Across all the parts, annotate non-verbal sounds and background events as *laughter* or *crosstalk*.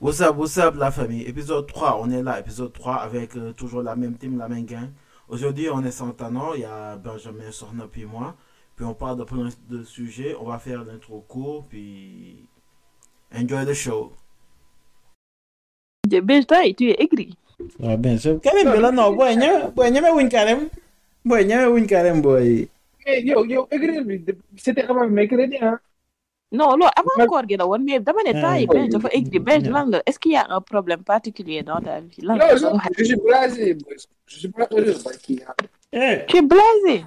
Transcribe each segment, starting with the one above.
What's up, what's up la famille? Épisode 3, on est là, épisode 3 avec euh, toujours la même team, la même gang. Aujourd'hui on est Santana, il y a Benjamin Sorna puis moi. Puis on parle de plein de sujets, on va faire l'intro court, puis enjoy the show. Ben, tu es aigri. Ah ben, quand même, là, non, boy, nya, boy, nya, mais win carême. Boy, nya, mais win carême, boy. Eh, yow yow aigri c'était avant mercredi hein. Non, loolu avant koor gi la woon mais dama ne temps yi Ah, benn dafa aigri benn lan la est-ce qu'il y a un problème particulier dans ta vie? Lan Non, la je suis blasé. Je suis pas heureux. Baki. Eh, tu es blasé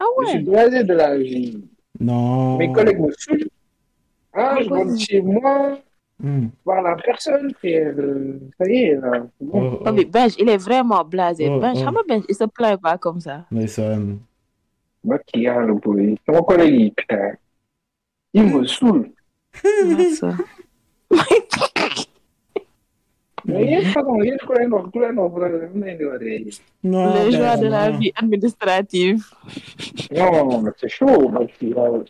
ah Je suis blasé de la vie. non. Mes collègues me saoulent. Ah, je rentre chez moi, Hmm. voir la personne, frère. euh, Ça y est, là. Oh, Oh, mais Benj il est vraiment blasé Oh, Benj oh. Benj il se plaint pas comme ça Mais ça, hein, le boy. Mon collègue, il- putain. Il me saoule. ça Mais il y a une façon, il y a une collègue, non, collègue, non, collègue, non, non, non, non. les ben, joies de la non. vie administrative non, mais c'est chaud, Baki. waaw.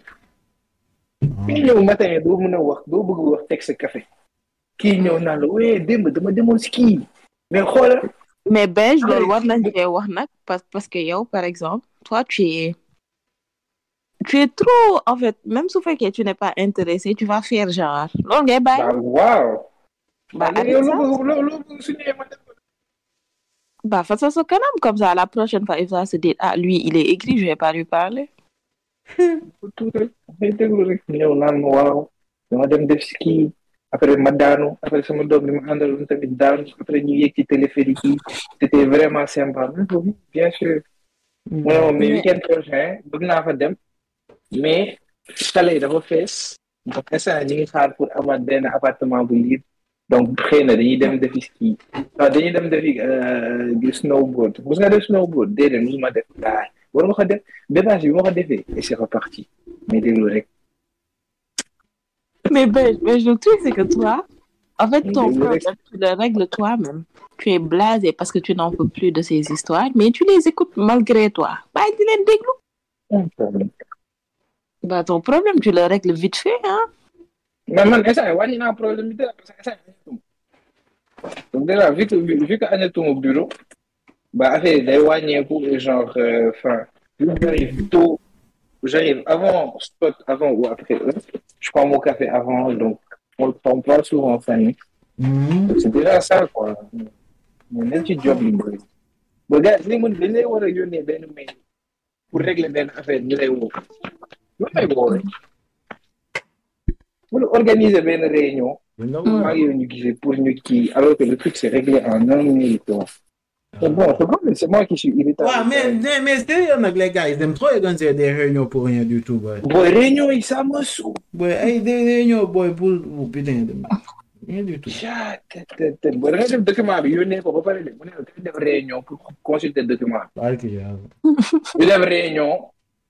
kii ñëw matin doo mën a wax doo bëgg wax teg sa café kii ñëw naan la wee démb dama demoon ski mais xoolal mais Benj Ah, loolu oui. war nañ cee wax nag parce parce que yow par exemple toi tu es tu es trop en fait même su fekkee tu n'es pas intéressé tu vas faire genre bah waaw. Bah Bah, face à ce comme ça, la prochaine fois, il va se dire, ah, lui, il est écrit, je vais pas lui parler. *laughs* tout rek may déglu rek ñëw naan ma waaw dama dem def ski après ma daanu après sama doom bi ma àndaloon tamit daanu après ñu yéeg ci téléphérique yi c'était vraiment sympa. Bien sûr. Mu ne ma mais Mais- week-end prochain bëgg naa fa dem mais xale yi dafa fees. Donc instant ñu ngi xaar pour amaat benn appartement bu libre. Donc xëy na dañuy dem defi ski. Waaw dañuy dem defi euh, di snowboard. Mos nga def snowboard? Déedéet mosuma def. Daay war nga ko def. Départ bi ma ko defee et c'est reparti. Mais déglu rek. Mais, ben, mais le truc, c'est que toi, en fait, ton problème, tu le règles toi-même. Tu es blasé parce que tu n'en peux plus de ces histoires, mais tu les écoutes malgré toi. Bah, dis les déglou. Bah, ton problème, tu le règles vite fait, hein. mais man yii wàññi naa problème bi dara parce que instant yii añatuma donc déjà vu que vu que añatuma bureau ba affaire yi day wàññeeku et genre euh, enfin vu que j'arrive tôt j'arrive avant spot avant ou après je prends mon café avant donc on le prend pas souvent Hmm. donc c'est déjà ça quoi mais même ci job ba gars war a yónnee benn mail pour régler woo lu may woo rek pour organiser benn réunion maa ngi yow ñu gisee pour ñu kii alors que le truc c'est réglé en un minute quoi. C'est bon, moi qui suis irritable. Ouais, mais, mais, mais sérieux, nag, les gars, ils aiment trop organiser des réunions pour rien du tout, boy. Boy, réunion yi ça me saoule. Boy, hey, des réunions, boy, pour, oh, putain, de rien du tout. Ja, tët tët tët boo da nga def document bi yónnee ko ba pare de mu ne la def réunion pour consulter document bi. ñu def réunion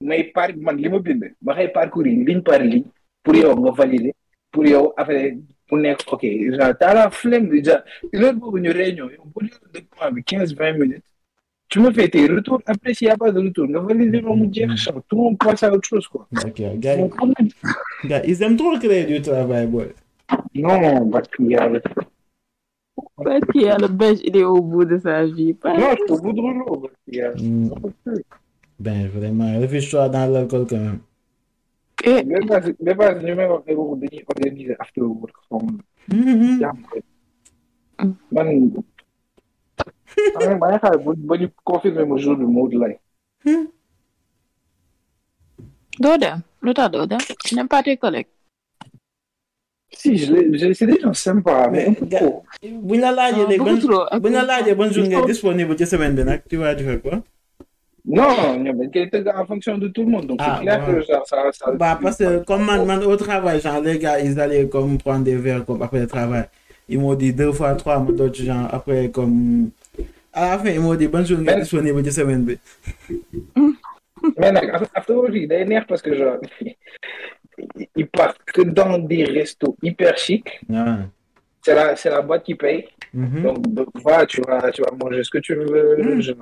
may par man li ma bind ma xëy parcourir ligne par ligne pour yow nga valider pour yow après mu nekk ok genre t'as la flemme heure boobu ñu réunion yow bu dee document bi quinze vingt minutes tu me fais tes retours après s'il y a pas de retour nga valider ma mu jeex genre tout le monde passe à autre chose quoi. Ok, gars, gars, ils aiment trop créer du travail, boy. Non, parce qu'il y a le... Parce qu'il y a le Benj, il est au bout de sa vie. Non, c'est au bout de rouleau. parce qu'il y a- Hmm. Ben, vraiment, réfugie-toi dans l'alcool quand même. Et, Même pas, dañuy organiser after work. Hmm. rek. Man. xaar ba ñu confirmer ma jour bi Maodo lay. Doda, Doda, tu n'aimes pas tes collègues. Si, je l'ai- je- c'est des gens sympas, mais Mais, un peu trop. buñ la laajee léegi beaucoup ban trop, ok. buñ la laajee ban jour ngay disponible ci semaine bi nag tu vas dire quoi? Non, dañ koy tëgg en fonction de tout le monde. Donc, Ah, c'est clair ouais. que genre, ça, ça... Bah, parce que comme man, man, au travail, genre, les gars, ils allaient comme prendre des verres comme après le travail. Ils m'ont dit deux fois, trois, moi, d'autres gens, après, comme. À la fin, ils m'ont dit, bonne journée, Ben- disponible ci semaine. *laughs* Mais work yi day neex parce que genre *laughs* ils partent que dans des restos hyper chics. Ah. C'est la, c'est la boîte qui paye. Mhm. Donc, donc, voilà, tu vas, tu vas manger ce que tu veux. Mm. genre,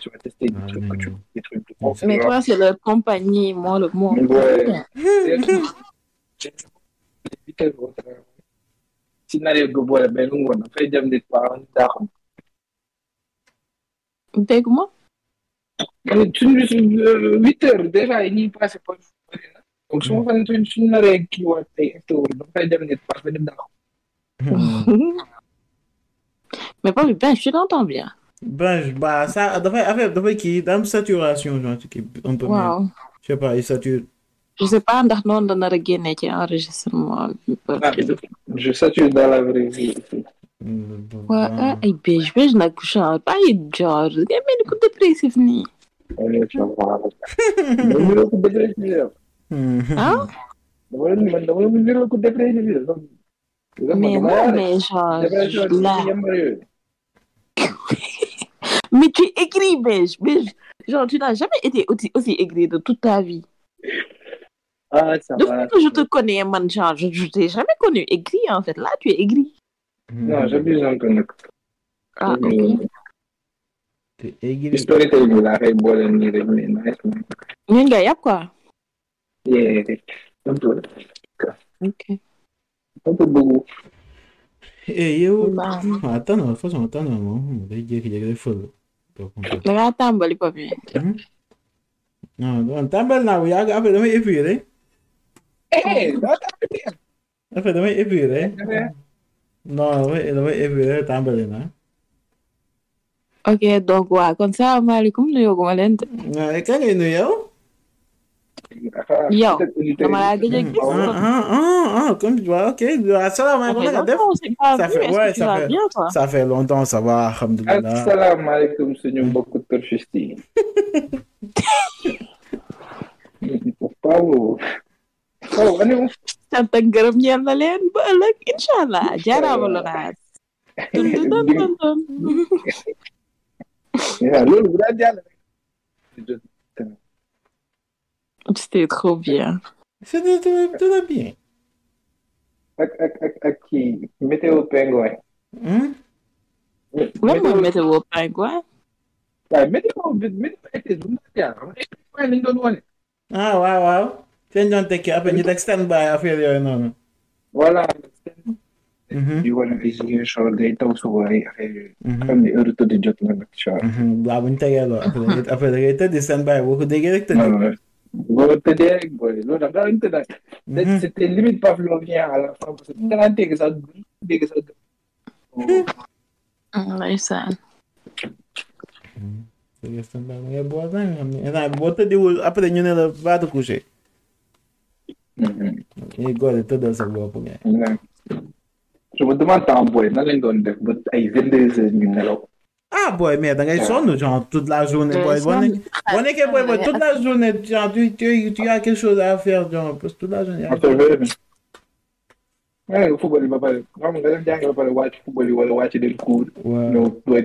tu vas tester des Ah, trucs que tu non. des trucs de Mais Mais toi, c'est leur compagnie, moi, le moi. Ouais. Waa huit heures déjà passé par bëri na donc su ma fa suñ suñu naree kii waat tey after dafay dem nit parce que dem daaxam mais pas ben je t'entends bien Ben, je- bah, ça, dafay affaire dafay kii da am saturation genre un peu mieux. Je sais pas, il sature. je sais pas ndax noonu la nar a génnee ci enregistrement bi Ah, je sature dans la vraie vie waa ah ay beige beige nag genre bàyyi genre ngay mel ni ku dépressif nii. Dama yow. hmm. ah? Dama la man dama la niroog ku dépressif yow. Donc, dama- mais non mais genre là. Mais tu écris beige beige genre tu n'as jamais été aussi aussi aigri de toute ta vie Ah, ça depuis va. que je te connais man genre je, je t'ai jamais connu aigri en fait là tu es aigri Non, un peu nag. ah ok T'es aigri. Storytelling laa koy boole nii rek mais nice man. ñun nga yàpp quoi? Yeah, un peu. ok Un peu beaucoup. Eh, yow. baax Ah, attends, de toute façon, attends, moom day jékki-jékki day fël. Donc, on peut- da ngaa tàmbali papier Non, tàmbali naa bu yàgg après damay épuré. Eh. Après damay épuré. Non, damay damay épuré tàmbali naa. ok donc waa kon salaamaaleykum nuyooguma leen de kañ ngay nuyu yow? Yow, dama laa gëj a gis. Ah, ah, ah, ah, comme tu vois, ok. Asalaamaaleykum, naka def? Ça fait- ouais, ça fait- bien toi Ça fait longtemps, ça va, alhamdulillah. asalaamaaleykum suñu mbokku turfiste yi. *laughs* Pao. Pao, ane mo? sant ak gërëm ñeel na leen ba ëllëg incha allah jaaraama Lonaas. dun dun dun dun dun. *laughs* Yeah, loolu bu *laughs* daan jàll rek. C'était trop bien. C'était tout, bien. Hmm? mu jaar xam nga pingouin lañ doon wane. Ah, waaw, waaw. Seen doon tekki après ñu teg stand-by affaire yooyu noonu. voilà. Mhm, di wane ay Ziguinchor day taw suba ay affaire yooyu. mhm, xam ne heure tëdd jot na nag mhm. Waaw, bu ñu tegee loolu après après da ngay tëdd stand-by boo ko déggee rek tëdd. Waaw boo tëddee rek booy loolu nag daa lañ tëddaat. Mhm. C'était limite pavlovien à la fin parce que da ngaa dégg sax dégg sax. ndeysaan. Tëddee stand-by ba ngay boor nag nga xam ne instant bi boo tëddiwul après ñu ne la va te coucher. ñuy góor yi tëddal sa bopp Ah boy, mais da ngay sonn genre toute la journée boy. Boo nekkee boy boy toute la journée genre tu tu tu as quelque chose à faire genre parce que toute la journée. affaire bi nga ne football yi ba pare xam nga dem jàngi ba pare wàcc football yi wala wàcc dem cours waaw ñëw doy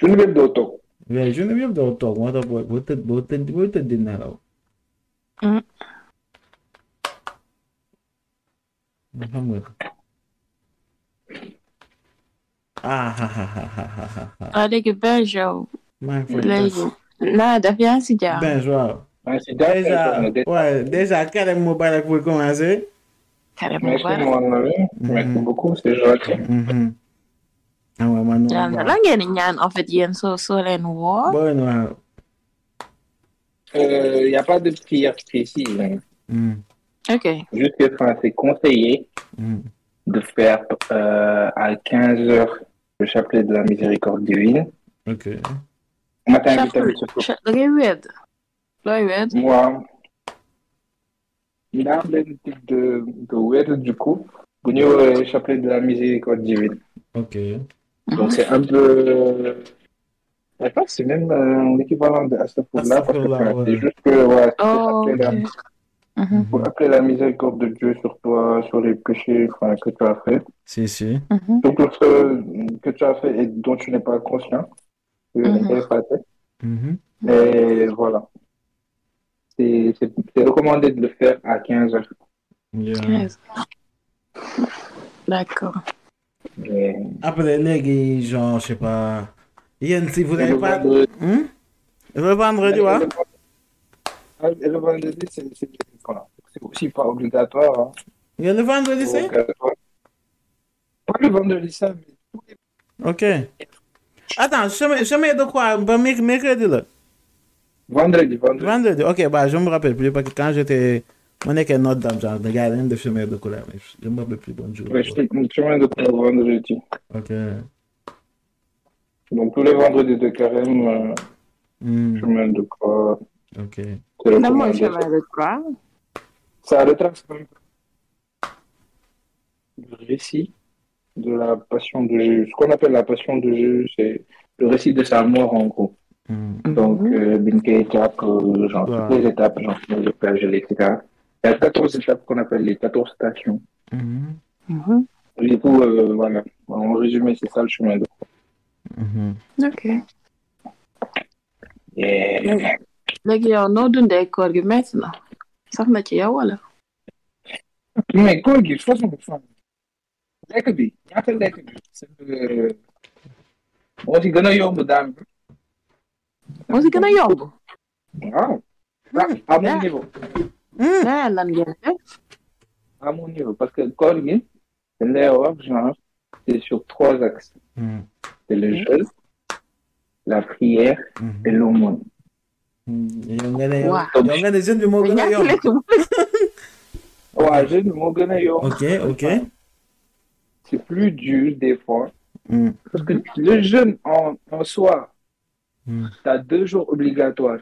suñu bépp doo toog. mais journée bi yëpp doo toog moo tax boy boo tëdd boo tëdd boo tëdd nelaw. Mm. xam nga. ah ha ha ha ha ha ha ha. ah léegi benj yow maa ngi fay léegi naa def yaa ngi si jàmm. Ben waaw. maa ngi si jàpp déjà ouais déjà Karim Moubarak pour commencer. Karim Merci Moubarak. beaucoup, c'est gentil. Mhm. ah ouais man yàlla na la ngeen di ñaan en fait yéen soo soo leen woo. Boy noir. Il n'y a pas de prière précise. hein. Mm. ok Juste que enfin, c'est conseillé Mm. de faire euh, à 15 heures le chapelet de la miséricorde divine. Ok. Cha- da ngay wedd looy wedd. Moi, il a un type de, de word du coup. Vous le chapelet de la miséricorde divine. Ok. Donc c'est un peu. Je sais pas, c'est même euh, l'équivalent de Astafurlah, parce que c'est juste que ouais, c'est Oh, appeler ok. Mhm, pour appeler la miséricorde de Dieu sur toi, sur les péchés enfin, que tu as fait, Si, si. mhm. surtout ceux que tu as fait et dont tu n'es pas conscient. Mhm. tu n'as pas fait. Mhm. Et voilà. C'est recommandé de le faire à 15 heures. Yeah. Quinze. d'accord. Et- Après, léegi, genre, je sais pas. Yéen, si vous n'avez pas. vendredi- Hmm? Le vendredi, ouais. Et le vendredi, c'est voilà. Aussi pas obligatoire. Hein. Et le vendredi, c'est? Donc, euh, Pas le vendredi, samedi. Ok. Attends, chemin, de quoi? Merc- Mercredi là Vendredi, vendredi. Vendredi. Ok, bah, je me rappelle plus parce que quand j'étais. On est qu'un autre dame, genre, les gars, rien de chemin de couleur. mais Je me rappelle plus, bon jour. Ouais, je le chemin de couleur vendredi. Ok. Donc, tous les vendredis de carême, euh, Hmm, chemin de croix. ok. Le Ça retrace quand même le récit de la passion de Jésus. Ce qu'on appelle la passion de Jésus, c'est le récit de sa mort en gros. Hmm, Donc, euh, Binke, Jack, euh, genre toutes les étapes, genre le Père Gelé, etc. Il y a 14 étapes qu'on appelle les 14 stations. mhm, Mhm. Du coup, euh, voilà. En résumé, c'est ça le chemin de croix. mhm. ok Yeah. Léegi yow noo dundee koor gi métti na sax na ci yow wala mais koor gi façon fan lekk bi ñaata lekk bi c'est que moo ci gën a yomb daal moo si gën a yomb waaw ah à mon niveau leneen lan ngeen def à mon niveau parce que koor gi dañ lay wax genre c'est sur trois axes c'est le jeûne la prière mhm. et l'aumône Hmm, mais jeûne bi moo gën a yomb Ok, ok. c'est plus dur des fois. Hmm, parce que le jeûne en en soi hmm, t'as deux jours obligatoires.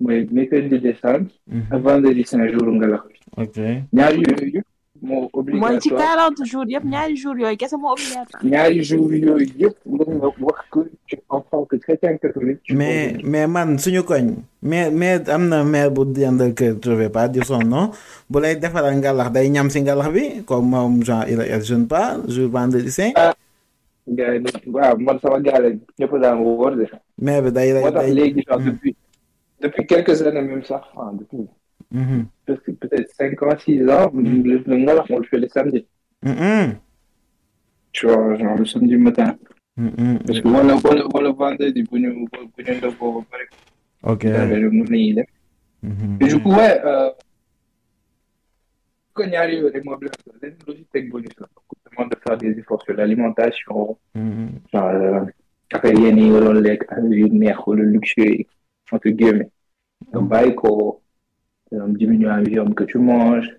Mooy mercredi décembre mhm. ak vendredi cinq jours nga la Ok. ñaari yooyu moo mooy ci obligatoire. 40 jours yëpp ñaari jours yooyu kese moo obligatoire. Ñaari jours yooyu yëpp nga nga wax que tu en tant que chrétien catholique tu mais mais man suñu koñ mais mais am na maire bu dendal je vais pas dire son nom bu lay defaral ngalax day ñam si ngalax bi comme moom genre il elle jeune pas jour vendredi saint gars yi ne- waaw man sama gars la ñëpp daan wóor de. Maire bi day moo tax day léegi genre Hmm. depuis depuis quelques années même sax depuis Mhm, peut-être peut-être cinq ans six ans le le ngalax on le fait le samedi mhm, tu vois genre le samedi matin mhm. parce que wala wala wala vendredi bu ñu ndogoo ba pare ok Mhm, Et du coup, ouais, euh, quand il y a eu les mois blancs, les logiques bonus, beaucoup demandent de faire des efforts sur l'alimentation, mhm, genre, euh, après, il y a une luxe, entre guillemets. Donc, bah, euh, diminuer la viande que tu manges,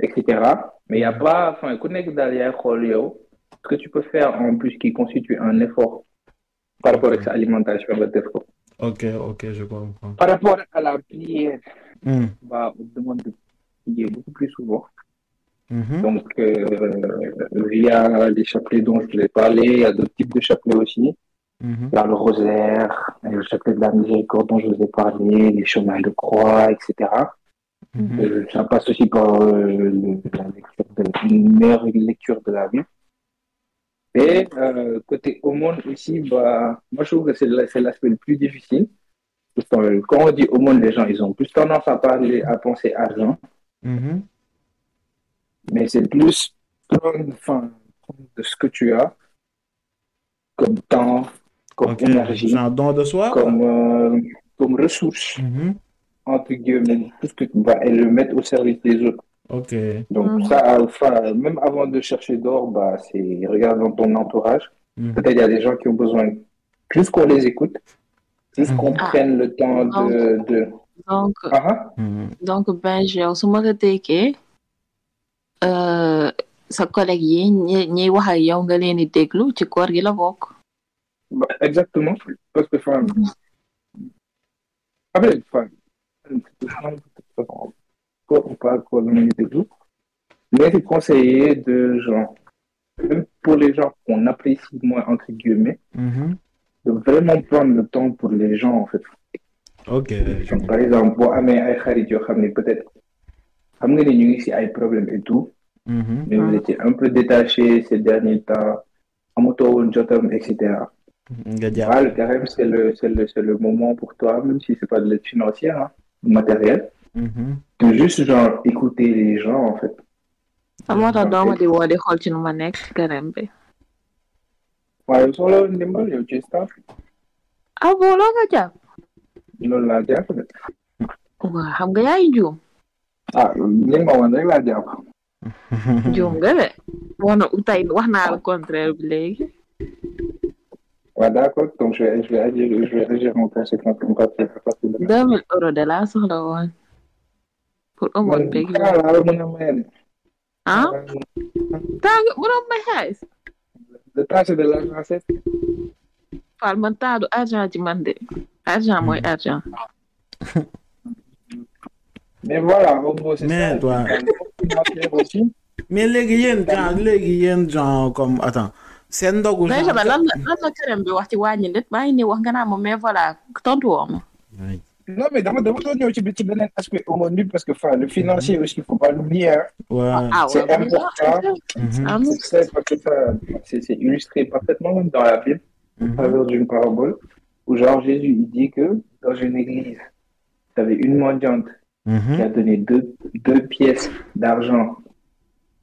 etc. Mais il n'y a pas, enfin, connecte derrière, ce que tu peux faire en plus qui constitue un effort par rapport à sa alimentation, ok ok je comprends Par rapport à la prière, Mhm, bah, on te demande de prier beaucoup plus souvent. mhm, Donc, euh, via les chapelets dont je vous ai parlé, il y a d'autres types de chapelets aussi. a le rosaire, le chapelet de la miséricorde dont je vous ai parlé, les chemins de croix, etc. mhm. Euh, ça passe aussi par euh, le- la lecture de, une meilleure lecture de la Bible. Et euh, côté aumône aussi, bah, moi je trouve que c'est la- c'est l'aspect le plus difficile. Euh, Quand on dit aumône, les gens ils ont plus tendance à parler, à penser argent. Mhm. mais c'est plus prendre, enfin, de ce que tu as comme temps, comme énergie, genre don de soi? quoi. comme, comme ressource, Mhm, entre guillemets, tout ce que tu vas et le mettre au service des autres. ok Donc Mhm. ça, enfin, même avant de chercher d'or, bah, c'est regarde dans ton entourage. Mhm. Peut-être il y a des gens qui ont besoin juste qu'on les écoute, juste Mhm. qu'on Ah. prenne le temps de, de... donc Ah, ah. Mhm. donc Benji yow su ma la déggee euh, sa collègue yi ñi ñiy wax ak yow nga leen di déglu ci koor gi la bokk Bah, exactement, parce que, enfin, après, enfin, ou pas, et tout, mais c'est conseillé de, genre, même pour les gens qu'on apprécie moins, entre guillemets, Mhm. de vraiment prendre le temps pour les gens, en fait. ok Donc, par exemple, yoo xam ne peut-être xam nga ne ñu ngi si ay problèmes et tout, Mhm, mais vous étiez un peu détaché ces derniers temps, amatoo woon jotam, et cetera. nga jàpp Ah, le carême, c'est le, c'est le, c'est le moment pour toi, même si c'est pas de l'aide financière, hein, matérielle, Mhm. de juste genre écouter les gens, en fait. waaye yow ci staff ah bon loo nga jàpp loolu laa jàpp de waa xam nga yaay juum ah li nga ma wan rek laa jàpp juum nga de wax na tey wax naa le contraire bi léegi Ouais, d'accord. Donc, je vais, je vais agir, je vais agir en conséquence. à partir- à partir de deux mille euros de laa soxla woon pour amoon beeg Man, ah, laa mën a maye de. ah may xaalis? Le de l'argent, c'est Fall man taa du argent ci man de. Argent mooy argent. *laughs* Mais voilà, c'est Mais toi- *laughs* mais léegi yéen genre léegi yéen genre comme attends seen ndogu mais genre lan la lan la këram bi wax ci wàññi nit maa ngi nii wax nga naa ma mais voilà tontu woo ma Non, mais dama dama doon ñëw ci ci beneen aspect aumônier parce que enfin, le financier aussi, il faut pas l'oublier. Hein. ah C'est important. Mhm. C'est ça, parce que ça, c'est c'est illustré parfaitement même dans la Bible, Mhm. travers d'une parabole, où genre Jésus il dit que dans une église, tu avais une mendiante qui a Mhm. donné deux, deux pièces d'argent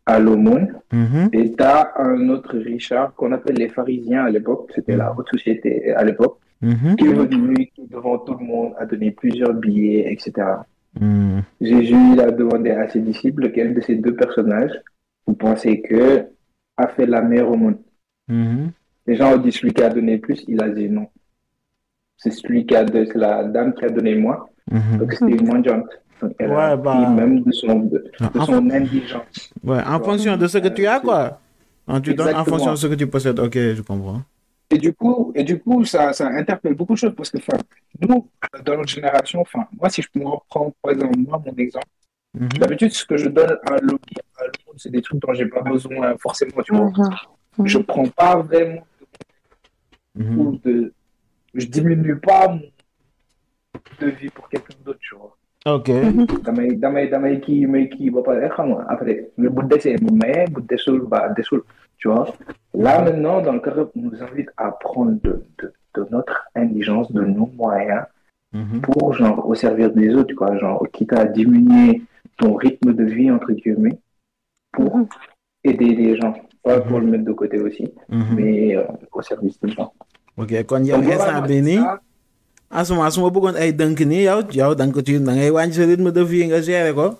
à l'aumône, Mhm. et tu as un autre Richard qu'on appelle les pharisiens à l'époque, c'était la haute société à l'époque, Mhm. qui est venu devant tout le monde a donné plusieurs billets, etc. Mhm. Jésus il a demandé à ses disciples lequel de ces deux personnages vous pensez que a fait la meilleure aumône. Mhm. Les gens ont dit celui qui a donné plus, il a dit non. C'est celui qui a donné, la dame qui a donné moins, donc c'était une mendiante. A Ouais, pris bah. même de son, de, de En son indigence. Ouais, en fonction de ce que tu as, quoi. Quand tu donnes en fonction de ce que tu possèdes. Ok, je comprends. Et du coup, et du coup ça, ça interpelle beaucoup de choses parce que nous, dans notre génération, enfin, moi, si je me reprends, par exemple, moi, mon exemple, Mhm. d'habitude, ce que je donne à l'autre, c'est des trucs dont j'ai pas besoin forcément, tu vois. Mhm. Je prends pas vraiment Mhm. ou de, je diminue pas mon de vie pour quelqu'un d'autre, tu vois. Ok. damay damay damay kii may kii ba pare xam nga après bu desee mu maye bu desul ba desul tu vois? Là maintenant dans le carré on nous invite à prendre de, de, de notre indigence de nos moyens Mhm. pour genre au servir des autres quoi genre quitte à diminuer ton rythme de vie entre guillemets pour Mhm. aider les gens pas pour le mettre de côté aussi Mhm. mais euh, au service des gens ok kon yow Donc, instant voilà, bi nii ça, en ce moment su ma bëggoon ay dënk nii yow yow da nga ko ci da ngay wàññi sa rythme de vie nga gérer ko.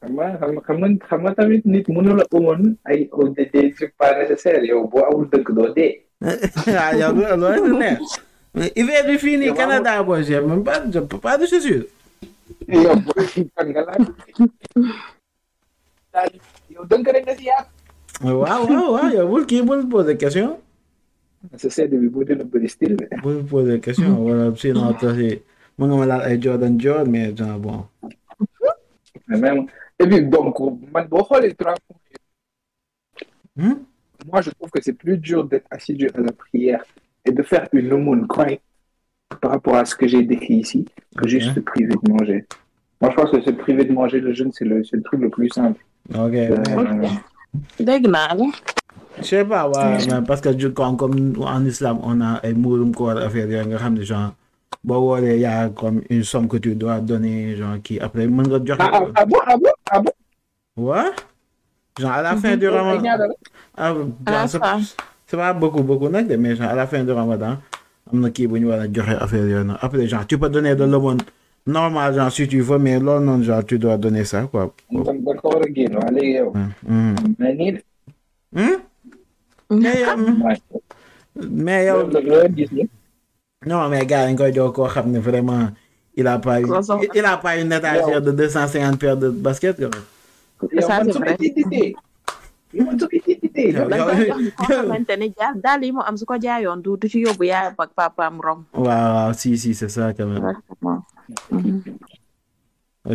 xam nga xam nga xam nga tamit nit mënu la amoon ay des des trucs pas nécessaires yow boo amul dëkk doo dee ah yow loolu loolu neex mais hiver bi fii nii Canada boo j'ai même pas je pas de chaussures. yow kan nga laaj yow dënk rek nga si yaat waaw waaw waaw yow bul kii bul poser question. Sa sedd bi boo dina bëri style bi bul poser question mën nga ma laal ay Jordan Jordan mais genre bon. mais même et puis donc man Hmm? moi je trouve que c'est plus dur d'être assidu à la prière et de faire une aumône correcte par rapport à ce que j'ai décrit ici que juste Ok. se priver de manger moi je pense que se priver de manger le jeûne c'est le c'est le truc le plus simple ok Euh, la je sais pas waaw parce que je comme comme en islam on a ay muurum koor affaire yooyu nga xam ne genre boo wooree y a comme une somme que tu dois donner genre kii après mën nga joxe. ah ah, ah bon ah bon ah bon Ouais. Genre à la fin du ramadan. Ah, c'est pas beaucoup beaucoup nag de mais genre à la fin du ramadan am na kii bu ñu war a joxe affaire yooyu noonu après genre tu peux donner de l'aumône normal genre si tu veux mais loolu noonu genre tu dois donner ça quoi. Mais nii de mais yow gis ni non mais gars dañ koy jox koo xam ne vraiment il a pas soxla. il a pas une étagère de deux cent cinquante paires de basket quoi. yow Ça, c'est vrai. tiititee yow man su ma tiititee Yow- dañ yow- koy jox koo xamante ni jaar daal yi mu am su ko jaayoon du du ci yóbbu yaayam ak papaam rom waaw waaw si si c'est ça quand même. Mhm.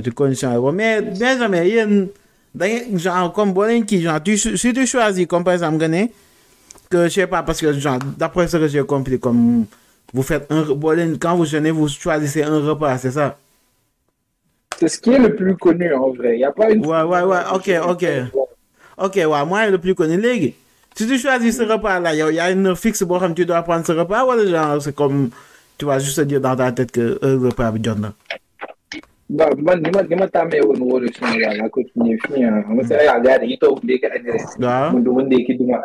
ci condition yi mais Benjamin yéen da ngeen genre comme boo leen kii genre tu si tu choisis comme par exemple nga ne que je sais pas parce que genre d'après ce que j'ai compris comme vous faites un quand vous jeûnez vous choisissez un repas c'est ça? C'est ce qui est le plus connu en vrai. Il n'y a pas une. Ouais, ouais, ouais, ok, ok. ok waaw moi le plus connu léegi si tu choisis ce repas là yow y a une heure fixe boo xam tu dois prendre ce repas wala genre c'est comme tu vas juste te dire dans ta tête que heure repas bi jot na. Bah, man, ni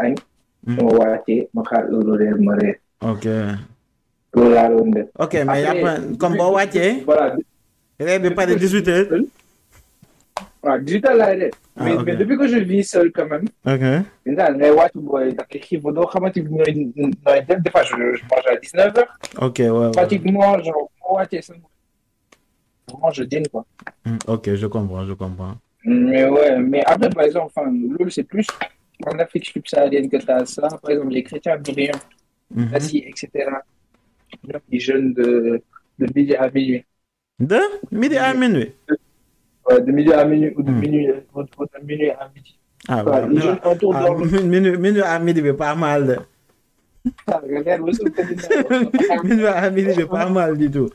ni ma. Hmm. ma xaar heure reer ma reer. ok Loolu laa doon def. ok mais Après, comme boo wàccee Voilà. reer bi pare 18 heures waaw digital laay def. Ah, mais ok. mais depuis que je vis seul quand même. ok mais daal ngay wàcc booy xiif ba doo xamante ni nooy nooy def des fois je mange à 19 heures. ok ouais, ouais. pratiquement genre moo wàccee sama. vraiment je dîne quoi. Ok je comprends je comprends Mais ouais, mais après, par exemple, enfin, c'est plus en Afrique subsaharienne que tu as ça. Par exemple, les chrétiens brillants, Mhm. l'Asie, etc. Ils jeûnent de, de midi à minuit. de midi à minuit Ouais, de midi à minuit ou de Hmm. minuit, ou de, ou de minuit à midi. ah Ouais, ouais ils jeûnent autour ah, de minuit minuit à midi bi pas mal de Regarde, savez, minuit à midi bi pas mal du tout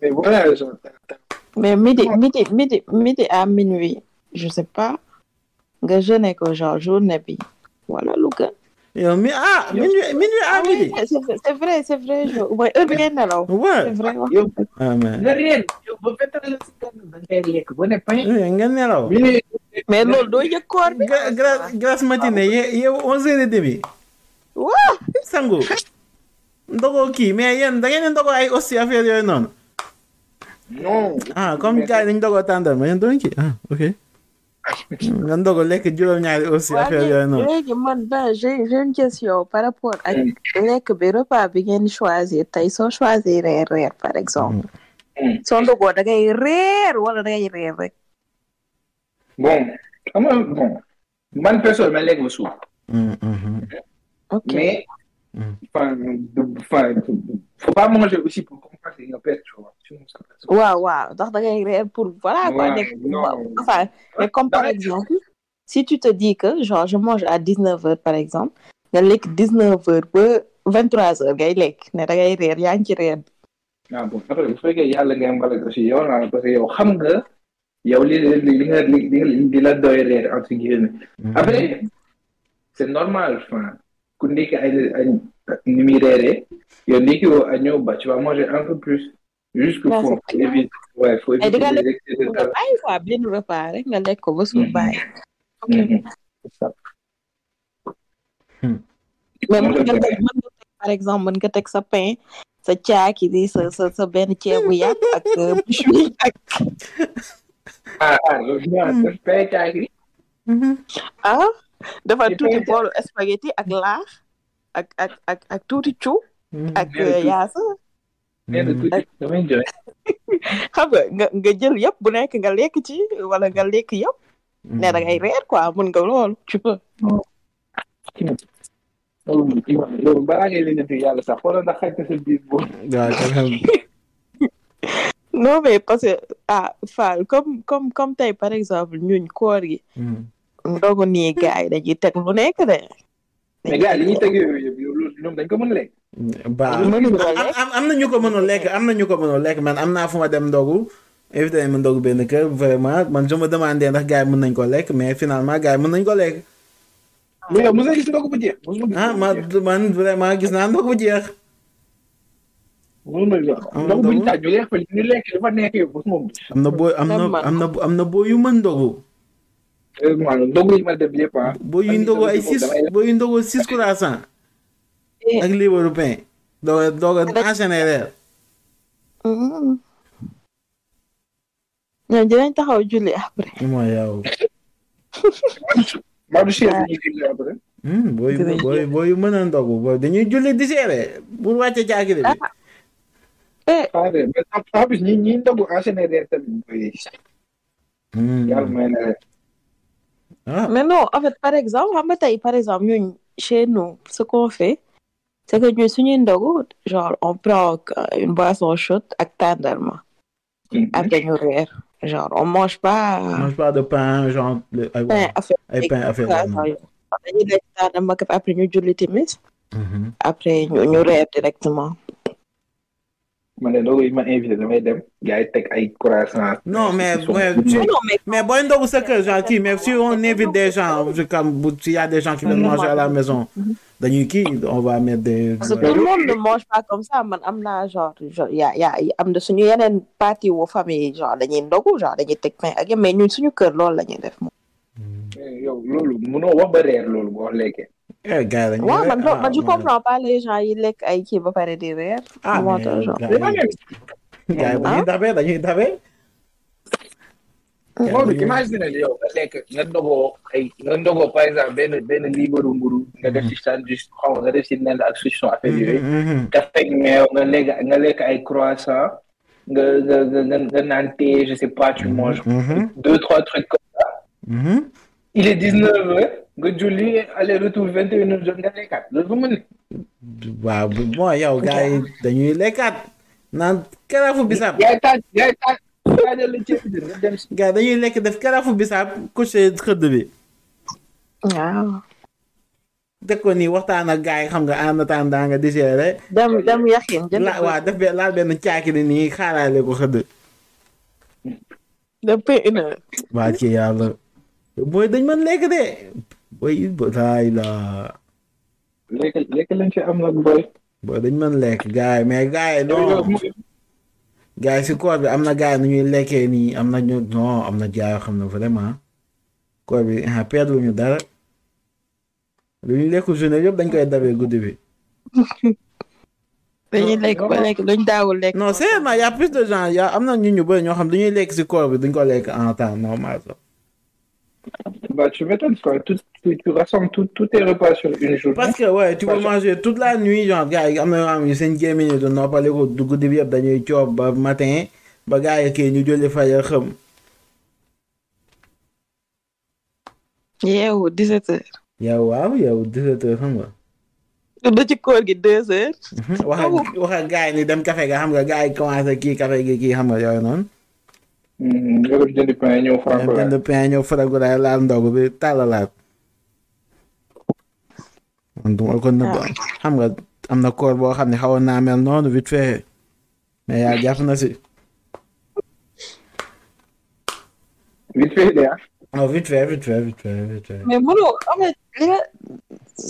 Mais voilà, genre, Mais midi, midi, midi, midi à minuit, je sais pas. Nga jeûne ko genre journée bi. Voilà lu gën. yow mi ah minuit minuit à Ah midi c'est vrai, c'est vrai, c'est vrai. jo- mooy heure bi ngeen nelaw. C'est vrai wax. yow, ah nga réer, yow, ba vingt heures si kanam, da ngay lekk, ba ne pain, oui nga nelaw mais loolu doo yëg koor bi. Gra- gra- grasse matinée ye yow onze heures et demi Waaw. sangu ndogoo kii mais yéen da ngeen di ndogoo ay aussi affaire yooyu noonu? Non. ah comme gars yi dañu ndogoo tàndal ma yéen doon kii ah ok nga ndogo lekk juróom-ñaari aussi affaire yooyu noonu léegi man ben j'ai une question par rapport ak lekk bi repas bi ngeen choisir tey soo choisir reer reer par exemple. Soo ndogoo da ngay reer wala da ngay reer rek. Bon, xam nga, bon, man personne, ma lekk ba ok Mais. Enfin, de- enfin, faut pas manger aussi pour compenser nga perte, tu vois. Da ngay reer pour voilà quoi Ouais, nekk non. enfin mais comme par exemple si tu te dis que genre je mange à 19 heures par exemple nga lekk 19 heures ba 23 heures ngay lekk ne da ngay reer yaa ngi ci reer ah bon après bu fekkee yàlla ngay mbalak aussi yow naa parce que yow xam nga yow li li li nga li li la doy reer entre guillemets Mhm. après c'est normal enfin ku ndekki ay ay ni muy reeree yow ndekki woo ak ñëw ba tu vas manger un peu plus c'est clair. éviter ouais faut éviter di nga les excès de nga tabac. bàyyi quoi benn repas rek nga lekk ko ba suur bàyyi ok. C'est ça. mais Moom mën la nga demee. teg mën nga teg par exemple mën nga teg sa pain sa caaki bi sa sa sa benn ceebu yàpp ak euh, méchoui ak ah ah loolu ñaar def pay caagri Mhm. ah? Dafa tuuti boolu spaghetti ak laax ak ak ak ak tuuti cu Mhm. ak yaasa damay jooy *laughs* xam nga nga nga jël yëpp bu nekk nga lekk ci wala nga lekk yëpp. Ne da ngay reer quoi mën nga loolu tu peux. Loolu loolu balaa ngay lijjanti yàlla sax xoolal ndax xaj na sa biir boobu *laughs* non mais parce que ah Fall comme comme comme tey par exemple ñuñ koor gi Mhm. Ndogu nii gars yi dañuy teg lu nekk de mais gars yi li ñuy teg yooyu yëpp ñoom dañ ko mën a lekk ba am na ñu ko mënul lekk am na ñu ko mënul lekk man am naa fu ma dem ndogu évité nañ ma ndogu benn kër vraiment man je ma demandé ndax gars yi mën nañ ko lekk mais finalement gars yi mën nañ ko lekk mais yow mos nga gis ndogu bu jeex ah ma man vraiment gis naa ndogu bu jeex mos nga gis am na booy am na am na am na booy yu mën ndogu ndogu yi ma def yëpp ah booy yu ndogu ay six booy yu ndogu six croissants ak liibaru pain dooga dooga enchaîner reer ñoom dinañ taxaw julli après. Mooy yow maa du chef ñu gis après. Booy booy booy yu mën a ndogu. Booy dañuy julli di seere pour wàcce caakiri bi. Eh. Ah de mais en plus ñi ñi ndogu enchaîné reer tamit yàlla may na leen. Ah mais non en fait par exemple par exemple ñun chez nous ce qu'on fait c'est que suñuy ndogu genre on prend euh, une boisson chaude ak tàndarma après ñu reer genre on mange pas mange pas de pain genre le- pain pain croissant yooyu. dañuy lekk tàndarma kese après Mhm. ñu ñu reer directement man de ndogu yi ma invité damay dem gars yi teg ay croissant Non, mais- mais- non non mais mais booy ndogu sa kër genre kii mais si on invite des gens je- comme bu s'il y a des gens qui viennent manger à la maison dañuy kii on va mettre des parce que tout le monde ne mange pas comme ça man am naa genre genre ya ya am na suñu yeneen partie wu famille genre dañuy ndogu genre dañuy teg pain ak yëpp mais ñun suñu kër loolu la ñuy def moom. yow loolu mënoo wax ba reer loolu boo lekkee yi dañuy waaw man ah, man je ouais. comprends pas les gens yi lekk ay kii ba pare di reer. ah mais tax genre. gars yi gars yi dañuy dabe dañuy dabe Maodo imagine yow nga lekk nga ndogoo ay nga ndogoo par exemple benn benn liibaru mburu nga def ci sandwich xaw nga def ci nen ak saucisson affaire yooyu. café ak meew nga lekk nga lekk ay croissant nga nga nga nga naan thé je sais pas tu manges. deux trois trucs comme ça. Il est dix neuf heures nga julli aller retour vingt et une heures jot nga lekkaat loolu bu mën waaw bon yow gars yi dañuy lekkaat naan karaafu bisaab. yaay taaj yaay taaj taajal la ceeb bi nga dem si. gars yi dañuy lekk def karaafu bisaab couché xëdd bi. waaw. dëkk ko nii waxtaan ak gars yi xam nga en attendant nga digéré. dem dem yaxin jënd la waaw def be laal benn caaki ni nii xaaraale ko xëdd. depuis une heure. waa ci yàlla. Booy dañ mën lekk de. booy laay la. lekk lekk lañ fi am nag booy. booy dañ mën lekk gars yi mais gars yi non. gars yi si koor bi am na gars yi nu ñuy lekkee nii am na ñu non am na jaay yoo xam ne vraiment. koor bi ah perdre ñu dara. lu ñu lekk journée yëpp dañ koy dabee guddi bi. *laughs* dañuy lekk ba lekk luñ daawul lekk. non sérieusement y a plus de gens y a am na ñu ñu bëri ñoo xam dañuy lekk si koor bi duñ ko lekk en temps normal sax. Bah, tu m'étonnes, quoi. Tout, tu, tu rassembles tous tes repas sur une journée. parce que ouais tu peux manger toute la nuit genre gars yi am na yoo xam ne seen gémmiñ du guddi bi yëpp dañuy coob ba matin ba gars yi kii ñu jëli fajar xëm. yeewu 17 heures. yow waaw yow 17 heures xam nga. du ci koor gi 2 heures. wax ak wax ak gars yi ni dem café ga xam nga gars yi commencé kii café gi kii xam nga yooyu noonu. Nga def jënd pain ñëw franco jënd pain ñëw faragu laal ndogu bi tàllalaat. man du ma ko nëbb xam nga am na koor boo xam ne xawoon naa mel noonu vite fait mais yaa jàpp na si. vite fait de ah. non vite fait vite fait vite fait vite fait. mais mënoo am na li nga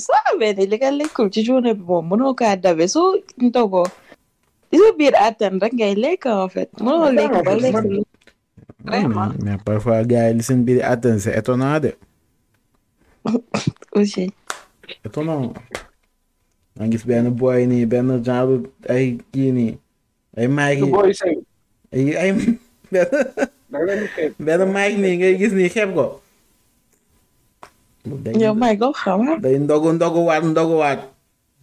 soo amee ni li nga lekkul ci journée bi moom mënoo kaa dabe soo ndogoo li sa biir attan rek ngay lekk en fait mënoo lekk ba lekk vraiment mais parfois gars yi li seen biir atteint c'est étonnant *laughs* de. aussi. étonnant. maa gis benn boy nii benn genre ay kii nii ay mic ay ay benn xeeb. benn mic nii ngay gis nii xeeb ko. yow may ko xam day ndogu ndogu waat ndogu waat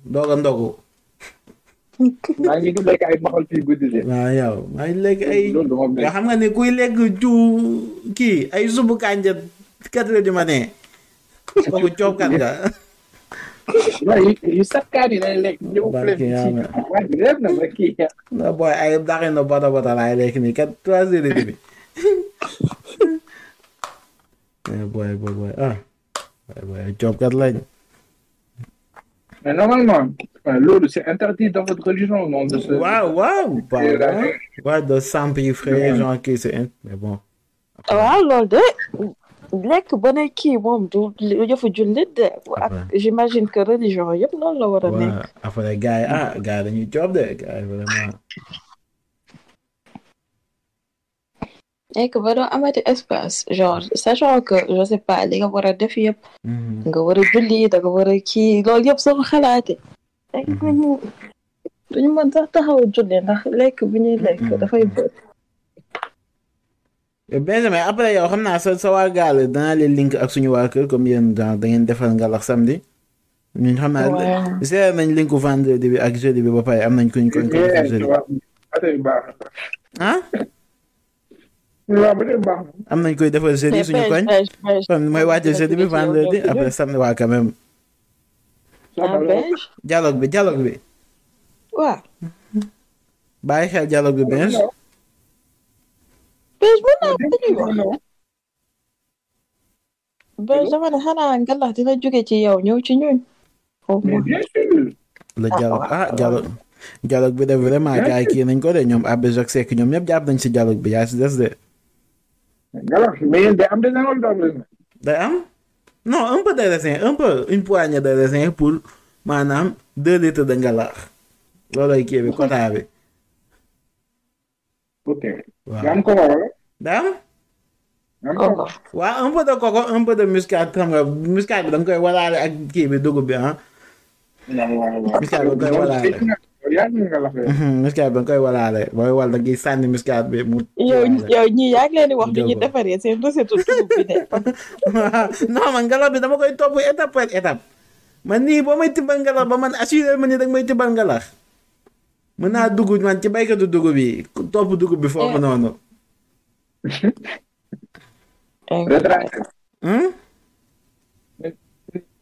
ndoga ndogu. Maa ngi lekk ay maxal fii guddi de. waaw yow maa ngi lekk ay. nga xam nga ne kuy lekk ju kii ay subu kànja quatre heures du matin. kooku coobkat nga. waaw yu sakkaan yi lay lekk ñëw flemme ci. Yàlla. waa ji réer na ma kii. na booy ay na bota bota laay lekk nii kat trois heures et demi. booy booy booy ah. booy booy ay coobkat lañ. Mais normalement loolu c'est interdit dans votre religion non de se. waaw waaw. Et waaw la- waaw de s'empiffrer genre kii c'est mais bon. waaw loolu de lekk ba ne kii moom du jullit de ak j'imagine que religion yëpp noonu la war a nekk après gars yi ah gars yi dañuy de gars yi vraiment. Nekk ba doo amati espace genre sachant que je sais pas li nga war a def yëpp Mhm. nga war a julli da nga war a kii loolu yëpp soo ko xalaatee lekk duñu duñu mën sax taxaw julli ndax lekk bi ñuy lekk dafay bëri Benjamin après yow xam naa sa sa waa gaal danaa leen link ak suñu waa kër comme yéen genre da ngeen defal ngalax samedi ñun xam naa Ouais. seet nañ linku vendredi bi ak jeudi bi ba pare am nañ kuñ koñ ko defal jeudi waaw affaire yu baax ah na. Waaw ba tey baax na. am nañ koy defal jeudi suñu koñ. kon mooy wàcce jeudi bi vendredi après samedi waa quand même. Dialogue bi dialogue bi. Waaw. Bàyyi xel dialogue bi benn benn mën naa dañuy wax. non. Dama ne xanaa ngalax dina jóge ci yow ñëw ci ñun. La dialogue ah dialogue. Dialogue bi de vraiment gars yi kii nañ ko de ñoom Abbé Jacques Seck ñoom ñëpp jàpp nañ si dialogue bi yaa si des de. Ngalax mais day am des angles d'angle. day am non un peu de raisin un peu une poignée de raisin pour maanaam deux litres de ngalax loolooy kii bi quota bi ok. waaw nga am ko wala. day am nga am ko waaw un peu de coco un peu de muscade xam nga muscade bi da nga koy walaale ak kii bi dugub bi ah waaw waaw waaw. Michael, koy walaale. Nga la fee. muskat bi nga koy walaale booy wal da ngay sànni bi mu. yow yow ñii yaa ngi leen di wax bi ñu defaree seen recette dugub bi de non man ngelaw bi dama koy topp étape par étape man nii boo may tibbal ngelaw ba man assuré ma ni da nga may tibbal ngelaw mën naa dugg man ci baykatu dugub bi. Topp dugub bi foofu Eh. noonu.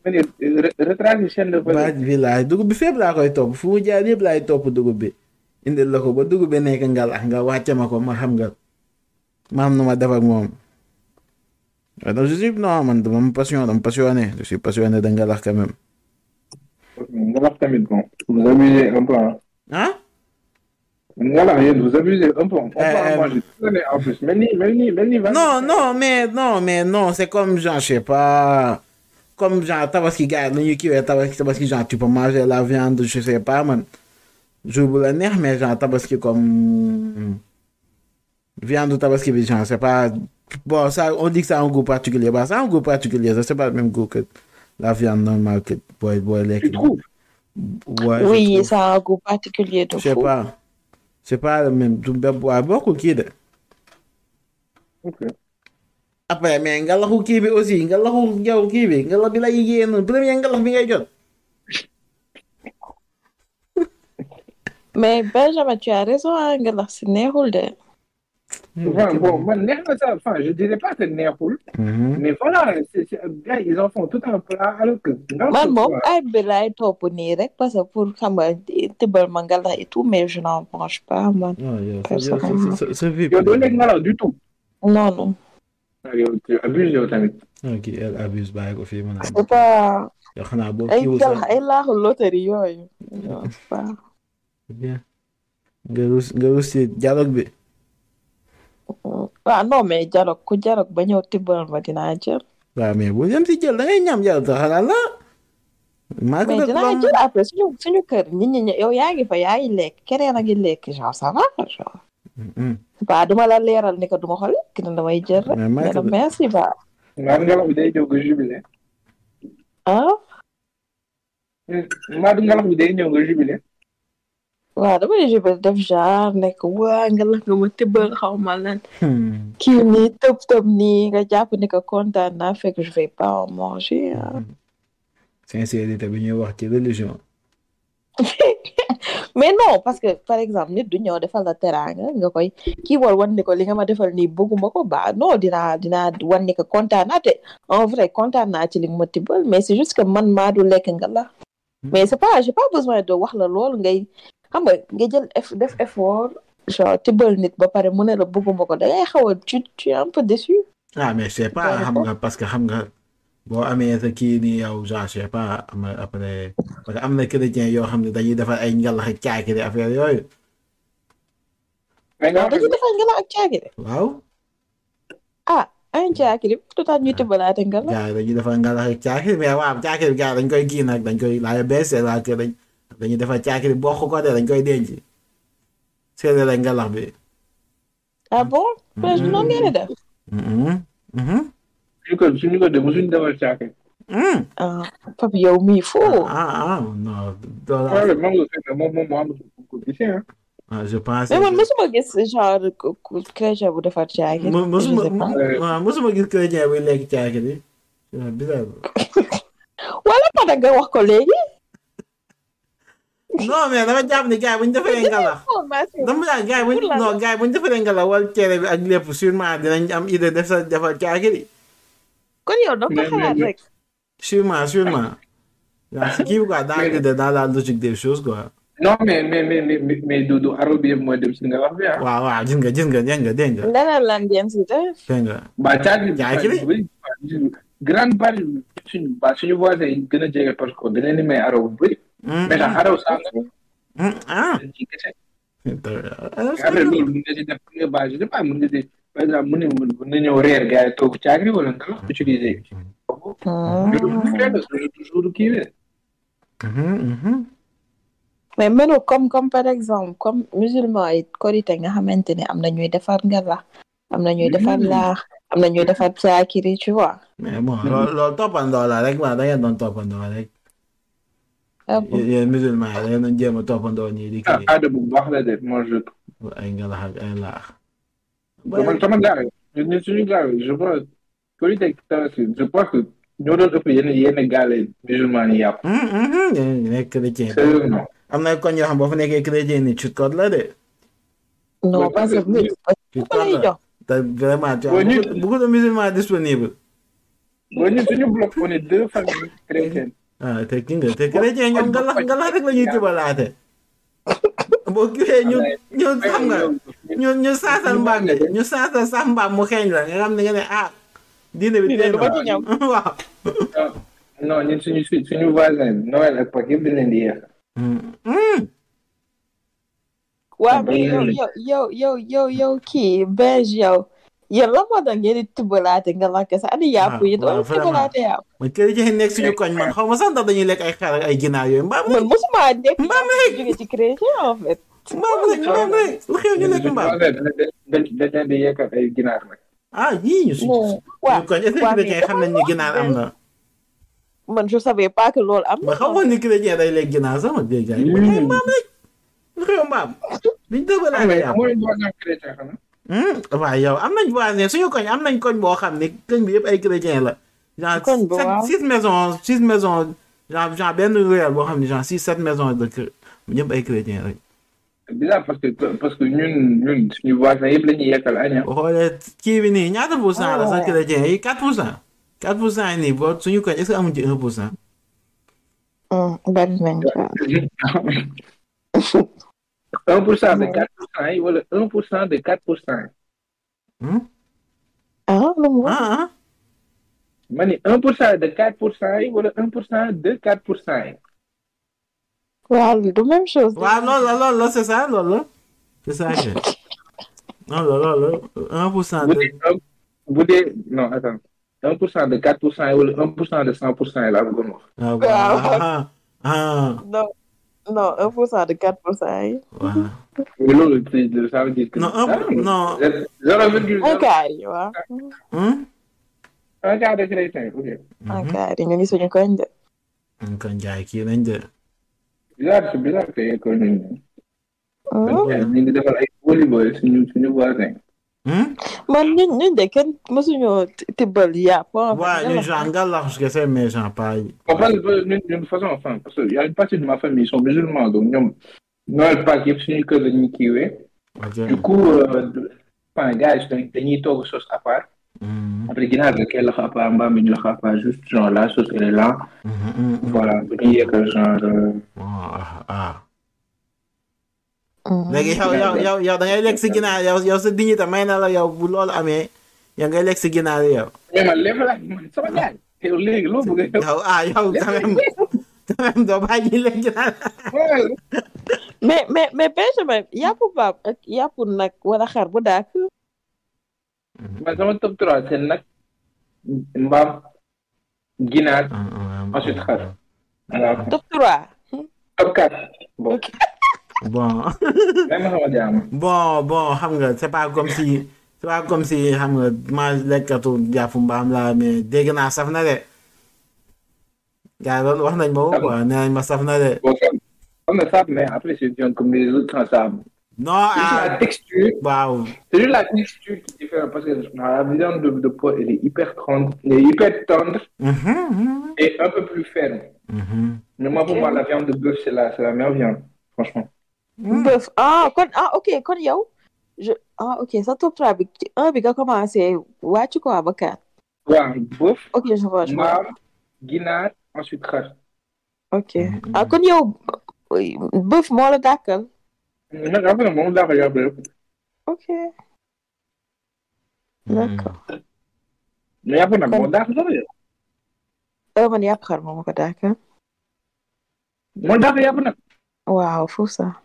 Retracé. Ma ne re- retracé chaîne de baaj bi laay dugub bi fépp laa koy topp fu mu jaar yëpp laay topp dugub bi indil la ko ba dugub bi nekk ngalax nga wàcce ma ko ma xam nga ma am nu ma def ak moom. waaye donc je suis non man dama ma passion dama passionné je suis passionné de ngalax quand même. Ngalax tamit bon. vous abusez un peu ah. Ngalax yéen vous abusez un peu. on peut en manger toute l'année en plus mel ni mel ni mel ni. Non, non, mais non, mais non, c'est comme genre, je sais pas, comme genre tabaski gars, le qui est tabaski, tabaski genre tu peux manger la viande, je sais pas man. Je vous le nerf, mais genre tabaski comme viande tabaski, genre c'est pas bon ça, on dit que ça a un goût particulier, bah ça a un goût particulier, ça c'est pas le même goût que la viande normale que boy boy les. Tu trouves? Ouais, oui trouve. ça a un goût particulier de Je sais fou pas, c'est pas le même. Du bois beaucoup qui est. Mais ngalaxu kii bi aussi ngalaxu yow kii bi ngalax bi lay yéen premier ngalax bi ngay jot. mais Benjamin tu as raison ah si neexul de Enfin, bon, na ça, enfin, je dirais pas que neexul, Mhm. mais voilà, c'est, c'est, ils en font tout un plat, alors que, ngalax, rek parce que pour et tout mais je n'en mange pas Non, yow sa Personnellement. ngalax non Ah, yow, tu abuses yow tamit. ok elle abuse bàyyi ko fii mën a. c'est pas yow xanaa boo ay kiiwul sax ay laaxu loterie yooyu *laughs* bien nga rus nga rus dialogue bi. waaw non mais dialogue ku dialogue ba ñëw tibbal ma dinaa jël waaw mais bu yem si jël da ngay ñam jël sax xanaa la. maa ko mais dinaa jël après suñu suñu kër nit ñi yow yaa ngi fa yaa ngi lekk keneen a ngi lekk genre ça va genre. Ba duma la leeral ko duma ne damay jël rek mais maa mais ko nag merci ba Maa ngalax bi day ñëw nga jubilé. ah? Maa ngalax bi day ñëw nga jubilé. waaw damay jubal def genre nekk waa nga la nga ma tibbal xaw ma lan Hmm. kii nii tëb tëb nii nga jàpp ni que kontaan naa fekk je vais pas en manger ah. sincérité bi ñuy wax ci religion. *laughs* mais non parce que par exemple nit du ñëw defal la teraanga nga koy kii war wan ni ko li nga ma defal nii bëgguma ko ba non dinaa dinaa wan ko kontaan naa te. En vrai kontaan naa ci li nga ma tibbal mais c'est juste que man maa du lekk nga la. Mais c'est pas j'ai pas besoin de wax la loolu ngay xam nga nga jël def effort genre tibbal nit ba pare mu ne la bëgguma ko da ngay xaw a tu tu es un peu déçu. Ah mais sais pas xam nga parce que xam nga boo amee sa kii nii yow genre je sais pas am na après parce que am na chrétien yoo xam ne dañuy defar ay ngalax ak caakiri affaire yooyu Mais dañuy defal nga la ak caagi de waaw ah ay caagi de lu tax ñuy tibbalaate nga la gars dañuy defar ngalax ak caakiri mais waaw caakiri gars yi dañ koy kii nag dañ koy laaj bees la que dañ dañuy defar caakiri bokk ko de dañ koy denc séeréer ak ngalax bi. ah bon mais noonu ngeen di def Mhm. Mhm. suñu ko suñu ko de musuñu defal caake. Mhm. ah papi yow mii foo ah ah non doo Wala man nga fekk moom moom moo am ko gisee ah. ah je pense. mais man mosuma gis genre ku- ku chrétien bu defar caagi mu musuma je sais pas. waaw musuma gis chrétien buy lekk caakiri c'est bizarre. wala ma da nga wax ko léegi non mais dama jàpp ni gars yi bu ñu defaree ngalax dama jàpp gars yi bu ñu Pour la- non gars yi bu ñu defaree ngalax wala cere bi ak lépp sûrement dinañ am idée def sa defar caakiri kon yow da nga ko xalaat rek sûrement sûrement waaw kii quoi dans l'idée dans la logique des choses quoi non mais mais mais mais mais du aro bi yëpp mooy dem si ngalax bi ah. waaw waaw gis nga gis nga dégg nga dégg nga leneen lan ngeen si def dégg nga ba caagi Caakiri? grande partie suñu ba suñu voisin yi gën a jege parce que dañ leen may aro bu bëri. Mais sax aro sax hmm, ah après loolu mën nga si def pour je sais pas mën nga si par exemple na mën na ñëw reer gars yi toog caagri wala ngalax utiliser. Hmm. toujours kii bi. mhm, mhm. mais menu comme comme par exemple comme musulman yi korite nga xamante ne am na ñuy defar ngalax am na ñuy defar laax am na ñuy defar caakiri tu vois mais bon loolu toppandoo la rek waaw da ngeen doon toppandoo rek ah yéen musulman yi da ngeen doon jéem a toppandoo ñii di ah aada bu baax la de moi ay ngalax ak ay laax. Gars yi ñun suñu gars je pense Korité ak Tabaski je pense que ñoo doon ëpp yenn yenn gaale musulman yi yàpp nekk chrétien. sérieusement am na koñ yoo xam boo fa nekkee chrétien ni chute code la de. non parce que lay code la te vraiment tu as beaucoup de musulmans disponibles. bon ñun suñu bloc on est deux familles chrétiennes ah te ki nga te chrétien ñoom ngalax ngalax rek la ñuy tibalaate. Boo kiwee ñu ñu xam nga ñu ñu saasal mbaam mi ñu saasal sax mbaam mu xeeñ la nga xam ne nga ne ah. diine bi tey ñam. *laughs* waaw. non ñun suñu suñu voisin Noël ak Pâques yëpp dañ leen di yeex Hum, hum. waaw yow yow yow yow yow kii beige yow yéen lan moo tax ngeen di tibbalaate nga lakk sax ani yàpp yi doon tibbalaate yàpp man chrétien yi nekk suñu koñ man xaw ma sax ndax dañuy lekk ay xar ak ay ginaar yooyu mbaam man mosuma nekk Mbaam yàpp jóge ci chrétien en fait mbaam rek mbaam rek lu xew ñu lekk mbaam. dañ di yekkal ay ginaar nag ah yii ñu suñu koñ est-ce que chrétien xam nañ ni ginaar am na. man je savais pas que loolu am ma na xamoon ni chrétien day lekk ginaar sama dégg ay ay mbaam rek lu xew mbaam biñ dëbalaate mais yàpp waaw yow am nañ voisin suñu koñ am nañ koñ boo xam ne koñ bi yëpp ay chrétien la genre six maisons six maisons genre genre benn ruelle boo xam ne genre six sept maisons de kër ñëpp ay chrétien rek bizarre parce que parce que ñun ñun suñu voisin yëpp la ñuy yekkal aña boo xoolee kii bi nii ñaata pour cent la sax Ah. chrétien yi quatre pour cent. Quatre pour cent yi nii boo suñu koñ est-ce que amuñ ci un pour cent? Hum, bari nañ *laughs* *laughs* ko un pour cent de quatre pour cent yi wala un pour cent de quatre pour cent. Yi Hmm? ah mu wax ah ah ma cent de quatre pour cent yi wala un pour cent de quatre pour cent. Yi waaw du même chose. Waaw loolu la loolu la c'est ça loolu la c'est ça que non loolu la un pour cent bu de dee un bu dee non attends. un pour cent de quatre pour cent yi wala un pour cent de cent pour cent yi laa bëggoon wax ah Waaw. ah ah non non un pour cent de quatre pour cent yi waaw mais loolu c'est- ça veut dire que non un Ah, non zéro virgule un zéro quart yi waaw hmm? un quart de chrétien ok un quart yi nga ngi suñu koñ de kon jaay kii nañ de bizarre c'est man ñun ñun de kenn mësuñoo tibbal yàpp en fait. waaw ñu genre ngalax kese mais genre pas On parle de d'une d'une façon, enfin, parce qu'il y a une partie de ma famille, ils sont musulmans, donc la ñuy kiiwee. ok Du coup, euh, enfin, gars yi dañuy dañuy togg sauce à part. Hmm, Après ginaar ga kay lax à part, mbaam mi ñu lax à part, juste genre la hmm, hmm, hmm. Voilà, genre. ah ah Léegi yow yow yow yow da ngay lekk si ginaar yow yow sa dignité may na la yow bu loolu amee yow ngay lekk si ginaar yow Mais man léegi la man sama yi, yow léegi loo bëgg a yow ah yow quand même doo bàyyi lekk ginaar mais mais mais Benjamin yàpp baab ak yàpp nag wala xar bu daak Man sama top 3 c'est nag mbaam ginaar ensuite xar. Top trois Top 4. Bon, bon bon bon xam nga c'est pas comme si c'est pas comme si xam nga ma lekkatu jàpp mbaam la mais dégg naa saf na de gars loolu wax nañ ma ko quoi nee nañ ma saf na de ça, comme ça, mais après, c'est comme les autres sans sable. non C'est juste ah la texture, waaw c'est juste la texture qui est différente parce que la viande de, de porc, elle est hyper tendre, elle est hyper tendre Mhm, mhm, et un peu plus ferme. mhm. Mais moi, pour moi, la viande de bœuf, c'est la, c'est la meilleure viande, franchement. Bëf ah kon ah ok kon yow? Je ah ok sa top trois bi ci un bi nga commencé wàcc quoi ba quatre. Ouais, bœuf, ok je vois je vois. Mâle, guinard, ensuite xar. ok. Ah kon yow bëf moo la dàkkal Mais après, mon dara ya bœuf. ok. D'accord. Mais après, mon dara ya bœuf. euh man yàpp xar moo ma ko dàkkal Mon dara ya bœuf. waaw foofu sax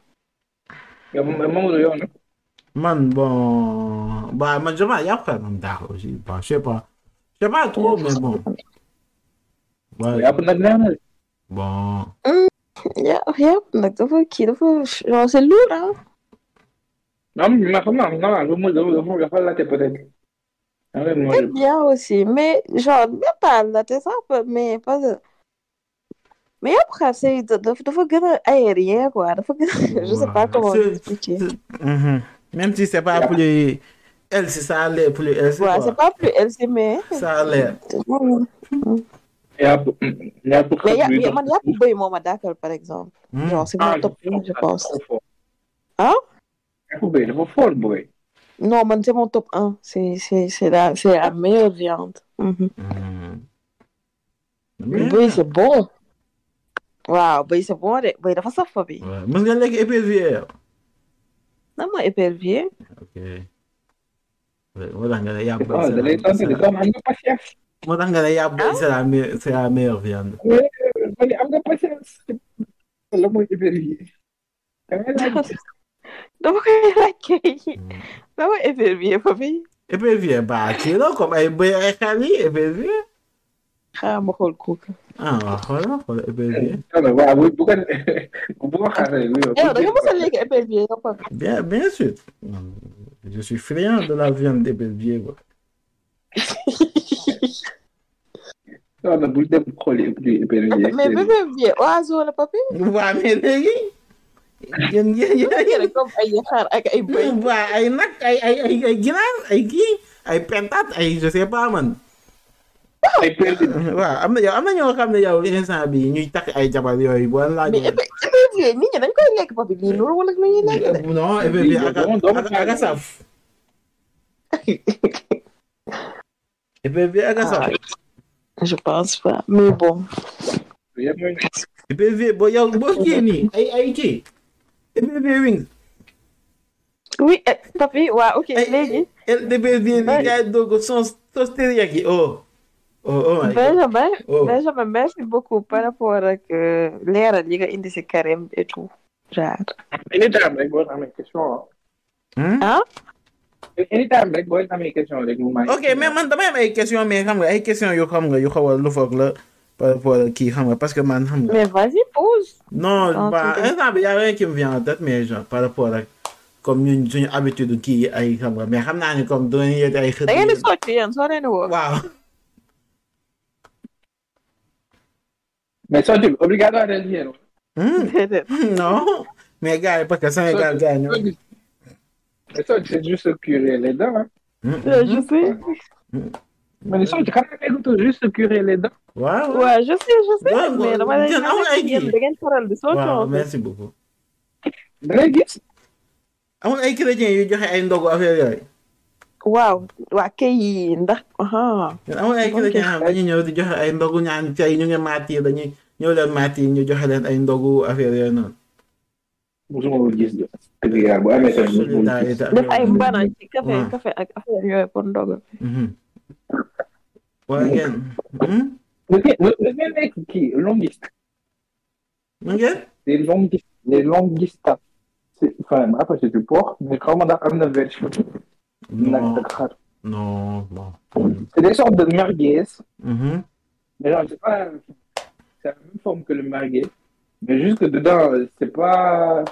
Man bon bah man je yàpp xar man daax aussi bon je sais pas je sais pas trop mais bon ouais, na bon yàpp yàpp nag dafa kii dafa genre c'est lourd ah Non, mais xam naa non, le mot peut-être. C'est bien aussi mais genre même pas la te ça peut mais pas de mais yàpp xar c'est dafa dafa gën a aérien quoi dafa gën a je sais pas comment C'est- expliquer Mhm. Même si c'est pas plus elle, si ça a l'air plus elle, c'est waaw quoi? c'est pas plus LC mais ça a l'air. yàpp yàpp mais xar yàpp buy mais dox man yàpp bëy moo ma dàkkal par exemple Hmm. genre c'est Ah, mon top un je pense dafa fort. ah yàpp bëy dafa fort booy. non man c'est mon top 1 c'est c'est c'est la c'est la meilleure viande Mhm. Mhm. bëy c'est bon waaw bëy c'est bon de bëy dafa saf fa bi Ouais. Mës nga lekk épervier nan ma épervier Ok. moo tax nga ne yàpp da moo tax nga ne yàpp c'est la meilleure c'est la meilleure viande. ma ne am nga patience. la mooy épervier. dama koy laaj kay dama épervier fa bi épervier ba kii la comme ay bëy ay xar yi épervier. xaaral ma xool kooku ah épervier yow Pape Bien, bien sûr. Je suis friand de la viande d'épervier. quoi. *laughs* non non bul dem xooli épervier. mais épervier oiseau la papi waa mais léegi. yéen yéen yéen yéen comme ay xar ak ay bëy waa ay nag ay ay ay ay ginaar ay kii ay pentat ay je sais pas man. Waaw am na yow am na ñoo xam ne yow instant bi ñuy takk ay jabar yooyu boo mais épervier nit ñi dañ koy lekk lii loolu wala lu ñuy lekk de non épervier ak ak ak a saf. épervier ak a saf. je pense pas mais bon épervier boo yow boo kii nii ay ay kii. épervier wings. oui eh, papi waaw ok léegi épervier ni gars yi doog teriyaki oh. Oh oh my God. Benjamin Oh. Benjamin merci beaucoup. Par rapport ak leeral yi nga indi si carême et tout. Genre. Anytime rek boo amee question ah anytime rek boo amee question rek mu may. ok mais man damay am ay question mais xam nga ay question yu xam nga yu xaw a lu foog la par rapport ak kii xam nga parce que man xam nga. Mais vas-y pose. Non Ah, ba ok. instant bi y a rien qui me vient en tête mais genre par rapport ak comme ñun suñu habitude kii ay xam nga mais xam naa ni comme yéete ay xët da ngeen di socc yéen soo leen di woo. Waaw *laughs* que Sénégal gars yi ñoo mais sorti c'est juste curer les dents. hein. Euh, je sais mais les dents. waaw waaw je sais je sais mais merci beaucoup ay chrétiens yu joxe ay ndogu affaire yooyu waaw waa kay yi ndax aha ñun amul ay Ok. chrétiens xam dañuy ñëw di joxe ay ndogu ñaan tey ñu ngi maati dañuy ñëw leen maati ñu joxe leen ay ndogu affaire yooyu noonu. mosuma ko gis de. dëgg yàlla bu amee tamit mosuma ko gis. solidarité def ay mbana ci café Ouais. café ak affaire yooyu pour ndogu ngeen. nekk kii longiste. mu les longuistes les longuistas. c'est enfin après c'est du porc mais xaw ma ndax am na version. nag non ak xar. non c'est des sortes de merguez. Mais genre, c'est pas. C'est la même forme que le merguez. Mais juste que dedans, c'est pas.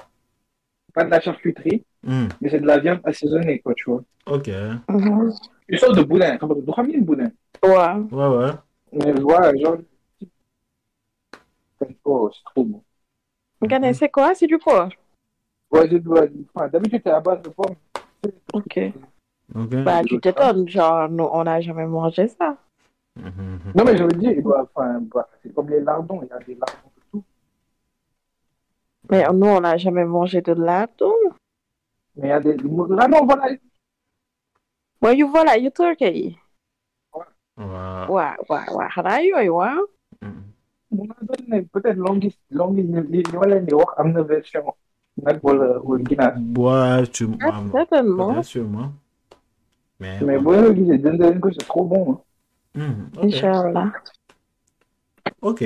Pas de la charcuterie, Hmm. mais c'est de la viande assaisonnée, quoi, tu vois. ok. Une sorte de boudin. Du xam ngeen boudin. waaw ouais ouais. Mais voilà, genre. Oh, c'est trop bon. ne c'est quoi? C'est du porc Ouais, je dois. Enfin, d'habitude, c'est à base de ok ok. bah tu t'étonnes genre nous on n'a jamais mangé ça Mhm. Non, mais je veux dire, il bah, c'est comme les lardons. Il y a des lardons de tout. mais nous on n'a jamais mangé de lardon Mais il y a des. Non, voilà. mooy yu voilà yu turke yi waaw. waaw waaw waaw xanaa yooyu waaw Mhm. Mun naa doon ne peut-être ma leen di wax am na version. Ouais, tu ah, certainement. Mais, Mais bon. c'est trop bon. hein. Mhm. ok. Inch'Allah ok.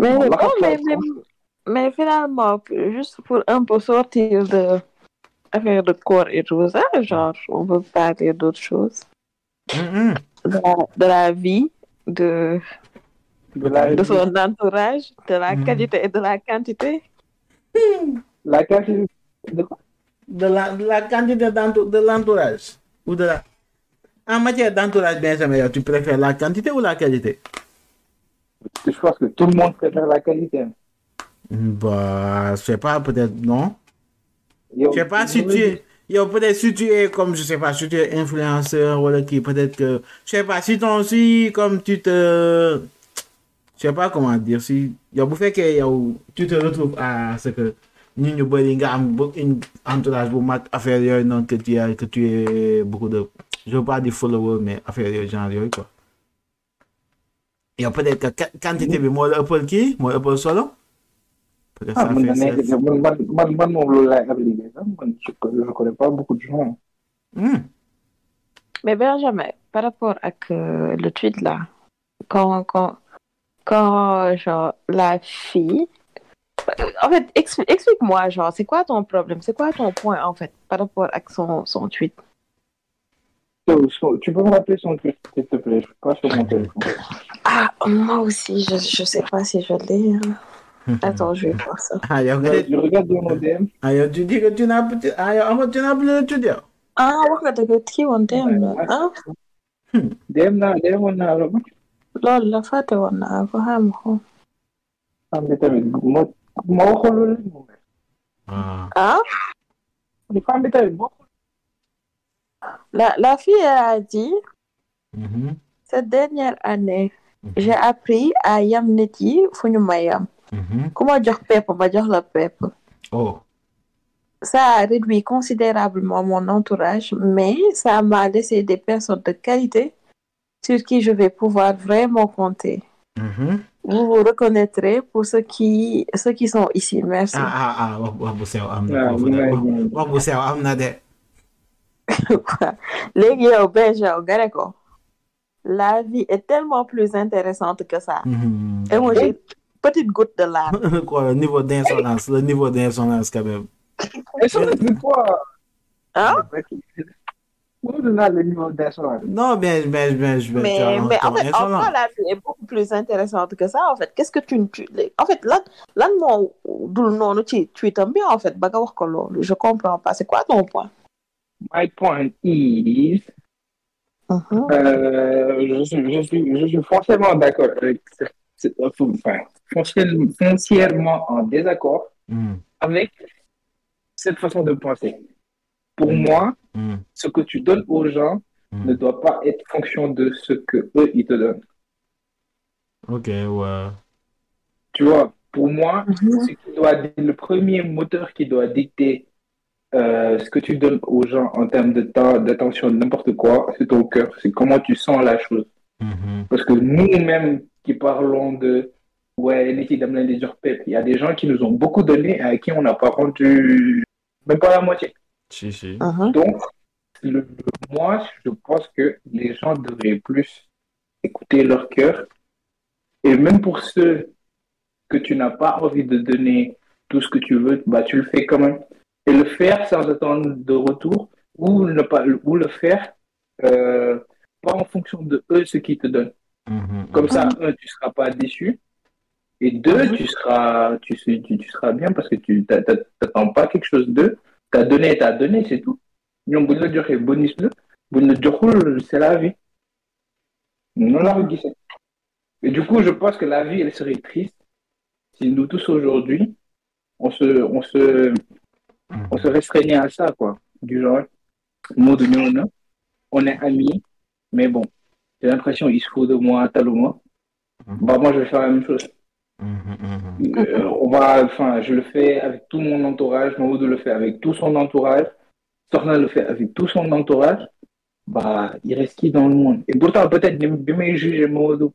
mais mais bon mais mais mais finalement juste pour un peu sortir de affaire de corps et tout ça genre on peut parler d'autres choses Mhm. de la, de la vie de de la, de son entourage de la Mhm. qualité et de la quantité la quantité de quoi? De la, de la quantité de l'entourage. Ou de la. En matière d'entourage, Benjamin, tu préfères la quantité ou la qualité? Je pense que tout le monde préfère la qualité. Bah, je sais pas, peut-être non? Yo, Je sais pas si tu es. Yo, peut-être si tu es comme, je sais pas, si tu es influenceur ou qui, peut-être que. Je sais pas, si ton si, comme tu te. Je sais pas comment dire, si. Yo, vous faites que yo, tu te retrouves à ce que. Nous, nous, une entourage pour affaire non que tu as, que tu es beaucoup de. Je veux pas dire followers, mais affaire yooyu, genre yooyu, quoi. Yo, peut-être que qua- quantité bi moo la ëppal kii, moo la ëppal solo. Ah, man, man, man, moom loolu laay appliqué sax man je connais pas beaucoup de gens. Hmm. Mais Benjamin, par rapport à que le tweet là, quand, quand, quand genre, la fille. En fait, expli- explique-moi, genre, c'est quoi ton problème? C'est quoi ton point, en fait, par rapport à son, son tweet? Tu peux me rappeler son truc, s'il te plaît, je suis pas sur mon téléphone. Ah, moi aussi, je, je sais pas si je l'ai. hein. *laughs* Attends, je vais voir ça. Ah, yow nga Je regarde dans mon DM. ah, tu dis que tu n'as ah, plus. Ah. Ah, ko. Ah. Ah, Ni la, la fille a dit, Mhm. cette dernière année, j'ai appris à yam nit yi fu ñu ma yam. Mhm. ku ma jox pepp ma jox la pepp. Oh. Ça a réduit considérablement mon entourage, mais ça m'a laissé des personnes de qualité sur qui je vais pouvoir vraiment compter. Vous vous reconnaîtrez pour ceux qui, ceux qui sont ici. Merci. Ah, ah, ah, Léegi yow Benja nga ne ko la vie est tellement plus intéressante que ça. Mhm. Emoji petite goutte de larmes. *laughs* Quoi, le niveau d'insolence, le niveau d'insolence quand même. Et Hein? Où on a le niveau d'insolence? Non, bien, bien, bien, bien. Mais, tu as mais en fait, en quoi la vie est beaucoup plus intéressante que ça en fait Qu'est-ce que tu, tu en fait dul noonu ci tweetam bi en fait je comprends pas c'est quoi ton point? My point is, Mhm. euh, je, suis, je, suis, je suis foncièrement d'accord avec, enfin, foncièrement, foncièrement en désaccord Mhm. avec cette façon de penser. Pour moi, Mhm. ce que tu donnes aux gens ne doit pas être fonction de ce que eux ils te donnent. Ok, ouais. Tu vois, pour moi, Mhm. ce qui doit, le premier moteur qui doit dicter euh, ce que tu donnes aux gens en termes de temps, d'attention, n'importe quoi, c'est ton cœur, c'est comment tu sens la chose. Mhm. Parce que nous-mêmes qui parlons de ouais, les filles d'amour, les pep, il y a des gens qui nous ont beaucoup donné et à qui on n'a pas rendu même pas la moitié. Si, si. Mhm. Donc, le- le- moi, je pense que les gens devraient plus écouter leur cœur. Et même pour ceux que tu n'as pas envie de donner tout ce que tu veux, bah, tu le fais quand même. Et le faire sans attendre de retour, ou, ne pas, ou le faire euh, pas en fonction de eux ce qu'ils te donnent. Mhm. Comme ça, un, tu seras pas déçu. Et deux, Mhm. tu seras, tu, sais- tu, tu seras bien parce que tu t'attends pas quelque chose d'eux. T'as donné, t'as donné, c'est tout. bonus c'est la vie. Non la. Et du coup, je pense que la vie, elle serait triste si nous tous aujourd'hui, on se, on se, on se restreignait à ça, quoi. Du genre, on est amis, mais bon, j'ai l'impression il se fout de moi, taluma. Bah, moi, je vais faire la même chose. Mhm, mhm. Euh, on va, enfin, je le fais avec tout mon entourage, Maud le fait avec tout son entourage, Sorna le fait avec tout son entourage. Bah, il reste qui dans le monde? Et pourtant, peut-être, bi may juger Maud,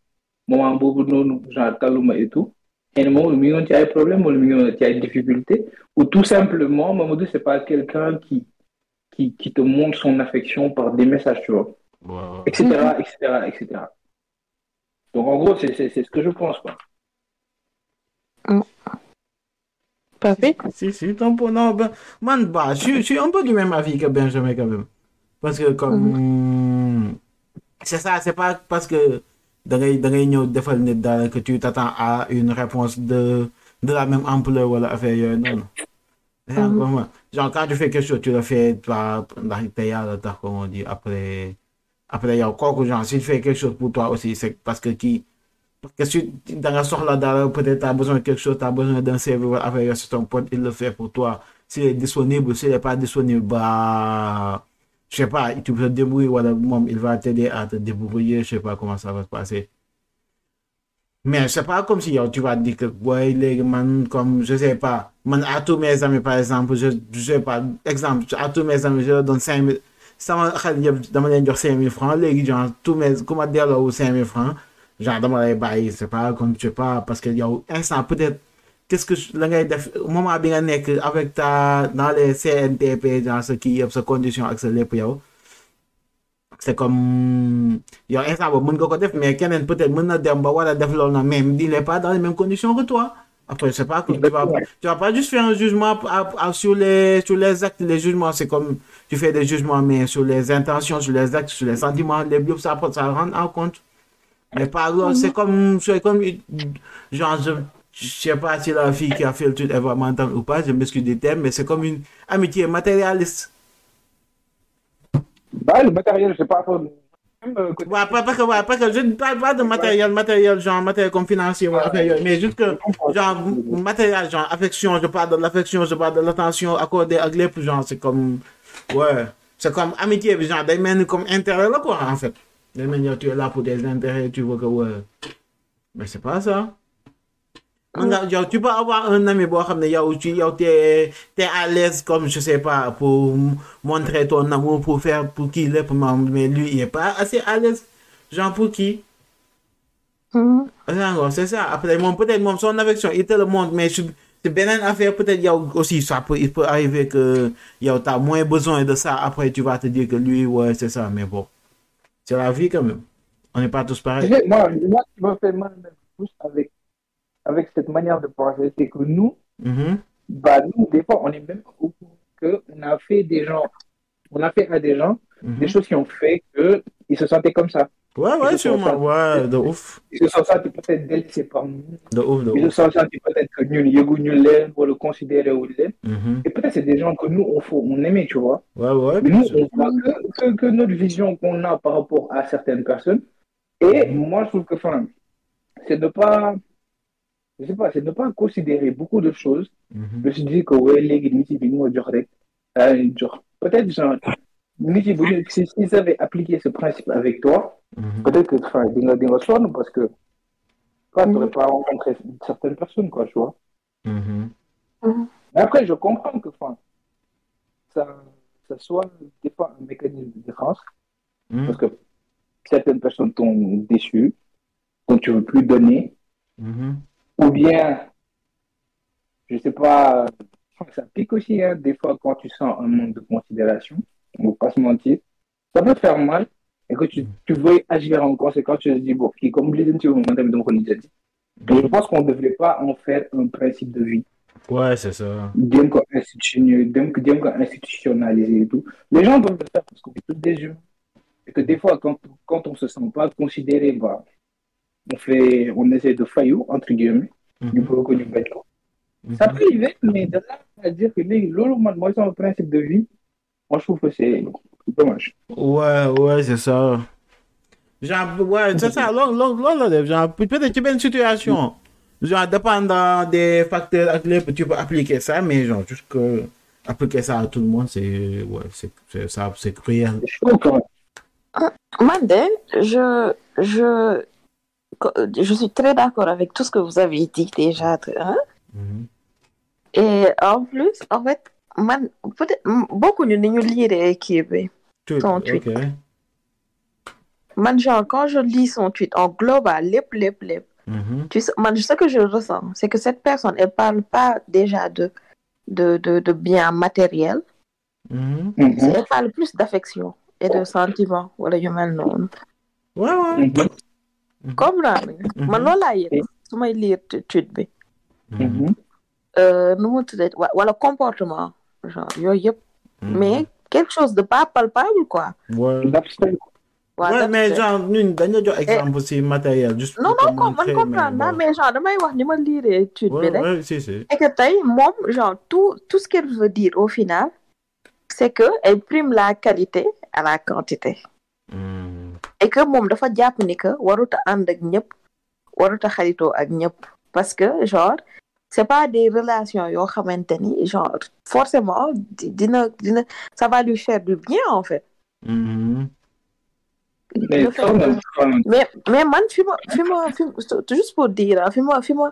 moment boobu noonu, genre taluma et tout. Et Maud, mi ngi woon ci ay problème wala mi ngi woon ci ay difficulté ou tout simplement, Mamadou, c'est pas quelqu'un qui, qui, qui te montre son affection par des messages, tu vois, Ouais, ouais. etc., etc., etc. Donc, en gros, c'est c'est- c'est ce que je pense, quoi. Papi Si, si, ton non, ben, man, bah, je, suis- je suis un peu du même avis que Benjamin quand même. Parce que comme, c'est ça, c'est pas parce que da ngay da ngay ñëw defal nit dara que tu t'attends à une réponse de, de la même ampleur wala affaire yooyu noonu. Genre, Mhm. genre, quand tu fais quelque chose, tu le fais par, ndax te yàlla tax, comme on dit, après, après yow, kooku, genre, s'il fait quelque chose pour toi aussi, c'est parce que kii, parce que si da nga soxla dara peut-être t'as besoin de quelque chose t'as besoin d'un serveur avec c'est ton pote il le fait pour toi s'il est disponible s'il est pas disponible bah je sais pas tu peux te débrouiller moom il va t'aider à te débrouiller je sais pas comment ça va se passer. Mais c'est pas comme si yow tu vas dire que boy léegi man comme je sais pas. À tous mes amis par exemple je je sais pas. Exemple à tous mes amis je donne cinq mille. Sama xel yëpp dama leen jox cinq mille francs léegi genre tous mes ma delloo cinq mille francs genre dama lay bàyyi c'est pas comme je sais pas parce que yow instant peut-être qu'est-ce que la ngay def moment bi nga nekk avec ta dans les CNTP genre sa kii yëpp sa condition ak sa lépp yow c'est comme yow instant boobu mën nga ko def mais keneen peut-être mën na dem ba war a def loolu na même il n'est pas dans les mêmes conditions que toi. Après c'est pas que tu vas tu vas pas juste faire un jugement à- à- sur les sur les actes les jugements c'est comme tu fais des jugements mais sur les intentions sur les actes sur les sentiments les yëpp ça ça rend en compte. Mais pas loolu c'est comme c'est comme genre je sais pas si la fille qui a fait le truc elle va m'entendre ou pas je m'excuse du terme mais c'est comme une amitié matérialiste Bah, le matériel, c'est pas euh, côté- Ouais, pas- parce que, ouais, parce que je ne parle pas de matériel, matériel, genre matériel comme financier, ouais, mais juste que, genre, matériel, genre, affection, je parle de l'affection, je parle de l'attention accordée ak lépp, genre, c'est comme, ouais, c'est comme amitié, genre, mel ni comme intérêt là, quoi, en fait. Ni yow, tu es là pour des intérêts, tu veux que, ouais. Mais c'est pas ça. Yow, tu peux avoir un ami boo xam ne yow tu yow t'es t'es à l'aise comme je sais pas pour montrer ton amour pour faire pour kii lépp moom mais lui il est pas assez à l'aise. Genre pour qui? Mhm. genre c'est ça. Après moom peut-être moom son affection il te le montre mais c'est beneen affaire peut-être yow aussi ça peut il peut arriver que yow t'as moins besoin de ça après tu vas te dire que lui ouais c'est ça mais bon. C'est la vie quand même. On n'est pas tous pareils. Moi, moi, qui me fait mal avec, avec cette manière de penser, c'est que nous, Mhm. bah, nous, des fois, on est même au courant qu'on a fait des gens, on a fait à des gens Mhm. des choses qui ont fait qu'ils se sentaient comme ça. ouais ouais sûrement ouais de ouf Ils se sont sentis peut-être délaissés par nous. de ouf de Ils se ouf sont sentis peut-être que nous, nous, l'aime, ou le considérer ou l'aime. Mhm. Et peut-être c'est des gens que nous, on, faut, on aimait, tu vois. ouais ouais Mais nous, sûr. on voit que, que, que notre vision qu'on a par rapport à certaines personnes. Et moi, je trouve que, enfin, c'est ne pas, je sais pas, c'est ne pas considérer beaucoup de choses. Mhm. Je me suis dit que, ouais, les euh, genre, peut-être, genre, si s'ils avaient appliqué ce principe avec toi, Mhm. peut-être que, enfin, parce que, toi, tu n'aurais pas rencontré certaines personnes, quoi, tu vois. Mhm. Mais après, je comprends que, enfin, ça, ça soit des fois un mécanisme de défense. Mhm. Parce que certaines personnes t'ont déçu, dont tu veux plus donner, Mhm. Ou bien, je sais pas, ça pique aussi, hein, des fois quand tu sens un manque de considération, on va pas se mentir, ça peut te faire mal, et que tu, tu veux agir en conséquence, tu te dis, bon, qui comme les gens moment ko lijjanti. Et je pense qu'on ne devrait pas en faire un principe de vie. ouais c'est ça Jéem ko institutionnaliser, et tout. Les gens doivent le faire parce qu'on est tous des humains. Et que des fois, quand, quand on se sent pas considéré, bah, on fait, on essaie de faillir, entre guillemets, du Mhm. peu que nous mettons. Mhm. Ça peut arriver, mais de là à dire que les, lolo, man, moi, c'est un principe de vie, moi, je trouve que c'est dommage. Ouais, ouais, c'est ça. Genre, ouais, c'est ça, loolu loolu loolu la def genre peut-être ci benn situation genre dépendant des facteurs ak lépp tu peux appliquer ça mais genre juste que appliquer ça à tout le monde c'est ouais c'est c'est ça c'est cruel. Même. Man de, je, je, je suis très d'accord avec tout ce que vous avez dit déjà. Hein? Mhm. Et en plus, en fait, man, beaucoup de nous lire. Tout, Ton tweet. ok. Man, genre, quand je lis son tweet en global, lip, lip, lip, Mhm. tu sais, man, ce que je ressens, c'est que cette personne, elle parle pas déjà de, de, de, de biens matériels, Mhm. Elle parle plus d'affection et de sentiments, yu mel noonu. Ouais, ouais. Mhm. comprendre nga Mhm. man loolu laa yëg su may lire tu- tweet bi Mhm. Euh, nu mu tuddee wa- wala comportement genre yooyu yëpp mais quelque chose de pas palpable quoi Ouais. L'abstrait. waa Ouais, that's mais it. genre ñun dañu jox exemple si matériel juste non non ko man comprendre naa mais genre damay wax ni ma lire tweet bi rek si si. et que tey moom genre tout tout ce qu'elle veut dire au final c'est que elle prime la qualité à la quantité. Et que moom dafa jàpp ni que warut a ànd ak ñëpp warut a xaritoo ak ñëpp. Parce que genre c'est pas des relations yoo xamante ni genre forcément di- dina dina ça va lui faire du bien en fait. Mhm. mais mais mais man fi ma fi ma fi juste pour dire fi ma fi ma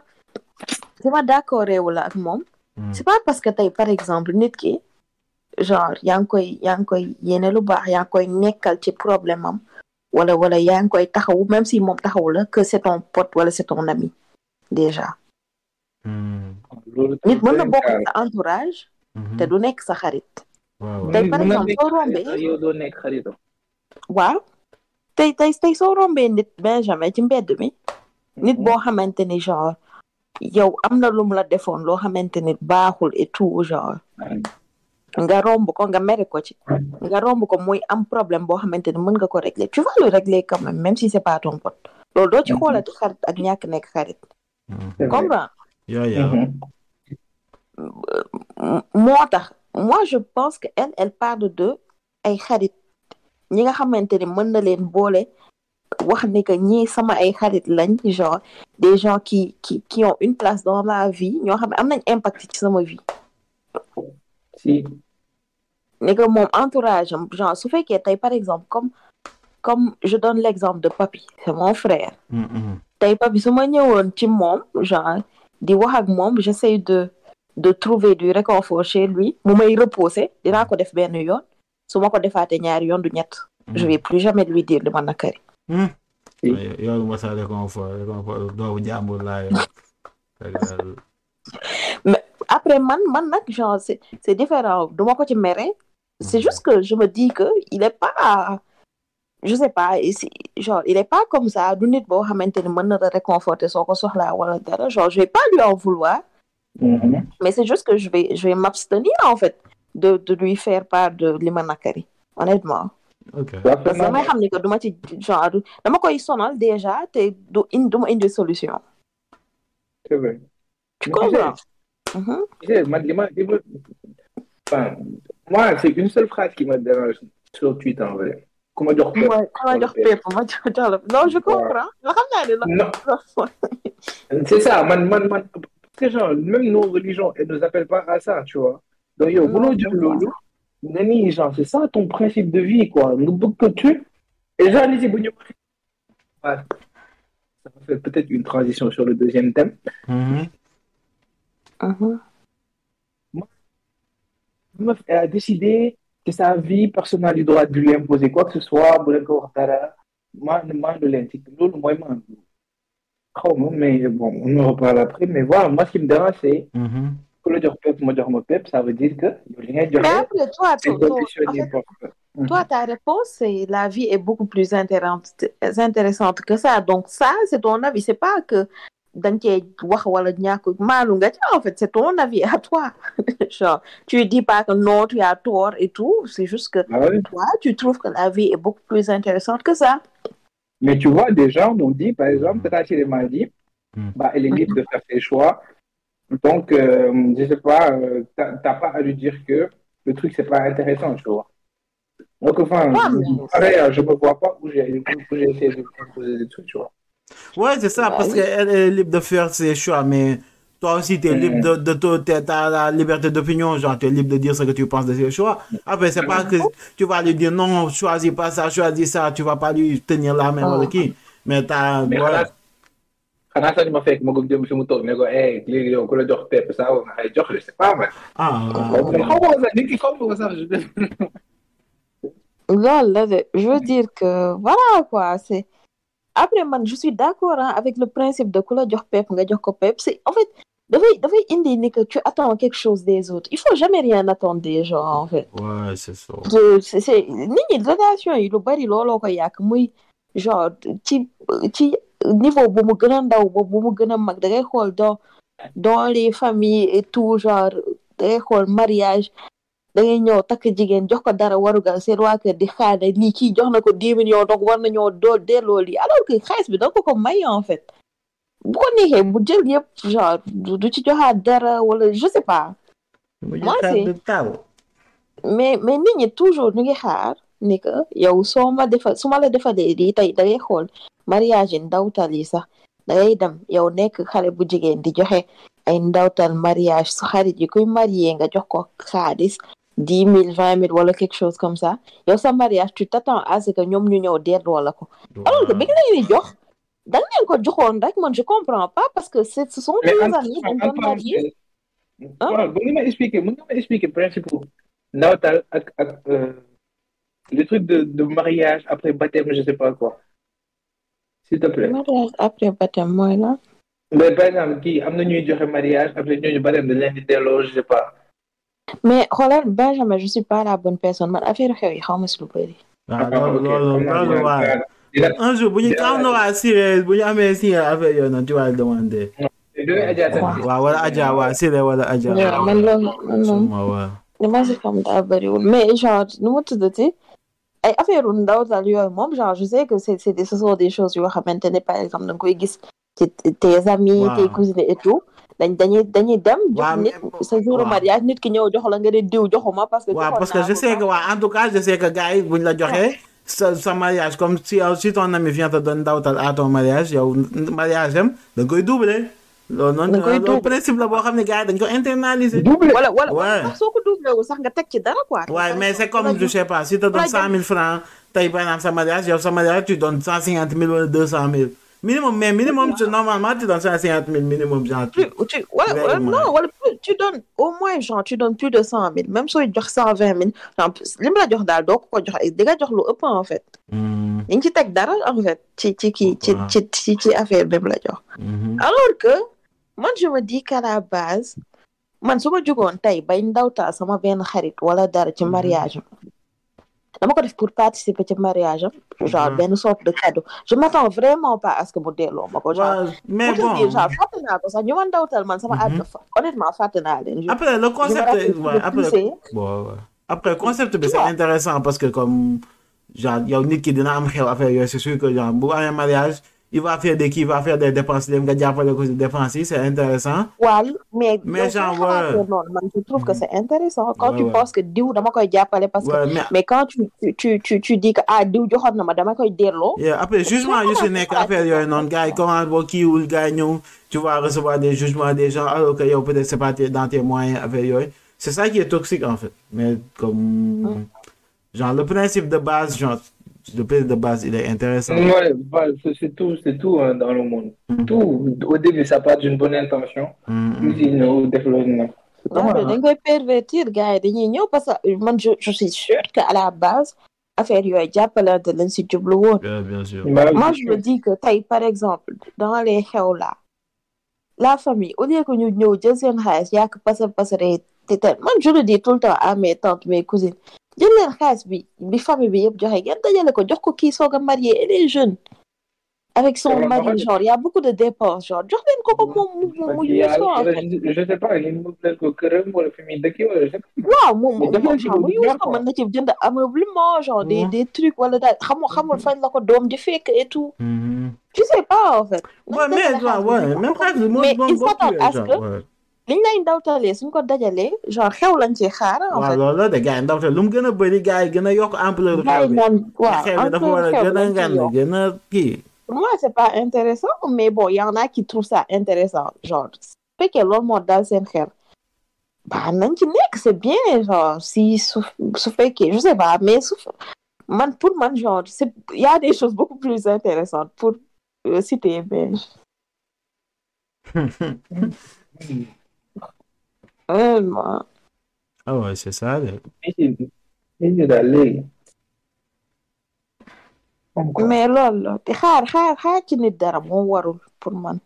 fi ma d'accord wala ak moom. Mhm. c'est pas parce que tey par exemple nit ki genre yaa ngi koy yaa ngi koy yéene lu baax yaa ngi koy nekkal ci problème am wala wala yaa ngi koy taxawu même si moom taxawu la que c'est ton pote wala c'est ton ami déjà. Loolu nit mën na bokk sa entourage Mhm. te du nekk sa xarit. Tey par exemple soo rombee waaw. Tey tey tey soo rombee nit Benjamin ci mbedd mi nit boo xamante ni genre yow am na lum la defoon loo xamante ni baaxul et tout genre nga romb ko nga mere ko ci nga romb ko muy am problème boo xamante ni mën nga ko régler. Tu vas le régler quand même même si c'est pas ton pote. Loolu doo ci xoolati xarit ak ñàkk nekk xarit. Comprends? Yeah, yeah. Mhm. M- moo tax moi je pense que elle elle parle de ay xarit. Ñi nga xamante ni mën na leen boole wax ni que ñii sama ay xarit lañ genre des gens qui qui qui ont une place dans ma vie ñoo xam ne am nañ impact ci sama vie si que moom entourage genre su fekkee tey par exemple comme comme je donne l'exemple de Papi c'est mon frère Mhm. tey Papi su ma ñëwoon ci moom genre di wax ak moom j'essaie de de trouver du réconfort chez lui mu may reposer dinaa ko def benn yoon su ma ko defaatee ñaari yoon du ñett je vais plus jamais lui dire li ma nakari. Si. Ay, yow ma sa réconfort réconfort doomu jàmbur laa yor. *laughs* Après man man nag genre c'est c'est différent. Du ma ko ci mere c'est juste que je me dis que il est pas je sais pas genre il est pas comme ça. Du nit boo xamante ni mën na la réconforter soo ko soxlaa wala dara. Genre je vais pas lui en vouloir. Mhm. mais c'est juste que je vais je vais m'abstenir en fait de de lui faire part de li ma nakari honnêtement. Ok. Parce que damay xam ni que du ma ci genre du- dama koy sonal déjà te du in du ma indi solution. C'est vrai. tu comprends? Mhm. ma- ma- enfin, moi, c'est une seule phrase qui me dérange sur Twitter, en vrai. Ma Ouais, ma ma jox la non je comprends Non, *laughs* c'est ça, man, man, man. Parce que genre, même nos religions, elles ne nous appellent pas à ça, tu vois. Donc, yo, Non, boulot du je lolo, nani, genre, c'est ça ton principe de vie, quoi. Nous beaucoup que tu. Et genre, les Ouais. Ça fait peut-être une transition sur le deuxième thème. Meuf, elle a décidé que sa vie, personne n'a le droit de lui imposer quoi que ce soit. Xaw ma, mais bon, on en reparle après. Mais voilà, moi, ce qui me dérange, c'est la jox pep, ma jox ma pep, ça veut dire que toi toi toi, en fait, que- toi ta réponse c'est la vie est beaucoup plus intéressante intéressante que ça. Donc ça c'est ton avis. C'est pas que da nga cee wax wala ñàkk maalu nga ci en fait c'est ton avis à toi *laughs* genre tu dis pas que non tu as tort et tout c'est juste que Ah toi tu trouves que la vie est beaucoup plus intéressante que ça Mais tu vois, des gens m'ont dit, par exemple, Tata m'a dit, bah, elle est libre de faire ses choix. Donc, euh, je sais pas, euh, t'as pas à lui dire que le truc, c'est pas intéressant, tu vois. Donc, enfin, Ouais, pareil, euh, je me vois pas où j'ai où j'ai essayé de proposer des trucs, tu vois. Ouais, c'est ça, Bah parce oui. qu'elle est libre de faire ses choix, mais toi aussi, tu es libre de, de, de, t'as- t'as la liberté d'opinion, genre, tu es libre de dire ce que tu penses de ses choix. Après, c'est pas que tu vas lui dire non, choisis pas ça, choisis ça, tu vas pas lui tenir la main Ah. ou qui. Mais t'as, Mais voilà. xanaa xanaa sax ni ma fekk ma ko jëm fi mu toog ne ko eh léegi yow ku la jox pepp saa nga xay jox je sais pas man. Ah, mais xaw ma ko sax nit ki xaw ma ko sax je loolu la de je veux dire que voilà quoi c'est après man je suis d'accord hein, avec le principe de ku la jox pep nga jox ko pep. C'est en fait dafay dafay indi ni que tu attends quelque chose des autres. Il faut jamais rien attendre des gens en fait. Ouais, c'est ça. c'est c'est nit ñi relation yi lu bari looloo ko yàq. Muy genre ci ci niveau bu mu gën a ndaw ba bu mu gën a mag da ngay xool dans dans les familles et tout genre da ngay xool mariage da ngay ñëw takk jigéen jox ko dara warugal seen waa kër di xaar ne lii kii jox na ko dix millions donc war nañoo doo delloo lii alors que xaalis bi da ko ko may en fait. bu ko neexee jël yëpp genre du ci joxaat dara wala je sais pas. Moi, mais mais nit ñi toujours ñu ngi xaar ni que yow soo ma defal su ma la defalee lii tey da xool mariage yi ndawtal yi sax da da dem yow nekk xale bu jigéen di joxe ay ndawtal mariage su xarit yi kuy marié nga jox ko xaalis dix mille vingt mille wala quelque chose comme ça. Yow sa mariage tu t'attends à ce que ñoom ñu ñëw delloo la ko. Alors que bi nga leen di jox da nga leen ko joxoon rek man je comprends pas parce que ce sont en amis dañ doon marié waaw bu nga ma expliquer mën nga ma expliquer principe ndawtal ak ak euh, le truc de de mariage après baptême je sais pas quoi. S'il te plaît. Mariage après baptême mooy la mais par exemple kii am na ñuy joxe mariage après ñooñu baptême dañ leen di delloo je sais pas mais xoolal Benjamin je suis pas la bonne personne. Man affaire xew yi xaw ma si lu bëri. Waaw loolu ok. loolu Xam naa loolu dina- waaw dina- un jour bu ñu dina- am na waa Siré bu ñu amee Siré affaire yooyu noonu tu vas demander. Waaw wala Adja waa Siré wala Adja. Waaw man loolu man moom. Waaw waaw. Li ma si xam daa bëriwul. Mais genre nu mu tuddati? Ay affaire u ndaw daal yooyu moom genre je sais que c'est c'est des ce sont des choses yoo xamante ne par exemple da nga koy gis ci tes amis Waaw. tes cousines et tout dañ dañuy dañuy dem jox Waaw, nit mais- sa jour waaw. mariage nit ki ñëw jox la nga ne diw joxuma parce que waaw parce je sais que waa en tout cas je sais que gars yi buñ la joxee sa sa mariage comme si si ton ami vient te donner ndawtal à ton mariage yow mariage am da koy doubler loolu noonu Da nga koy loolu principe la boo xam ne gars yi dañ ko internaliser. double wala wala Ouais. wala sax soo ko doublé wu sax nga teg ci dara quoi Ouais, mais c'est comme, je sais pas, si tu donnes Ouais, 100 000 francs, t'as par exemple sa mariage, yow sa mariage, tu donnes 150 000 ou 200 000. Minimum, mais minimum, tu- normalement, tu donnes 150 000 minimum, genre. plus tu non plus tu donnes au moins genre tu donnes plus de cent mille même sooy jox cent vingt mille genre jox daal doo ko ko jox di nga jox lu ëpp en fait Hmm, dañ ci teg dara en fait kii ci Waaw. ci ci ci affaire la jox mhm. alors que man je me dis qu'à la base man su ma jugoon tey bay ndawtaa sama benn xarit wala dara ci mariage am dama ko def pour participer ci mariage am. Genre benn sorte de cadeau. Je m'attends vraiment pas à ce que mu delloo ma ko genre Ouais, mais bon, genre fàtte naa ko sax ñu ma ndawtal man sama àdduna fa. Honnêtement fàtte naa leen je- après, le concept, après, concept, c'est intéressant parce que comme, genre, il y a une qui dina am xew affaire yooyu, c'est sûr que, genre, bu amee mariage, il va faire des qui va faire des dépenses, dem nga jàppale ko ci dépenses c'est intéressant. waaw mais Mais genre, ouais. man je trouve que c'est intéressant. Quand Ouais, tu ouais. penses que diw dama koy jàppale parce que Ouais, mais mais quand tu tu tu tu, dis que ah diw joxoon na ma dama koy delloo. Yeah, après, jugement, je suis nekk affaire yooyu noonu gars comment boo kiiwul gars yi ñëw tu vas recevoir des jugements des gens alors que yow peut-être c'est pas dans tes moyens affaire yooyu. C'est ça qui est toxique en fait. Mais comme genre le principe de base genre le principe de base il est intéressant Ouais, voilà, c'est c'est tout, c'est tout hein, dans le monde. Mhm. Tout, au début, ça part d'une bonne intention. Mm, Puis, mm. il nous développe. après dañ koy pervertir gars yi dañuy ñëw parce que man je je suis sûre que à la base affaire yooyu jàppalante lañ si jublu woon bien sûr Bah, moi je me dis que tey par exemple dans les xew là la famille au lieu que ñu ñëw jël seen xaalis yàq pasar pasare man je le dis tout le temps à mes tantes mes cousines. Jël leen xaalis bi bi famille bi yëpp joxe ngeen dajale ko jox ko kii soog a marié elle est jeune. Avec son mari genre y a beaucoup de dépenses genre. Jox leen ko ko moom mu mu parce mu qu'il y a- use ko en fait je je sais pas, il me plaît que këram wala fi muy dëkk wala je sais pas. waaw moom moom ko mën na ci jënd ameublement genre des trucs wala daal xamul xamul fañ la ko doom di fekk et tout. Mhm. je sais pas en fait. Ouais mais ouais, ouais même xaalis bi moo Mais moo il bokk s'attend à ce genre, que- ouais. Liñ lay ndawtalee suñ ko dajalee genre xew lañ ci xaar en waaw fait. loolu la de gars yi ndaxte lu mu gën a bëri gars yi gën a yokk ampleur gars xew yi bi naan waaw xew bi dafa war a encore xew gën a lañ ci ngand yokk. gën a kii. pour moi c'est pas intéressant mais bon y en a qui trouvent ça intéressant genre su fekkee loolu moo dal seen xel bah nañ ci nekk c'est bien genre si su su fekkee je sais pas mais su man pour man genre c'est y a des choses beaucoup plus intéressantes pour euh, citer mais *laughs* ah. Comme quoi. mais loolu la te xaar xaar xaar ci nit dara moom warul pour man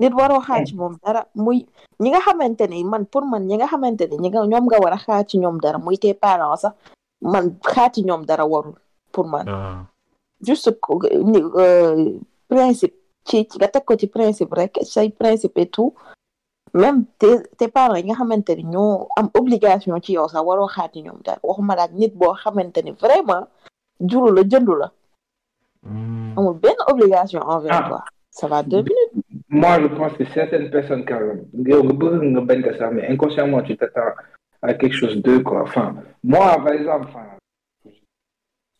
nit waroo xaar ci moom dara muy ñi nga xamante ni man pour man ñi nga xamante ne ñi nga ñoom nga war a xaar ci ñoom dara muy te parents sax man xaar ci ñoom dara warul pour man waaw juste ni euh, principe ci ci nga teg ko ci principe rek say principe et tout même tes tes parents yi nga xamante ni ñoo am obligation ci yow sax waroo xaar ci ñoom dara waxuma la ak nit boo xamante ni vraiment juru la jëndu la Mm. amul benn obligation envers Ah. toi ça va deux minutes Moi, je pense que certaines personnes, quand même, yow nga bëgg nga bañ ko sax, mais inconsciemment, tu t'attends à quelque chose d'eux, quoi. Enfin, moi, par exemple, enfin,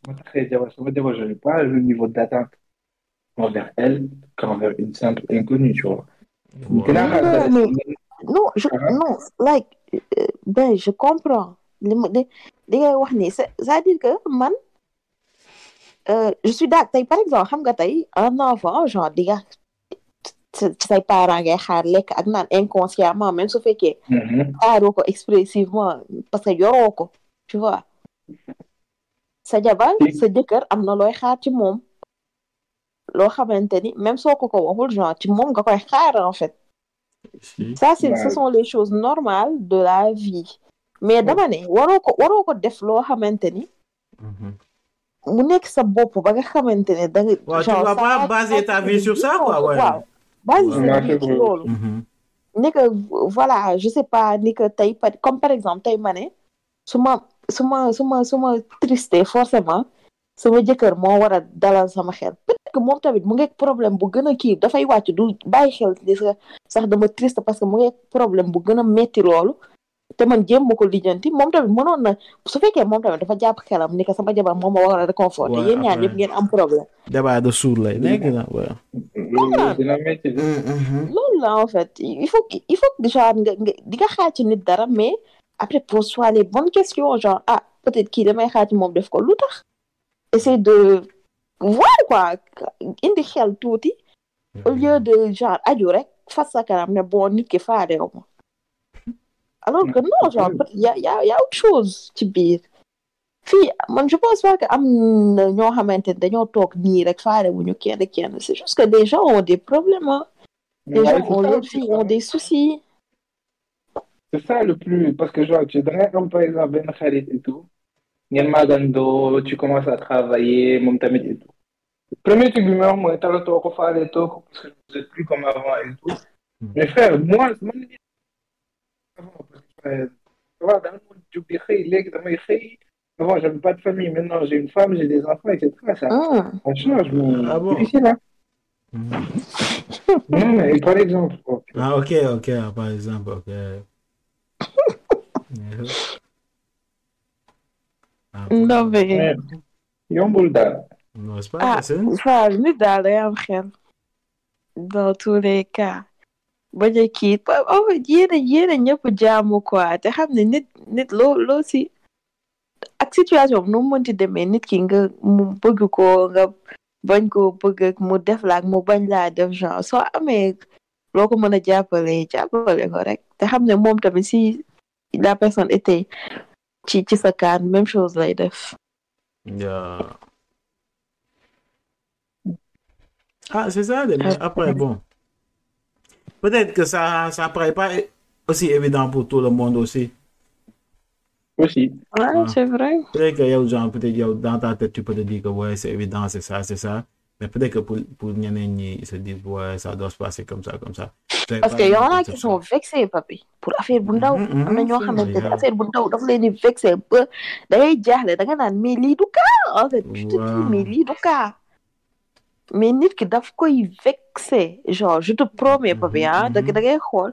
sama taxee jabar, sama jabar, je n'ai pas le niveau d'attente envers elle qu'envers une simple inconnue, tu vois. Non, je Ah. non like euh, ben je comprends. C'est-à-dire que man euh, je suis d'accord par exemple xam nga tey un enfant genre di nga ci say parents ngay xaar lekk ak naan inconsciemment même su fekkee Mhm. xaaroo ko expressivement parce que yoroo ko tu vois. Sa jabar sa jëkkër am na looy xaar ci moom loo xamante ni même soo ko ko waxul genre ci moom nga koy xaar en fait. Ça c'est ce sont les choses normales de la vie. Mais dama ne waroo ko waroo ko def loo xamante ni Mhm. mu nekk sa bopp ba nga xamante ne da nga Ouais, tu vas pas baser ta vie sur ça, quoi, ouais. waaw. Base Ouais, sa vie ci loolu. Mhm. ni que voilà je sais pas ni que tey comme par exemple tey ma ne su ma su ma su ma su ma triste forcément sama jëkkër moo war a dalal sama xel que moom tamit mu ngi problème bu gën a kii dafay wàcc du bàyyi xel sax sax dama triste parce que mu ngi problème bu gën a metti loolu te man jéem ma ko lijjanti moom tamit mënoon na su fekkee moom tamit dafa jàpp xelam ni que sama jabar moom ma war a réconforter Ouais, yéen ñaar ñëpp ngeen am problème débat de sourd lay nekk na ouais. Loolu la en fait il faut que- il faut que genre nga nga di nga xaar ci nit dara mais après pose-toi les bonnes questions genre ah peut-être kii damay xaar ci moom def ko lu tax essayer de voir quoi indi xel tuuti au lieu de genre aju rek fas sa kanam ne bon nit ki faadew ma. Alors que non genre y a y a y a autre chose ci biir. Fii man je pense pas que am na ñoo xamante ne dañoo toog nii rek faade wuñu kenn kenn c'est juste que des gens ont des problèmes hein. Les Ouais, gens c'est ont ont des soucis. C'est ça le plus, parce que genre, tu donnes comme par exemple Ben Khalid et tout, tu commences à travailler, tamit et tout. Premier truc ma wax mooy talatoo ko faale too ko parce que vous êtes plus comme avant et tout. Mais frère, moi, man li avant, parce que ça va, dama doon jóg di xëy, léegi damay xëy. Avant, j'avais pas de famille, maintenant j'ai une femme, j'ai des enfants, etc. Ça, ça change, mais Ah bon? difficile, hein. Mhm. Non, mais par exemple, Ah, ok, ok, ah, par exemple, ok. *laughs* Ah, mais yombul daal. Non, c'est pas Ah, enfin, nit daal day am xel. Dans tous les cas. bañ a kii en fait yéen a yéen a ñëpp jaamu quoi te xam ne nit nit loo loo si ak situation bi nu mu mënti demee nit ki nga mu bëgg ko nga bañ ko bëgg mu def la ak mu bañ laa def genre soo amee loo ko mën a jàppale jàppale ko rek te xam ne moom tamit si la personne était ci ci sa kaan même chose lay def. Yeah. Ah, c'est ça, mais après, bon. Peut-être que ça ça paraît pas aussi évident pour tout le monde aussi. Aussi. Ouais, Ah. c'est vrai. Peut-être que yow, genre, peut-être yow, dans ta tête, tu peux te dire que ouais, c'est évident, c'est ça, c'est ça. Mais peut-être que pour, pour ñi, ils se disent, ouais, ça doit se passer comme ça, comme ça. Parce que y en a qui sont vexés papi. Pour affaire bu ndaw Mhm, mhm, am na ñoo xamante ne affaire bu ndaw dafa leen di vexé ba da ngay jaaxle da nga naan mais lii du cas en fait. Tu te dis mais lii du cas. Mais nit ki daf koy vexé. Genre je te promets papi ah da da ngay xool.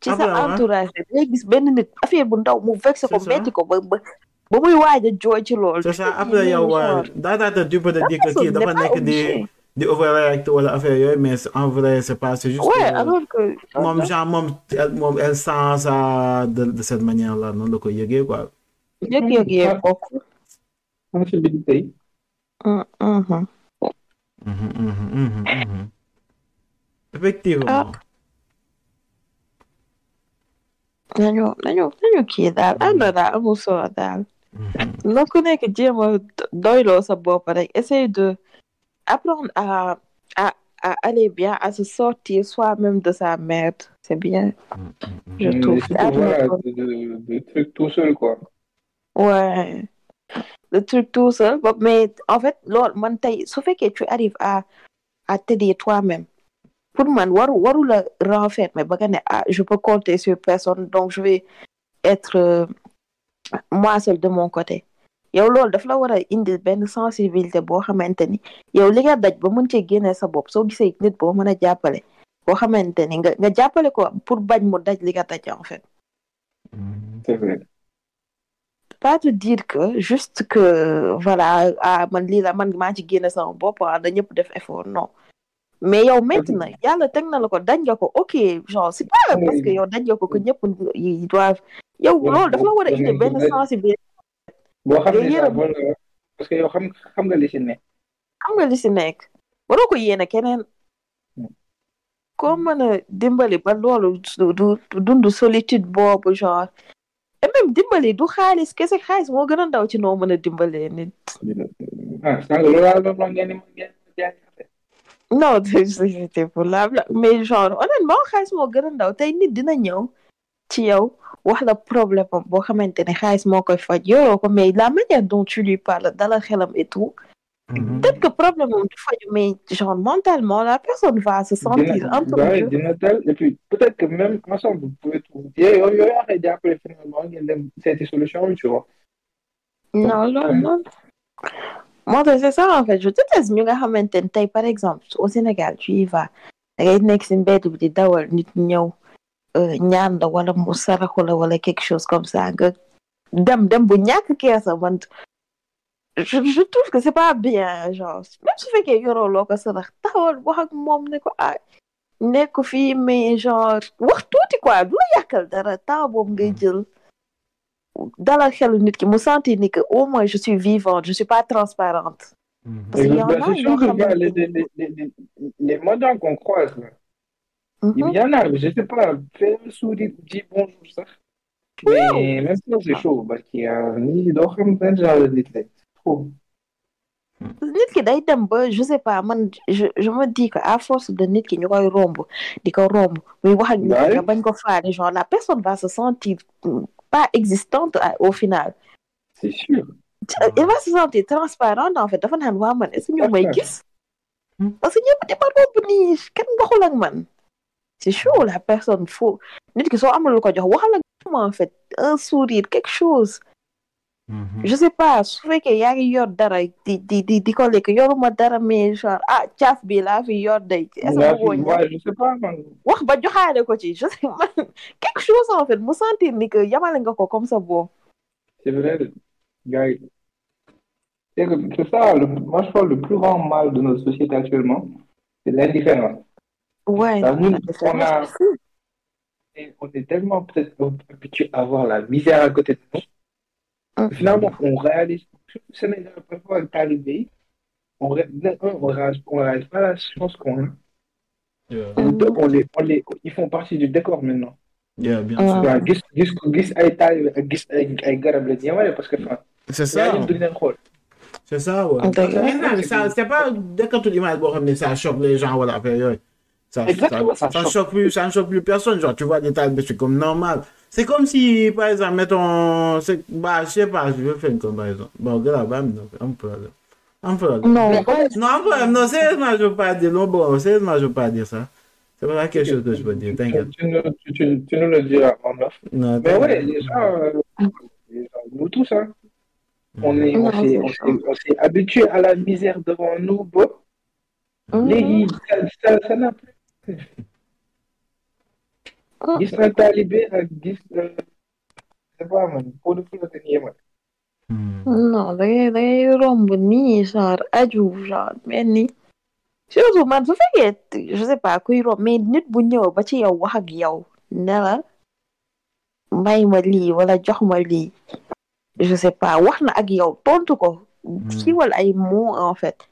Ci sa Après, ouais. entourage da ngay gis benn nit affaire bu ndaw mu vexé ko metti ko ba ba ba muy waaj a jooy ci loolu C'est Tu te ça, dis, après, mais yow, ouais, genre, dans ta tête, tu peux te dire que personne kii n'est dafa pas nekk di obligé. di overreact wala affaire yooyu, mais en vrai, c'est pas, c'est juste ouais que- alors que moom genre moom elle moom elle sent ça de de cette manière là noonu la ko yëgee quoi. yëg-yëg yee bokk sensibilité yi. Mhm, mhm. Mhm, mhm, mhm, mhm. effectivement. nañu nañu nañu kii daal ànd daal amul solo daal Mhm. Na ku nekk jéem a doyloo sa bopp rek essaye de apprendre à à à aller bien à se sortir soi-même de sa merde. C'est bien. Je Mais trouve solo. de, de, trucs tout seul, quoi. ouais. Le truc tout seul. Mais en fait su fekkee tu arrives à à t'aider toi-même pour man waru la renfermer ah je peux compter sur personne donc je vais être euh, moi seul de mon côté yow loolu daf la war a indi benn sensibilité boo xamante ni yow li nga daj ba mën cee génne sa bopp soo gisee nit boo mën a jàppale boo xamante ni nga nga jàppale ko pour bañ mu daj li nga daj en fait. C'est vrai. pas te dire que juste que voilà ah man lii la man maa ci génne sama bopp ah da ñëpp def effort non mais yow na yàlla teg na la ko dañ nga ko ok genre c'est pas parce que yow dañ nga ko que ñëpp ils doivent. Yow loolu dafa la war a indi benn sensibilité boo xam ne parce que yow xam xam nga li si ne xam nga li si nekk. Waroo ko yéene keneen. Koo mën a dimbali ba loolu du du du dund solitude boobu genre. Et même dimbali du xaalis kese xaalis moo gën a ndaw ci noo mën a dimbalee nit. Ah sànq loolu laa doon wax ngeen ni ngeen *laughs* non c'était pour la blague mais genre honnêtement xaalis moo gën a ndaw. Tey nit dina ñëw ci yow wax la problème am boo xamante ne xaalis moo koy faj. Yoroo ko mais la manière dont tu lui parles dalal xelam et tout peut-être que problème am du faju mais genre mentalement la personne va se sentir deux dina tel et puis peut-être que même ensemble vous pouvez trouver yow yow yaa koy jàppale finalement ngeen dem seeti solution tu vois. Non loolu noonu moo tax c'est ça en fait je déteste ñu nga xamante ne tey par exemple au Sénégal tu y vas. Wala quelque chose comme ça nga dem je je trouve que c'est pas bien genre même su fekkee yoroo loo ko sarax taxawal wax ak moom ne ko ah nekk fii mais genre quoi dara dalal xelu nit ki mu sentir ni que au moins je suis vivante je suis pas transparente parce qu'il y en Ben, a que les, ne les, les, les, les modernes qu'on croise, là, Mhm. il y en a, je sais pas, fais un sourire, dis bonjour, ça. Mais même ça, c'est chaud, parce qu'il y a ni d'autres comme genre de nit. C'est trop. nit ki day dem ba je sais pas man je je me dis que à force de nit ki ñu koy romb di ko romb muy wax ak nit Ouais. ki nga bañ ko faale genre la personne va se sentir pas existante à- au final. C'est sûr. elle va se sentir transparente en fait. Dafa naan waa man est-ce que ñu may gis? Hmm. parce que ñëpp di ma romb nii kenn waxul ak man. C'est chaud la personne faut nit ki soo amul lu ko jox waxal ak moom en fait. Un sourire quelque chose je sais pas su fekkee yaa ngi yor dara di di di di ko lekk yoruma dara mais genre ah caaf bi laa fi yor day que je, sais pas, wax ba joxaale ko ci je sais man *laughs* quelque chose en fait mu sentir ni que yamale nga ko comme ça bon C'est vrai, gars. C'est que- c'est ça, le, moi je pense le plus grand mal de notre société actuellement, c'est l'indifférence. ouais on a- on est tellement peut-être habitué à voir la misère à côté de nous. Hum. Finalement, on réalise, Sénégal, parfois, on, ré- de on réalise, on réalise pas la chance qu'on a. Yeah, De deux, on les, on les, ils font partie du décor maintenant. yeah, bien Ah. sûr. C'est ça. C'est ça, ouais. C'est pas dès que tu mais ça choque les gens, voilà. Ça, Exactement, ça, ça ça choque. choque plus, ça ne choque plus personne. Genre, tu vois des talibés, c'est comme normal. C'est comme si, par exemple, mettons, bah, je sais pas, je vais faire une comparaison. Bon, regarde, non, un là. Un là. non Non, peu, non, sérieusement, je veux pas dire, non, bon, sérieusement, je veux pas dire ça. C'est pas quelque chose que je peux dire, t'inquiète. Tu, tu, nous- tu, tu, tu nous le diras en off. Non, Mais ouais, les gens, euh, les nous tous, hein, on est, on Non, s'est, on s'est, on s'est habitué à la misère devant nous, bon. Mhm. Léegi, ça, ça, ça n'a plus. Gis na talibé ak gis, je sais pas, man, pour le coup, c'est yéemal. Hmm. non da ngay da ngay romb nii genre aju genre mel ni surtout man su fekkee je sais pas kuy romb mais nit bu ñëw ba ci yow wax ak yow ne la may ma lii wala jox ma lii je sais pas wax na ak yow tontu ko siiwal ay mots en fait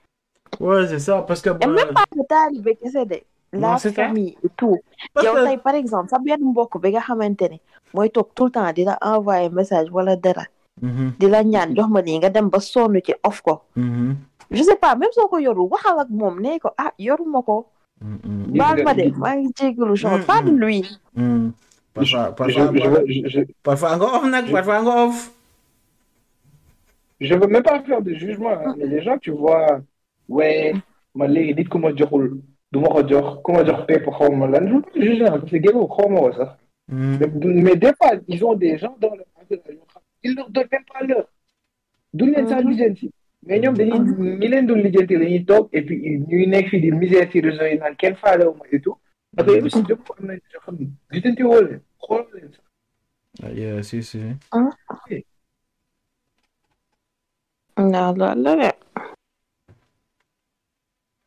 Ouais, c'est ça, parce que, et même pas que taalibe kese de Non, la famille et tout. Yow tey par exemple sa benn mbokk bi nga xamante ne mooy toog tout le temps di la envoyer message wala dara Mhm, di la ñaan jox ma lii nga dem ba sonn ci off ko. Mhm, je sais pas même soo ko yorul waxal ak moom nee ko ah yoruma ko. Mhm, baal ma de maa ngi jégalu genre pas de lui. Parfois, Je, parfois, nga off, nag, parfois, nga off. je veux même pas faire de jugement, hein, mais les gens, tu vois, ouais, man léegi nit ku ma joxul lan je veux pas juger hein, parce que génn xaw ma ko sax. Mhm. mais, mais des ils ont des gens dans leur entourage yoo xam ils leur donnent même pas l'heure. Duñ leen sax Mhm. lijjanti. Mais ñoom dañuy ñi leen doon lijjanti la ñuy toog et puis ñuy nekk fii di misère ci réseau yi naan kenn faalewu ma et tout. Parce que yow aussi jëpp am nañ yoo xam ne lijjanti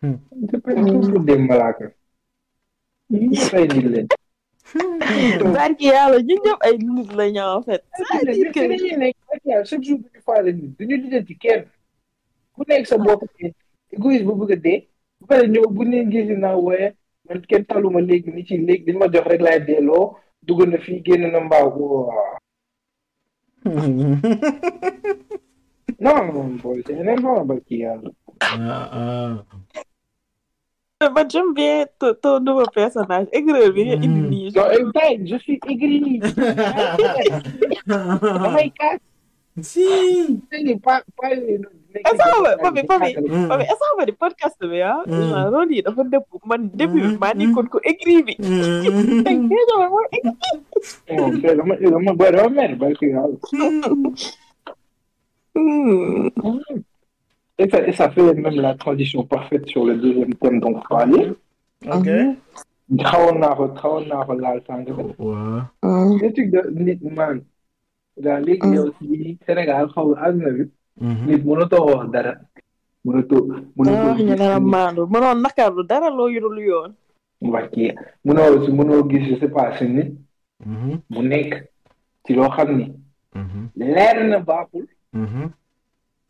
c'est pas tous des malaaka ñun ay nit lañ barki yàlla ñun ñëpp ay nit la ñu en fait c'est-à-dire que dañuy nekk yàlla chaque jour duñu faale nit duñu lijjanti kenn ku nekk sa bopp égoïste bu bëgg a dee bu pare ñëw bu ne gisi naa wooye man kenn taluma léegi ni ci léegi dañ ma jox rek laay delloo dugg na fii génn na mbaaw ko non boy c'est énervant barki yàlla ah ah *laughs* man j'aime bien ton ton nouveau personnage. Aigreur bi nga indi nii je suis aigri. *laughs* Damay kaas si. Est-ce que di- papi papi papi est-ce que di podcast bi ah genre rôle yi dafa dëpp man début bi maa nekkoon ko aigri bi tey déjà man mooy aigri. Non c'est dama dama Et ça, et ça fait même la transition parfaite sur le deuxième thème dont on parlait. ok. Naa ko laal sànq. waaw Hmm. le truc de nit man. daal léegi yow si Sénégal xaw ma àdduna bi. nit mënatoo wax dara. mënatoo dara wax ñu mënatoo dara maandu mënoon nakarlu dara loo yurul yoon wàcce mënoo si mënoo gis je sais pas si nit. Bu nekk ci loo xam ni leer na baaxul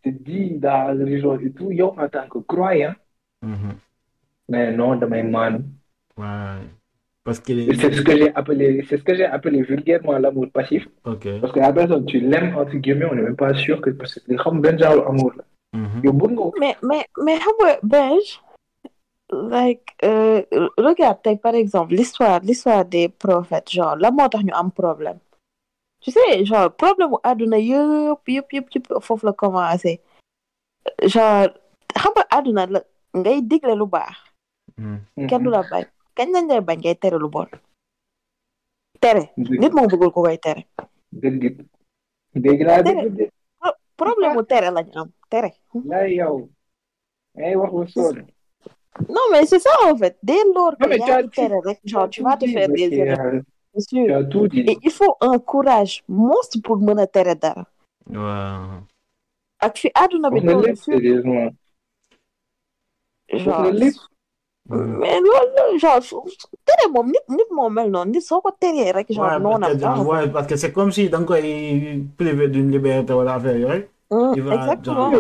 te di dans le religion et tout. Yow en tant que croyant mais non damay maanu waaw parce que c'est ce que j'ai appelé c'est ce que j'ai appelé vulgairement l'amour passif. Ok. Parce que la personne tu l'aimes entre guillemets on n'est même pas sûr que parce que xam benn genre amour la. Yow bëgg nga ko? Mais mais mais xam nga Benj like euh, regarde tey par exemple l'histoire l'histoire des prophètes genre la moo tax ñu am problème? Tu sais genre problème mu àdduna yëpp yëpp yëpp yëpp foofu la commencé. Genre xam nga àdduna la ngay digle lu baax. Kenn du la bañ. Kañ lañ lay bañ ngay tere lu bon. Tere. Nit moom bëggul ko koy tere. Dëgg laa dëgg problème mu tere lañ am. Tere. Laa yow. Ay wax non mais c'est ça en fait. Dès lors que yaa ngi tere rek genre tu vas te faire des erreurs bien sûr et il faut un courage monstre pour mën a tere dara waaw ak fi àdduna bi lépp mais loolu genre tere moom nit nit moo mel noonu nit soo ko teree rek genre Ouais, noonam parce que, c'est comme si da nga koy privé d'une liberté wala affaire yooyu. Exactement.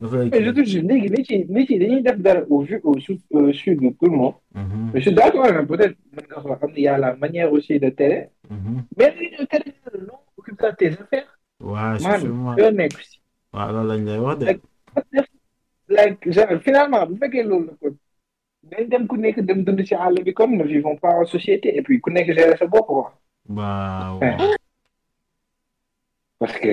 Mais je te jure def dara au vu au sud au sud de tout le monde. Mhm, mais je suis d'accord mais peut-être ne y a la manière aussi de tere mhm. mais ñu tere non occupe-toi de tes affaires. Waaw man sûrement yoo nekk si waaw loolu lañ lay wax de. like genre finalement bu fekkee loolu la ko dañ dem ku nekk dem dund ci àll bi comme ne vivons pas en société et puis ku nekk gérer sa bopp quoi. Waaw parce que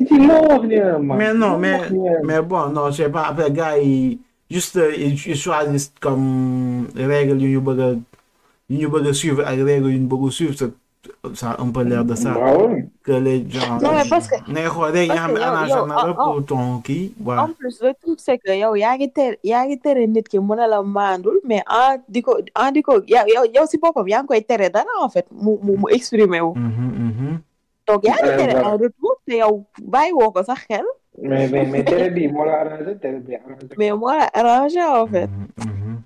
man. Mais non mais mais bon non je sais pas après gars yi juste ils ils choisissent comme règle ñu bëgg a a suivre ak règle ñu bëgg a suivre ça a un peu l'air de ça. Waaw que les gens. non mais parce que ne parce que yow- arrangé yow, na la en- pour ton waaw. en plus le truc c'est que yow yaa ngi tere yaa ngi tere nit ki mu ne la maandul mais en di ko en di ko yow yow yow si boppam yaa ngi koy tere dara en fait mu mu mu exprimer wu Donc yaa ngi tere voilà. en retour te yow bàyyi woo ko sax xel mais mais mais tere *laughs* bi. Moo la arrangé tere bi. Arrangé mais moo la arrangé en fait. Mhm, mhm.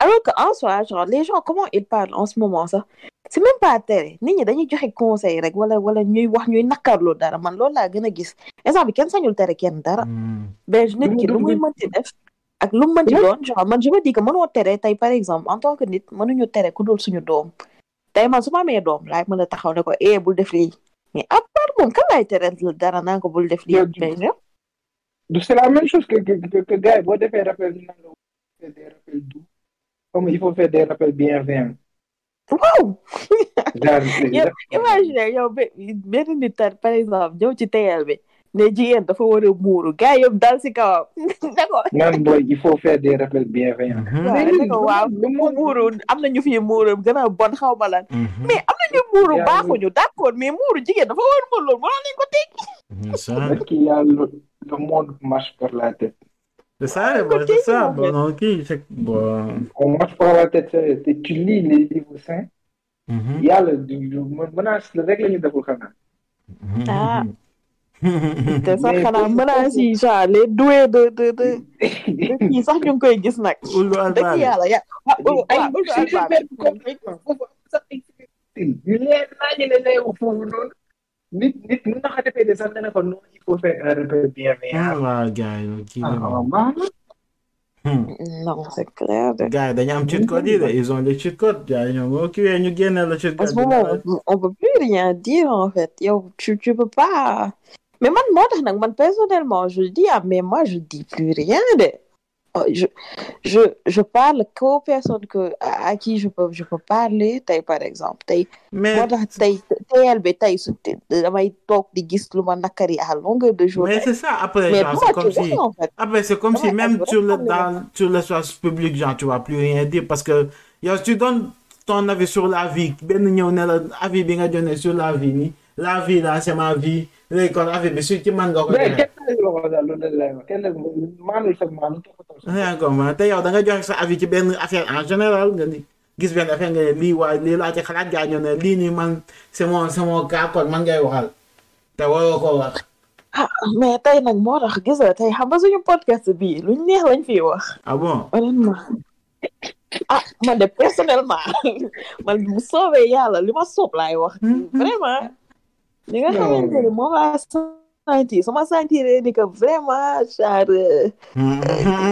alors que en soi genre les gens comment ils parlent en ce moment sax c'est même pas tere nit ñi dañuy joxe conseil rek wala wala ñuy wax ñuy nakarlu dara. Man loolu laa gën a gis. Instant bi kenn sañul tere kenn dara. Ben nit ki lu muy mënti def ak lu mu mënti doon genre man je me dis que mënoo tere. Tey par exemple en tant que nit mënuñu tere ku dul suñu doom tey man su ma amee doom laay mën a taxaw ne ko eh bul def lii. Mais à part moom kan laay tere dara naa ko bul def lii du c'est la même chose que que que, que gars yi boo defee rappel ñu naan la faire des rappels doux comme il faut faire des rappels bienveillants waaw *laughs* imagine yow be- benn nit par exemple ñëw ci teyal bi ne jigéen dafa war a muuru. Gars yëpp dal si kawam. Ne ko man il faut faire des rappels bienveillants. Mhm, waaw ne monde- muuru. am na ñu fi muuru gën a bon xaw ma lan. Mhm. mais am na ñu muuru baaxuñu d'accord. Mais muuru jigéen dafa war a loolu mënoon nañ ko Mhm, ça. Parce qu'il y a le, le monde marche par la tête. C'est ça, bon, c'est ça. Bon, ok, c'est bon. On marche par la tête, c'est- tu lis les livres saints, Mhm, il y a le, du, du- menace, Foukhana. mhm, Ah. *laughs* te sax xanaa menaces yi genre les doués de *laughs* kii sax ñu ngi koy gis nag. Dëgg yàlla ya ay ulu comme nit sax dana ko non il faut faire un waaw gars yi non c'est clair de. Gars yi dañu am cheat code yi de ils ont les cheat codes. Gars yi ñoom boo kiiwee ñu génne la cheat En code ce bi. moment, daal. on, on peut plus rien dire en fait. Yo, tu, tu peux pas. Mais moi, moi, nak, man, personnellement, je dis, ah, mais moi, je dis plus rien. De... Oh, Je, je, je parle qu'aux personnes que, à, à qui je peux, je peux parler, tay, par exemple. Tay, mais moi, tax tay, tayal be, tay, su- te- damay toog di gis lu ma nakari à longueur de mais journée. c'est ça après Mais genre c'est comme si après c'est comme si même sur le dans sur l'espace public genre tu vas plus rien dire parce que yow tu donnes ton avis sur la vie benn ñëw ne la avis bi nga donné sur la vie la vie là c'est ma vie léegi kon avis bi su ci man nga ko mais kenn maanul sa maanu toppatoo sa yaa ngi comprendre te yow da nga joxe sa avis ci benn affaire en général nga ni gis benn affaire nga lii waaye lii laa ci xalaat gaa ñoo ne lii nii man c'est mon c'est mon cas kon man ngay waxal te waroo koo wax. Ah, mais tey nag moo tax gis nga tey xam nga suñu podcast bii luñ neex lañ fiy wax. ah bon. honnêtement ah man de personnellement man bu soobee yàlla li ma soob laay wax vraiment li nga Non. xamante ni moom laa sentir su ma sentiree ni que vraiment genre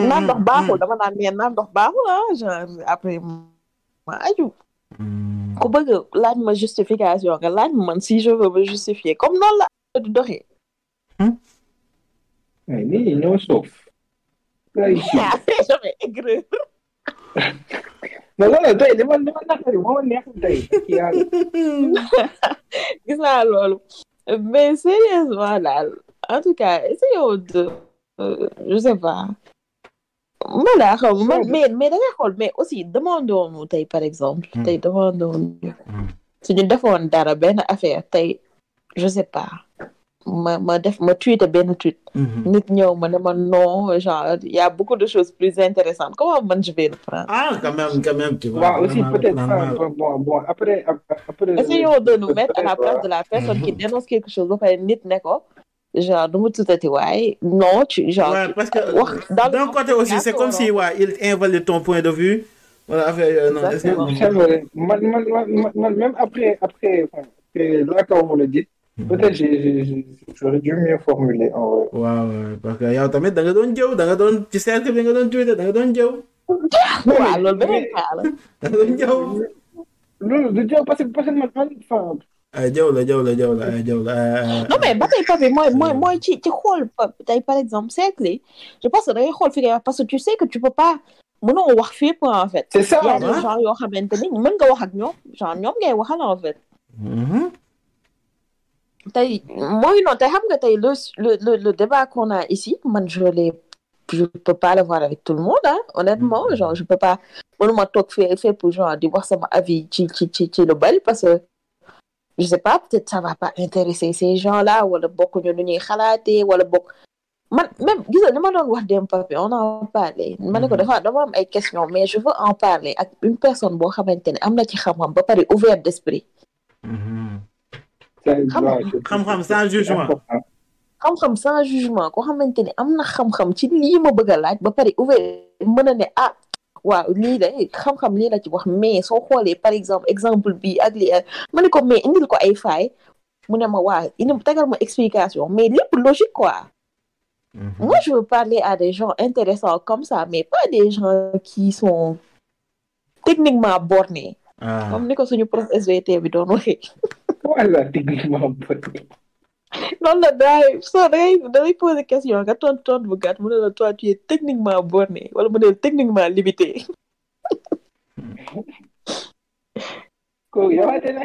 naan ndox baaxul dama naan mais naan ndox baaxul ah genre après ma aju ku bëgg laaj ma justification nga laaj ma man si je veux me justifier. Comme noonu la di doxee. Mais nit ñi ñoo soof. Mais loolu tey li ma li ma naqari moo ma neexul tey ak yàlla. gis naa loolu mais sérieusement daal en tout cas essayons de euh, je sais pas xaw ma mais mais da ngay xool mais aussi demandons nous tey par exemple tey demandons ñu Hmm. suñu defoon dara benn affaire tey je sais pas ma ma def ma tweete benn tweet nit ñëw ma ne ma non genre y a beaucoup de choses plus intéressantes comment man je vais le prendre? Ah quand même quand même tu vois. waaw aussi peut-être ça, bon bon après après. essayons de nous mettre à la place de la personne qui Mhm. dénonce quelque chose ba pare nit ne ko genre nu mu tuddati waaye non tu genre Ouais, parce que le d'un côté aussi c'est comme si ouais, il invalide ton point de vue. Voilà, affaire. Man, man, man, man, man, même après, après, là, quand on le dit, peut-être j'aurais dû mieux formuler en vrai. waaw parce que yow tamit da nga doon jëw da nga doon ci cercle bi nga doon tuuti da nga doon jëw waaw loolu beneen cas la da nga doon jëw. loolu du jëw parce que parce que man man enfin ay jëw la jëw la jëw la ay jëw la ay- non mais ba tey papi mooy mooy mooy ci ci xool pa- tey par exemple cercle yi je pense que da ngay xool fi ngay wax parce que tu sais que tu peux pas mënoo wax fépp en fait c'est ça y a des ouais. gens yoo xamante ni mën nga wax ak ñoom genre ñoom ngay waxal en fait Mhm. Tey mooy noonu tey xam nga tey le le le débat qu'on a ici man je l'ai je peux pas le voir avec tout le monde hein honnêtement. Genre je peux pas mënuma toog fee fee pour genre di wax sama avis ci ci ci ci lu bari parce que je sais pas peut-être ça va pas intéresser ces gens-là wala bokkuñu nu ñuy xalaatee wala bokk man même gis nga li ma doon wax dem papi on en parlait. Ma ne ko dafa dama am ay questions mais je veux en parler ak une personne boo xamante ne am na ci xam-xam ba pare ouvert d'esprit xam-xam. Sans jugement. xam-xam sans jugement. Koo xamante ne am na xam-xam ci lii ma bëgg a laaj ba pare ouvert mën a ne ah waaw lii de xam-xam lii la ci wax mais soo xoolee par exemple exemple bi ak lii ma ne ko mais indil ko ay faay mu ne ma waa indi tegal ma explication mais lépp logique quoi. Mhm. moi je veux parler à des gens intéressants comme ça mais pas des gens qui sont techniquement bornés. Ah. Comme ni ko suñu prof SVT bi doon waxee *laughs* Voilà, techniquement bon. loolu la daay soo da ngay da ngay poser question nga tontu tontu bu gàtt mu ne la toi tu es techniquement borné wala mu ne techniquement limité Ko yawaate ne.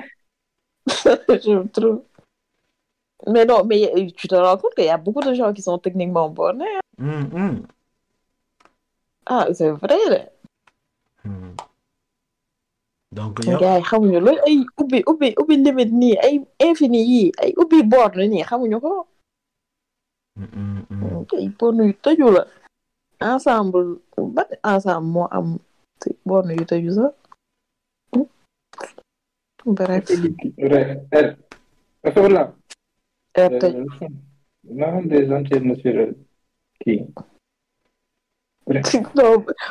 je trouve mais non mais tu te rends compte qu'il y a beaucoup de gens qui sont techniquement bornés hein. Mhm. ah c'est vrai. Donc yow gars yi xamuñu loolu ay ubbi ubbi ubbi limite nii ay infini yii ay ubbi borne nii xamuñu ko Mhm, mhm. ay borne yu tëju la ensemble ban ensemble moo am borne yu tëju sax bref RT euh, non des antennes naturelles kii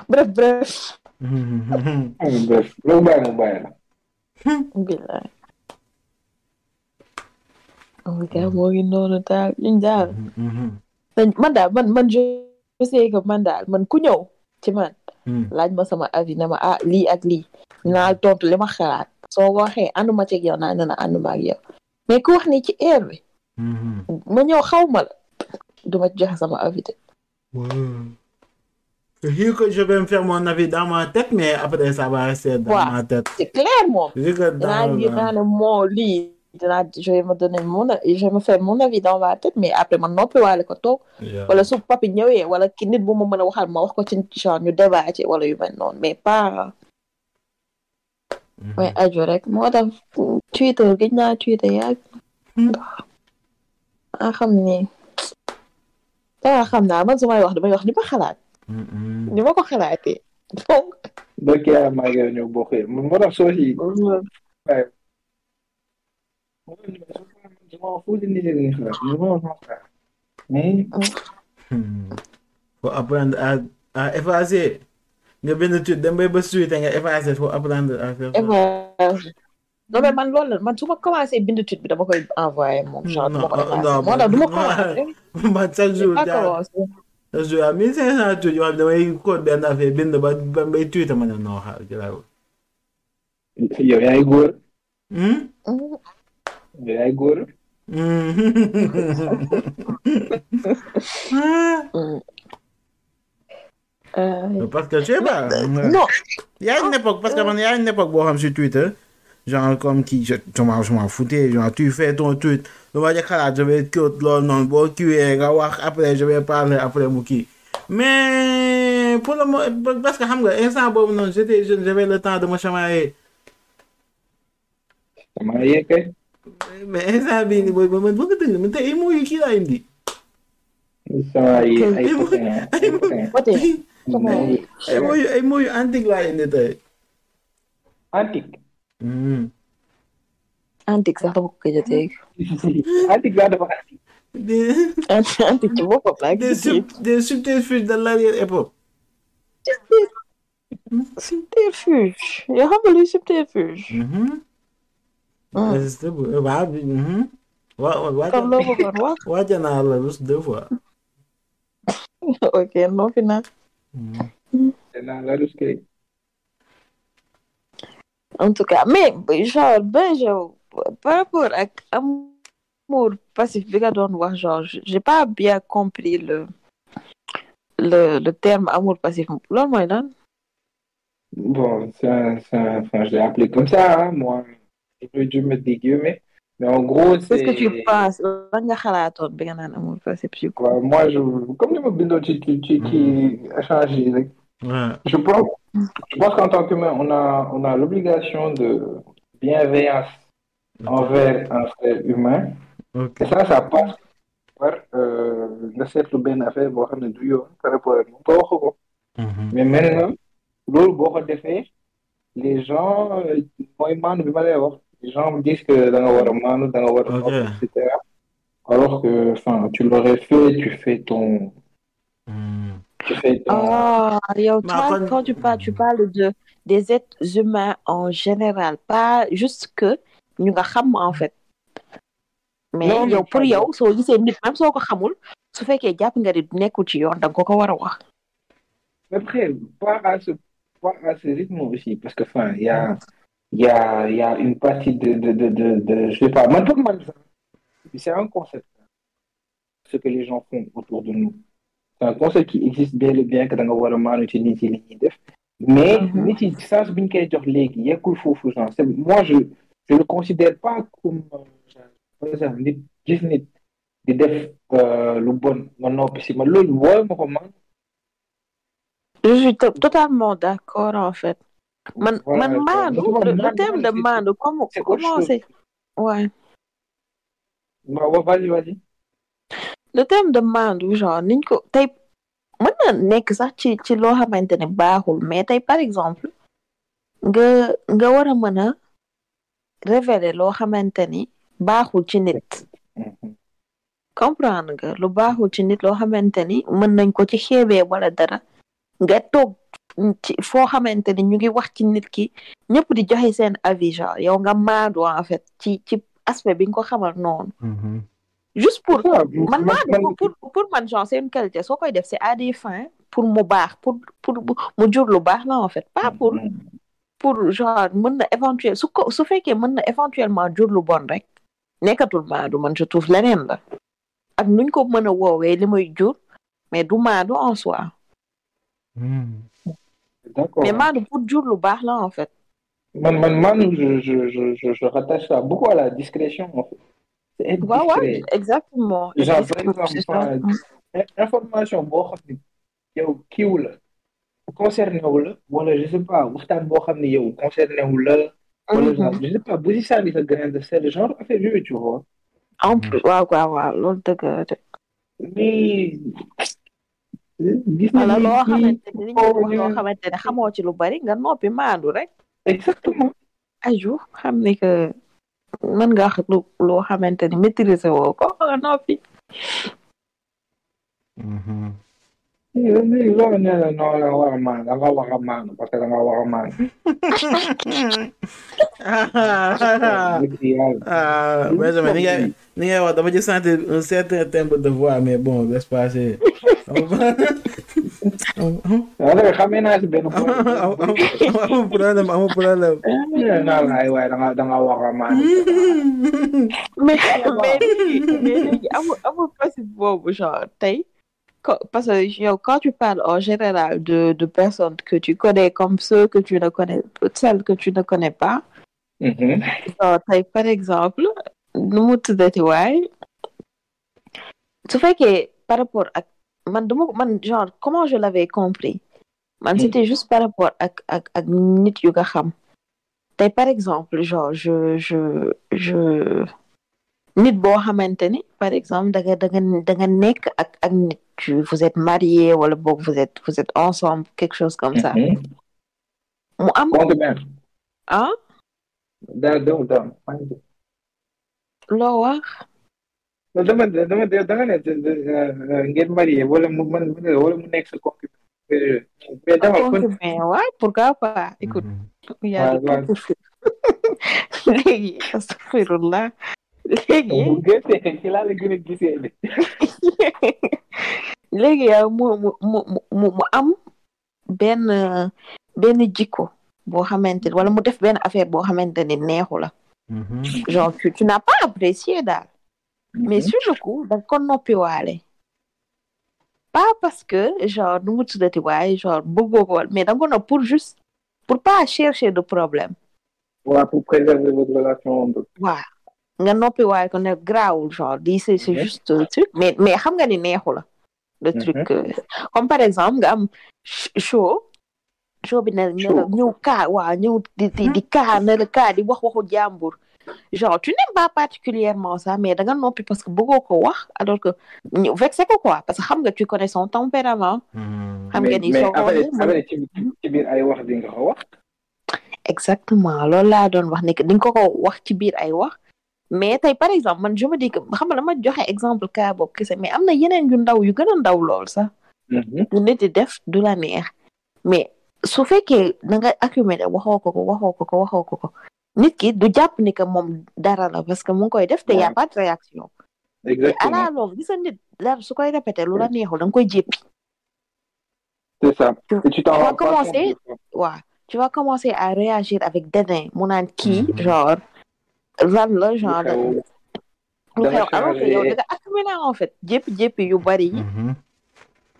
bref bref bref loolu bàyyi mu bàyyi la billaay oh gars moo ngi noonu daal ñun daal man daal man man je sais que man daal man ku ñëw ci man laaj ma sama avis ne ma ah lii ak lii naa tontu li ma xalaat soo waxee ànduma ci yow naa ne na ànduma ak yow mais ku wax ni ci air bi ma ñëw xaw ma la duma joxe sama avis de Vu que je vais me faire mon avis dans ma tête, mais après ça va rester dans Ouais. ma tête. c'est clair dinaa je vais me donner mon je vais me faire mon avis dans ma tête mais après ma noppi waale ko Yeah. wala su papi ñëwee wala ki nit bu ma mën a waxal ma wax ko ci genre ñu débat ci wala yu mel noonu mais pas Mhm. mais aju rek moo tax Twitter gëj naa Twitter yaag a xam ni dama xam naa man su may wax damay wax ni ma xalaat Ni ma ko xalaatee donc donc yaa maa ngi ñëw bokk moo tax soo si Hmm. Faut apprendre à, à effacer. nga bind tweet dem bay ba suite nga effacer faut apprendre à faire ça. non mais man loolu la. Man su ma commencé bind tweet bi dama koy envoyé moom. Genre Non, duma ko non, effacé non, moo tax duma man- commencé. man chaque jour pas jaar commencé chaque jour à 1500 tweet yoo xam ne damay code benn affaire bind ba ba bay tweet ma ne non xaar garaaw. yow yaay góor Hmm? yow yaay góor Hmm. Ah. Euh, parce que tu sais pas. non Il y a une époque, parce que man, il y a une époque, bon, sur Twitter, genre comme qui, je, je m'en je m'en foutais, genre tu fais ton tweet, le va dire que je vais cut là, non, bon, qui est, après je vais parler après Mouki. Mais pour le moment, parce que xam nga instant boobu noonu j'étais j'avais le temps de me chamailler. Mais instant bii nii booy man bëgg dëgg man indi. sama yi ay Ay ay. Ay ay antique indi antique Hmm. Antique sax dama ko gëj a dégg antique laa dafa antique Des, antique ci boppam laa des, gis sub- des subterfuges de l'arrière-époque. subterfuge yoo xam nga luy subterfuge Mhm. Hmm. C'était beau. Waaw bi mhm. Wa- wa- comme loo bëggoon wax wàcce naa la rus deux fois. ok non fi naa Mhm. danaa la rus kay en tout cas mais genre ben genre par rapport ak amour passif bi nga doon wax genre j'ai pas bien compris le le le terme amour passif loolu mooy lan? Bon, ça, ça, enfin, je l'ai appelé comme ça, hein, moi. Je mettre des guillemets. Mais en gros, c'est. qu'est-ce que tu penses? Lan nga xalaatoon bi nga naan amour passif ci quoi moi, je, comme les mobiles qui, qui, qui, qui a changé, like, Ouais. je pense, je pense qu'en tant qu'humain, on a, on a l'obligation de bienveillance envers un frère humain. Ok. Et ça, ça passe par euh, le cercle ben affaire, boo xam ne du yoon par rapport ak moom ko. Mhm. Mais maintenant, loolu boo ko defee, les gens, mooy maanu bi ma lay wax, les gens me disent que da nga war a maanu, da nga war a Ok. noppi, et cetera. Alors que, enfin, tu l'aurais fait, tu fais ton, Mhm. tu fais ton, Ah, yow, toi, quand tu parles, tu parles de des êtres humains en général, pas juste que ñu nga xam en fait. Mais Non, mais yow pour pas- yow soo gisee nit même soo ko xamul su fekkee jàpp nga di nekkul ci yoon da nga ko ko war a wax. Après, pas à ce, pas à ce rythme aussi, parce que, enfin, y a, il y a, il y a une partie de, de, de, de, de- je sais pas, pour c'est un concept, ce que les gens font autour de nous. C'est un concept qui existe bien et bien que mais, nit yi sens bi ñu koy jox léegi yeggul foofu genre c'est moi je je le considère pas comme euh, par exemple nit gis nit di def euh, lu bon nga noppi si ma loolu wooy ma ko man Je suis to- totalement d'accord en fait. Man, man maandu, le, terme de maandu, autre comment c'est Ouais. vas-y vas-y le terme de maandu genre niñ ko tey mën na nekk sax ci ci loo xamante ne baaxul mais tey par exemple nga nga war a mën a révéler loo xamante ni baaxul ci nit. Mhm. comprendre nga lu baaxul ci nit loo xamante ni mën nañ ko ci xeebee wala dara. Nga toog ci foo xamante ni ñu ngi wax ci nit ki ñëpp di joxe seen avis genre yow nga maadu en fait ci ci aspect bi nga ko xamal noonu. Juste pour man pour pour man genre c'est une qualité. Soo koy def c'est à des fins pour mu baax pour pour mu jur lu baax la en fait pas pour pour genre mën na éventuel su ko su fekkee mën na éventuellement jur lu bon rek nekkatul maadu man je trouve leneen la. Ak nuñ ko mën a woowee li muy jur mais du maadu en soi. D'accord. mais maadu pour jur lu baax la en fait. Man, man, man, je, je, je, je, je rattache ça beaucoup à la discrétion, en fait. C'est être waaw waaw discret. exactement. Genre, par exemple, euh, information boo xam ni yow kiiw la concerné wu la wala je sais pas waxtaan boo xam ni yow concerné wu la wala genre je sais pas bu si sànni sa grain de sel genre affaire yooyu tu vois. En plus waaw waaw waaw loolu dëgg la de. Mais gis wala nañu loo ni xamante ni li ñu wax ñu- loo xamante ne xamoo ci lu bari nga noppi maandu rek. Exactement. Aju xam ni que mën nga wax lu loo xamante ni maîtriser woo ko nga noppi loolu nee na non da nga war a maan da nga war a maan parce que da nga war a maan dëgg yàlla ah Benjamin ni ngay ni ngay wax dama ci sentir un certain timbre de voix mais bon laisse passer waaw dëgg xamee naa si benn point amul problème amul problème nee naa la ay waay da nga da nga war a maan mais mais léegi mais parce que quand tu parles en général de de personnes que tu connais comme ceux que tu ne connais celles que tu ne connais pas tey par exemple tuddati waay su fekkee par rapport ak man dama man genre comment je l'avais compris? Man Mm. c'était juste par rapport ak ak ak nit yu nga xam. Tey par exemple genre je je je nit boo xamante ni par exemple da nga da nga da nga nekk ak ak nit. Vous êtes marié wala boog vous êtes vous êtes ensemble quelque chose comme ça. Mhm. mu am ah? Da da da. Loo wax? Dama dama dama ne ngeen marié wala mu man wala mu nekk sa concubin. Mais dama kon concubin ouais pourquoi pas? Écoute il y a *laughs* léegi astafirullah léegi bu gëstee ci laa la gën a gisee de. *laughs* Léegi yow mu mu mu mu mu am benn benn jikko boo xamante ni wala mu def benn affaire boo xamante ni neexu la. Genre tu tu n'as pas apprécié daal. Mais sur le coup da pas parce que genre nu mu tuddati waaye genre bëggoo ko mais da nga ko nopp pour juste pour pas chercher de problème. Pour préserver votre relation waaw nga noppi waaye ko ne grawul genre di c'est c'est Mhm. juste truc. Mais mais xam nga ni neexu la le Mhm. truc euh, comme par exemple nga am show show bi ne ne la ñëw kaa waaw ñëw di di di kaa ne la kaa di wax waxu jàmbur. Genre tu n'aimes pas particulièrement ça mais da nga noppi parce que bëggoo ko wax alors que ñu vexé ko quoi parce que xam nga tu connais son tempérament. Xam nga mais ni mais soo après ci biir ay wax di nga ko wax. exactement loolu laa doon wax ni que di nga ko ko wax ci biir ay wax mais tey par exemple man je me dis que xam nga dama joxe exemple cas boobu kese mais am na yeneen yu ndaw yu gën a ndaw lool sax. Mhm. du nit di def du la neex. Mais su fekkee da nga accumuler waxoo ko ko waxoo ko ko waxoo ko ko nit ki du jàpp ni que moom dara la parce que mu ngi koy def te y a pas de réaction. Exactement. La longue gis nit dara su koy répété lu la neexul da nga koy jéppi. C'est ça. Tu- et tu t'en rends pas compte tu vas commencer à réagir avec dédain mu naan kii Mhm. genre lan la genre Lu xew, alors que yow da nga accumuler en fait. Jéppi-jéppi yu bari yi.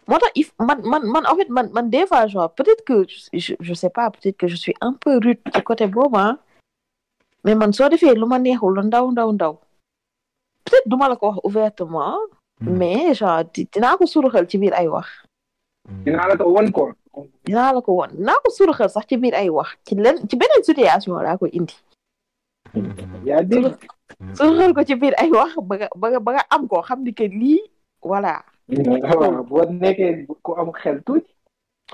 Moo tax if man man man en fait man man des fois genre peut-être que je je sais pas peut-être que je suis un peu rude ci côté boobu ah mais man soo defee lu ma neexul lu ndaw ndaw ndaw. Peut-être duma la ko wax ouvertement mais genre di- dinaa ko suruxal ci biir ay wax. Dinaa la ko won ko. Dinaa la ko won. Dinaa ko suruxal sax ci biir ay wax. Ci len ci beneen situation laa ko indi yaa dégg. Ko ci biir ay wax ba nga ba nga ba nga am ko xam ni que lii voilà. Waaw boo nekkee ku am xel tuuti.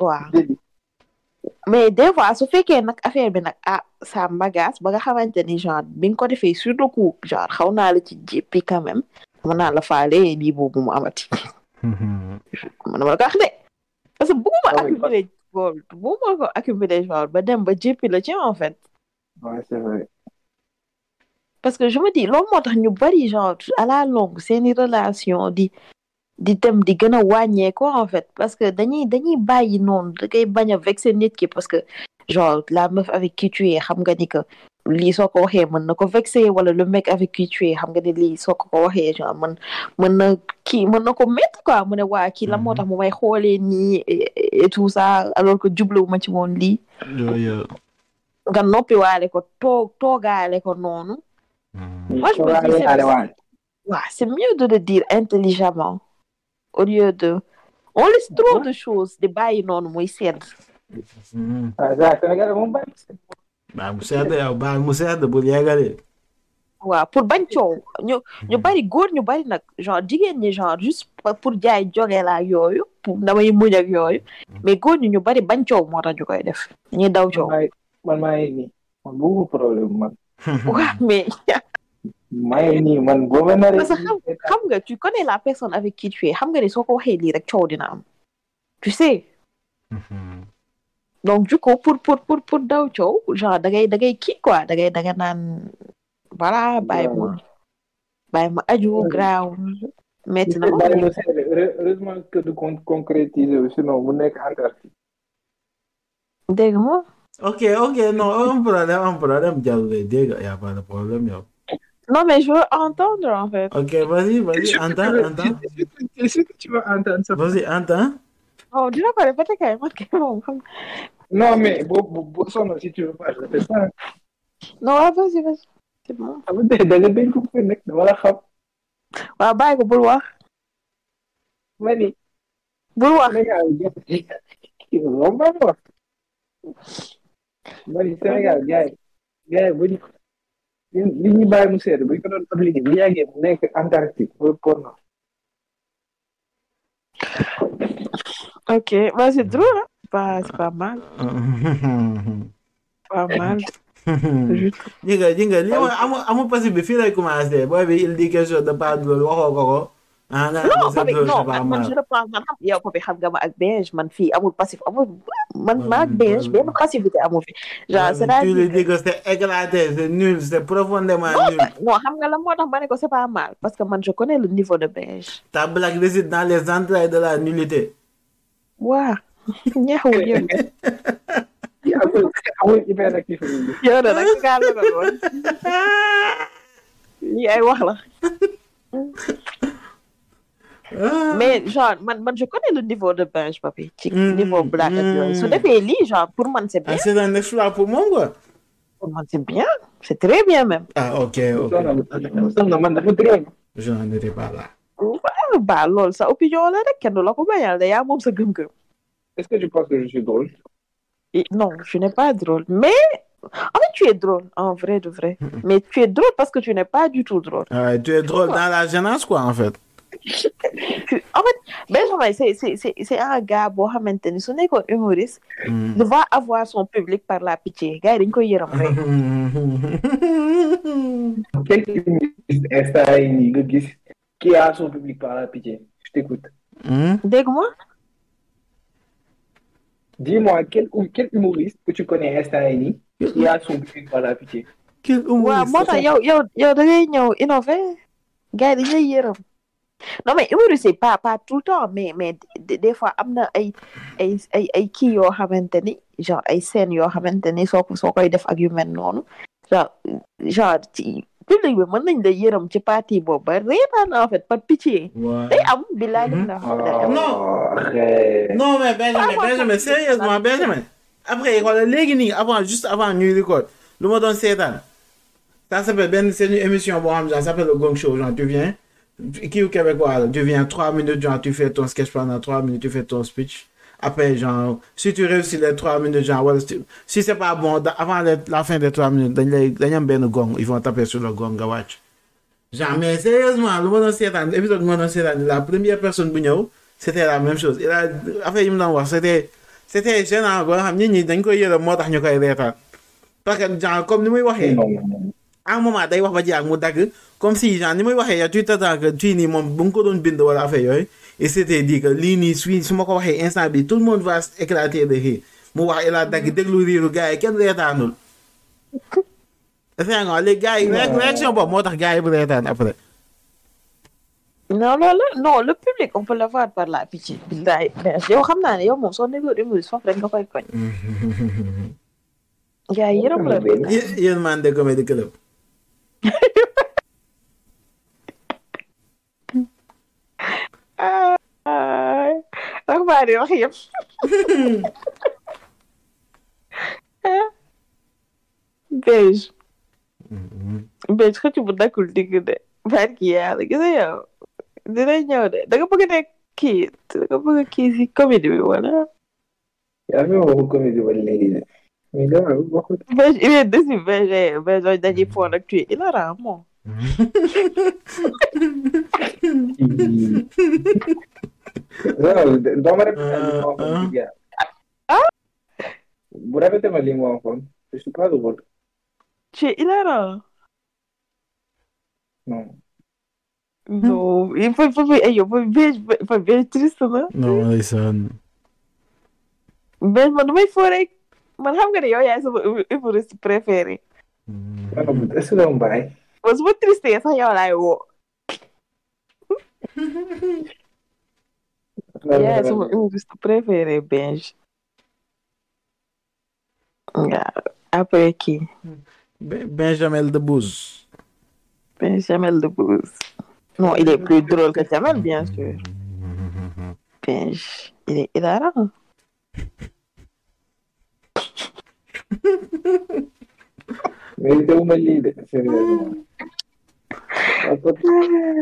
Waaw. Mais des fois su fekkee nag affaire bi nag ah sa m'agace ba nga xamante ni genre bi nga ko defee sur le coup genre xaw naa la ci jéppi quand même. Mën naa la faale lii boobu mu amati. *laughs* Man ma la ko wax de. Parce que bëgguma Ah accumuler gold bëgguma ko accumuler genre ba dem ba jéppi la ci en fait. Ouais, c'est vrai. Parce que je me dis loolu moo tax ñu bari genre à la longue seeni relation di di dem di gën a wàññeeku en fait. Parce que dañuy dañuy bàyyi noonu da ngay bañ a vexer nit ki parce que genre la meuf avec qui tu es xam nga ni que lii soo ko waxee mën na ko vexer wala le mec avec qui tu es xam nga ni lii soo ko ko waxee genre mën mën na kii mën na ko métti quoi. Mu ne waa kii la moo tax mu may xoolee nii et tout ça alors que jubluwu ma ci woon lii. Yooyu nga noppi waale ko toog toogaale ko noonu Moi, je me dis, c'est- mieux de le dire intelligemment au lieu de. On laisse trop de choses, des bails non, moi, sedd. Baa mu sedd yow baa mu sedd bul yeggale waaw pour bañ coow. Ñu ñu bari góor ñu bari nag genre jigéen ñi genre juste pour jaay joge laa yooyu pour damay muñ ak yooyu. Mais góor ñi ñu bari bañ coow moo tax ñu koy def. Dañuy daw coow. Man man maa ngi nii. Man bëggu problème man. *laughs* waaw mais *laughs* parce que xam xam nga tu connais la personne avec qui tu es xam nga ni soo ko waxee lii rek coow dina am tu sais? Donc du coup pour pour pour pour daw coow genre da ngay da ngay kii quoi. Da ngay da nga naan voilà bàyyi ma bàyyi ma aju graaw metti na ma. Heureusement que du con concrétiser sinon mu nekk dégg nga ok ok non un problème un problème jarul dégg y a pas de problème yow non mais je veux entendre en fait. Ok vas-y vas-y entends entends Est-ce que tu veux entendre ça? vas-y entends oh dina ko répété kay man kay moom xam Non, mais boo boo sonn si tu veux pas, je fais pas. non vas-y vas-y. C'est bon Xam nga da nga dénk ko nekk dama la xam. waaw bàyyi ko bul wax ma ni bul wax Sénégal loolu ma ma ni Sénégal gars yi gars yi bu ñu li ñu bàyyi mu seede bu ñu ko doon appliqué bu yàggee mu nekk Antarctique porno. ok bah c'est drôle hein. C'est pas mal. Pas mal. Ji nga ji nga li mooy amu amu passif bi fii lay commencé. Booy bi il dit quelque chose de pas drôle waxoo ko ko ah non drôle non man man je le pense man. Xam yow papi xam nga ma ak man fii amul passif amul man ma ak beige benn passivité amul fi. Genre tu lui dis que c'est éclaté c'est nul c'est profondément nul. non xam nga la moo tax ma ne ko c'est pas mal parce que man je connais le niveau de beige. Ta blague réside dans les entrailles de la nullité. Waa ñaxul yow amul *laughs* amul hyperactif yi. yow de nag kaa la ko. Woon *laughs* lii ay wax la mais genre man man je connais le niveau de beige papi ci Mm, niveau black ak yooyu su mm. defee lii genre pour man c'est ah bien. c'est un exploit pour moi quoi pour man c'est bien. C'est très bien même. Ah ok ok. Je n'en étais pas là. Waaw ba loolu sa opinion la rek kenn du la ko bañal de yaa moom sa gëm-gëm. Est-ce que tu penses que je suis drôle? Et non tu n'es pas drôle. Mais en fait tu es drôle en vrai de vrai. Mais tu es drôle parce que tu n'es pas du tout drôle. Ah, tu es drôle dans la gênance quoi en fait *laughs* en fait Benjamin c'est c'est c'est c'est un gars boo xamante ni su nekkoon humoriste Hmm. va avoir son public par la pitié gars yi dañ koy yërëm rek Quel humoriste instant yi nii nga gis qui a son public par la pitié? Je t'écoute. Hmm? dégg nga Dis-moi quel quel humoriste que tu connais instant yi nii qui a son public par la pitié? Quel waaw humoriste moo tax yow yow yow da ngay ñëw innové gars yi dañ lay yërëm non mais humoriste c'est pas pas tout le temps mais mais des des fois am na ay ay ay ay kii yoo xamante ni genre ay scènes yoo xamante ni soo ko soo koy def ak yu mel noonu genre genre ci public bi mën nañ la yërëm ci partie boobu ba reetaan en fait par pitié Ouais. day am billaay xam day am Non. Non, mais Benjamin, Ah, Benjamin, sérieusement, Benjamin. Après, voilà, léegi nii avant, juste avant ñuy record, lu ma doon seetaan. Ça s'appelle benn c'est une émission boo xam genre ça s'appelle le Gong Show, genre tu viens, kii wu Québécois la, tu viens trois minutes, genre tu fais ton sketch pendant trois minutes, tu fais ton speech. Après, genre, si tu réussis les trois minutes, genre, voilà, si, c'est pas bon, avant la fin des trois minutes, benn gong, ils vont taper sur le gong mais sérieusement, lu ma doon seetaan, épisode bi ma doon seetaan, la première personne ñëw, c'était la même chose. Il a, mu doon wax, c'était, c'était gênant, quoi, waxee, Non, non, non. À un moment day wax ba jeex mu dagg comme si genre ni muy waxee yow tu t'attends que fii nii moom bu nga ko doon bind wala affaire yooyu et c'était dit que lii nii su su ma ko waxee instant bi tout le monde va éclater de rire. Mu wax il a dagg déglu riiru gars yi kenn reetaanul. Léegi gars yi réaction boobu moo tax gars yi bu reetaan après. Non loolu non le public on peut l'avoir par la pitié. Billaay yow xam naa ne yow moom soo nekkul humoriste foofu rek nga koy koñ. *laughs* Gars yi yërëm la yéen man de comédie club ay wax maa di wax yëpp beige beige xëcc bu dakkul digg de barki yàlla gis nga yow dina ñëw de da nga bëgg a nekk kii da nga bëgg a kii si comédie bi wala yaa ngi waxu comédie ba léegi de mais dama waxut beige il est dessus beige beige dañuy fond ak tu es hilarant moom non doo ma répété li ma Ah, waxoon ah. ci gars bu répété ma li ma waxoon je suis pas drôle tu es hilarant non non il faut faut faut yow faut beige faut beige triste na non ndeysaan beige man damay foo rek man xam nga ne yow yaay sama humoriste préféré non est-ce que dama bàyyi man su ma triste sax yow laay woo yaay sama humoriste préféré beige waaw après kii Be- Benjamin Debbouze Ben Jamel Debbouze non il est plus drôle que Jamel bien sûr Beige il est hilarant mais dewuma lii de sérieusement mais mais xam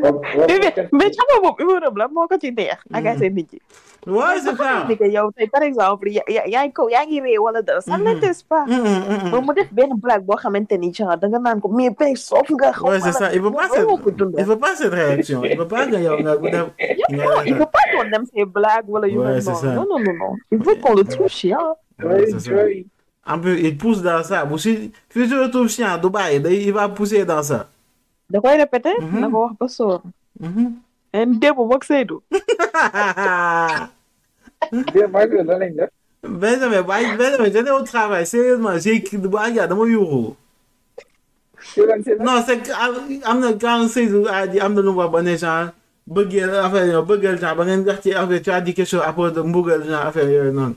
nga moom humour am la moo ko ci neex agacé nit ñi ouais c'est ça ni que yow tey par exemple ya- ya- yaa ngi ko yaa ngi ree wala dara ça Mhm. n'intéresse pas Mm, mm, mm, mm. moom mu def benn blague boo xamante ni genre da nga naan ko mais ben soof nga xaw Ouais, ma c'est la- ça. Il veut pas Loolu moo ko cette, dundal. il veut pas cette réaction. Il veut pas que yow nga def Non, il veut pas qu'on aime ses blagues wala yu Ouais, mel c'est noonu. ça. non non non non il veut qu'on le trouve chiant Ouais, c'est ça. Un peu, il pousse dans ça. Bu si si tu le trouves chiant, du bàyyi day il va pousser dans ça. da koy répété? Mhm. na ko wax ba soor. Mhm. démb moog Seydou. bien maa ngi lan lañ def? Benjamin, bàyyi Benjamin, j'étais au travail. Sérieusement, j'ai écrit baa ngaa dama yuuxu. Non, c'est que am na quand Seydou a dit am na lu mu wax ba ne genre bëggee affaire yow bëggal genre ba ngeen wax ci affaire tu as dit quelque chose à propos de mbugal genre affaire yooyu noonu.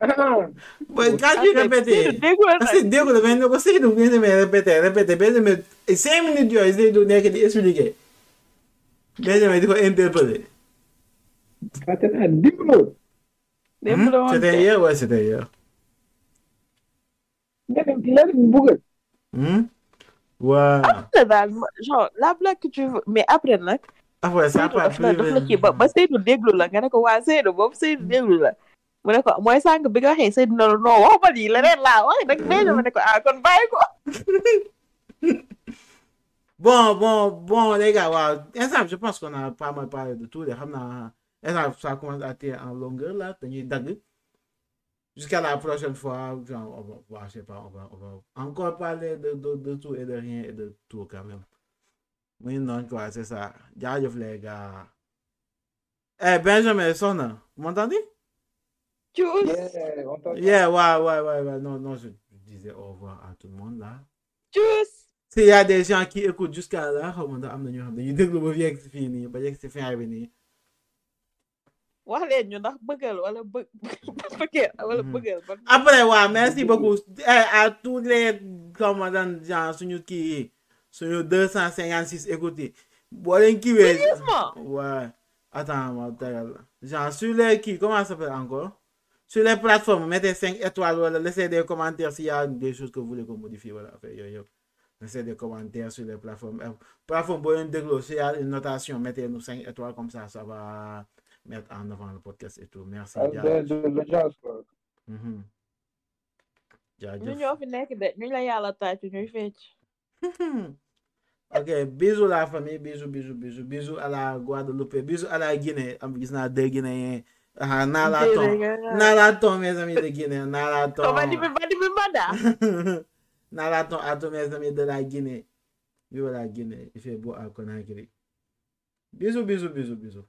Ouais, quand tu répétais. Seydou déggoo Parce que dégg nga mais ne ko Seydou ngeen demee répété répété Benjamin cinq minutes yooyu Seydou nekk di expliquer Benjamin di ko interpeller. fàtte naa dimbaloo démb la woon C'était de. hier ouais c'était hier. nga dem lan mbugal Hmm? Ouais. la daal genre la blague que tu veux mais après nag. Après ça Seydou pas daf la daf la kii ba ba Seydou déglu la nga ne ko waa Seydou boobu Seydou déglu la. Non. Bon bon bon les gars waaw je pense qu'on a pas mal parlé de tout de xam naa instant ça commence à tirer en longueur là dañuy. Jusqu'à la prochaine fois, genre, on va, je sais pas, on va, encore parler de, de, de tout et de rien et de tout quand même. Oui, non, quoi, c'est ça. Jaajëf les gars. Eh, Benjamin. Vous m'entendez? Tchuss. Yeah, on. Yeah, ouais, ouais, ouais, ouais. Non, non, je disais au revoir à tout le monde là. Tchuss. S'il y a des gens qui écoutent jusqu'à là, xaw ma ndax am na ñoo xam ne dañuy déglu ba yegg si fii nii ba yegg si fin bi nii. wax leen ñu ndax bëggal wala bë *laughs* bëggeel wala Mhm. bëggal ban Après, ouais, merci beaucoup eh, à tous les commandants, genre, suñu kii yi, suñu 256 écoutes yi. Boo leen kiiwee. Sérieusement? Ouais. Attends, ma tegal la. Genre, sur les qui, comment ça s'appelle encore? Sur les plateformes, mettez 5 étoiles, voilà, laissez des commentaires s'il y a des choses que vous voulez qu'on modifie, voilà. Fait, yo, yo. Laissez des commentaires sur les plateformes. Euh, plateforme, bon, s'il y a une notation, mettez-nous 5 étoiles comme ça, ça va mettre en avant le podcast et tout. Merci. Ah, Dia. de de l'audience quoi. Mhm. Jaajëf. ñu ñoo fi nekk de ñu la yàlla tàcc ñuy fecc *laughs* ok bisous la famille bisous bisous bisous bisous à la Guadeloupe bisous à la Guinée am gis naa deux Guinéens Aha, nalaton. Nalaton, mez ami de Gine. Nalaton. Koma di pe badi pe bada. Nalaton ato mez ami de la Gine. Yo la Gine. Ife bo akon akiri. Bizou, bizou, bizou, bizou.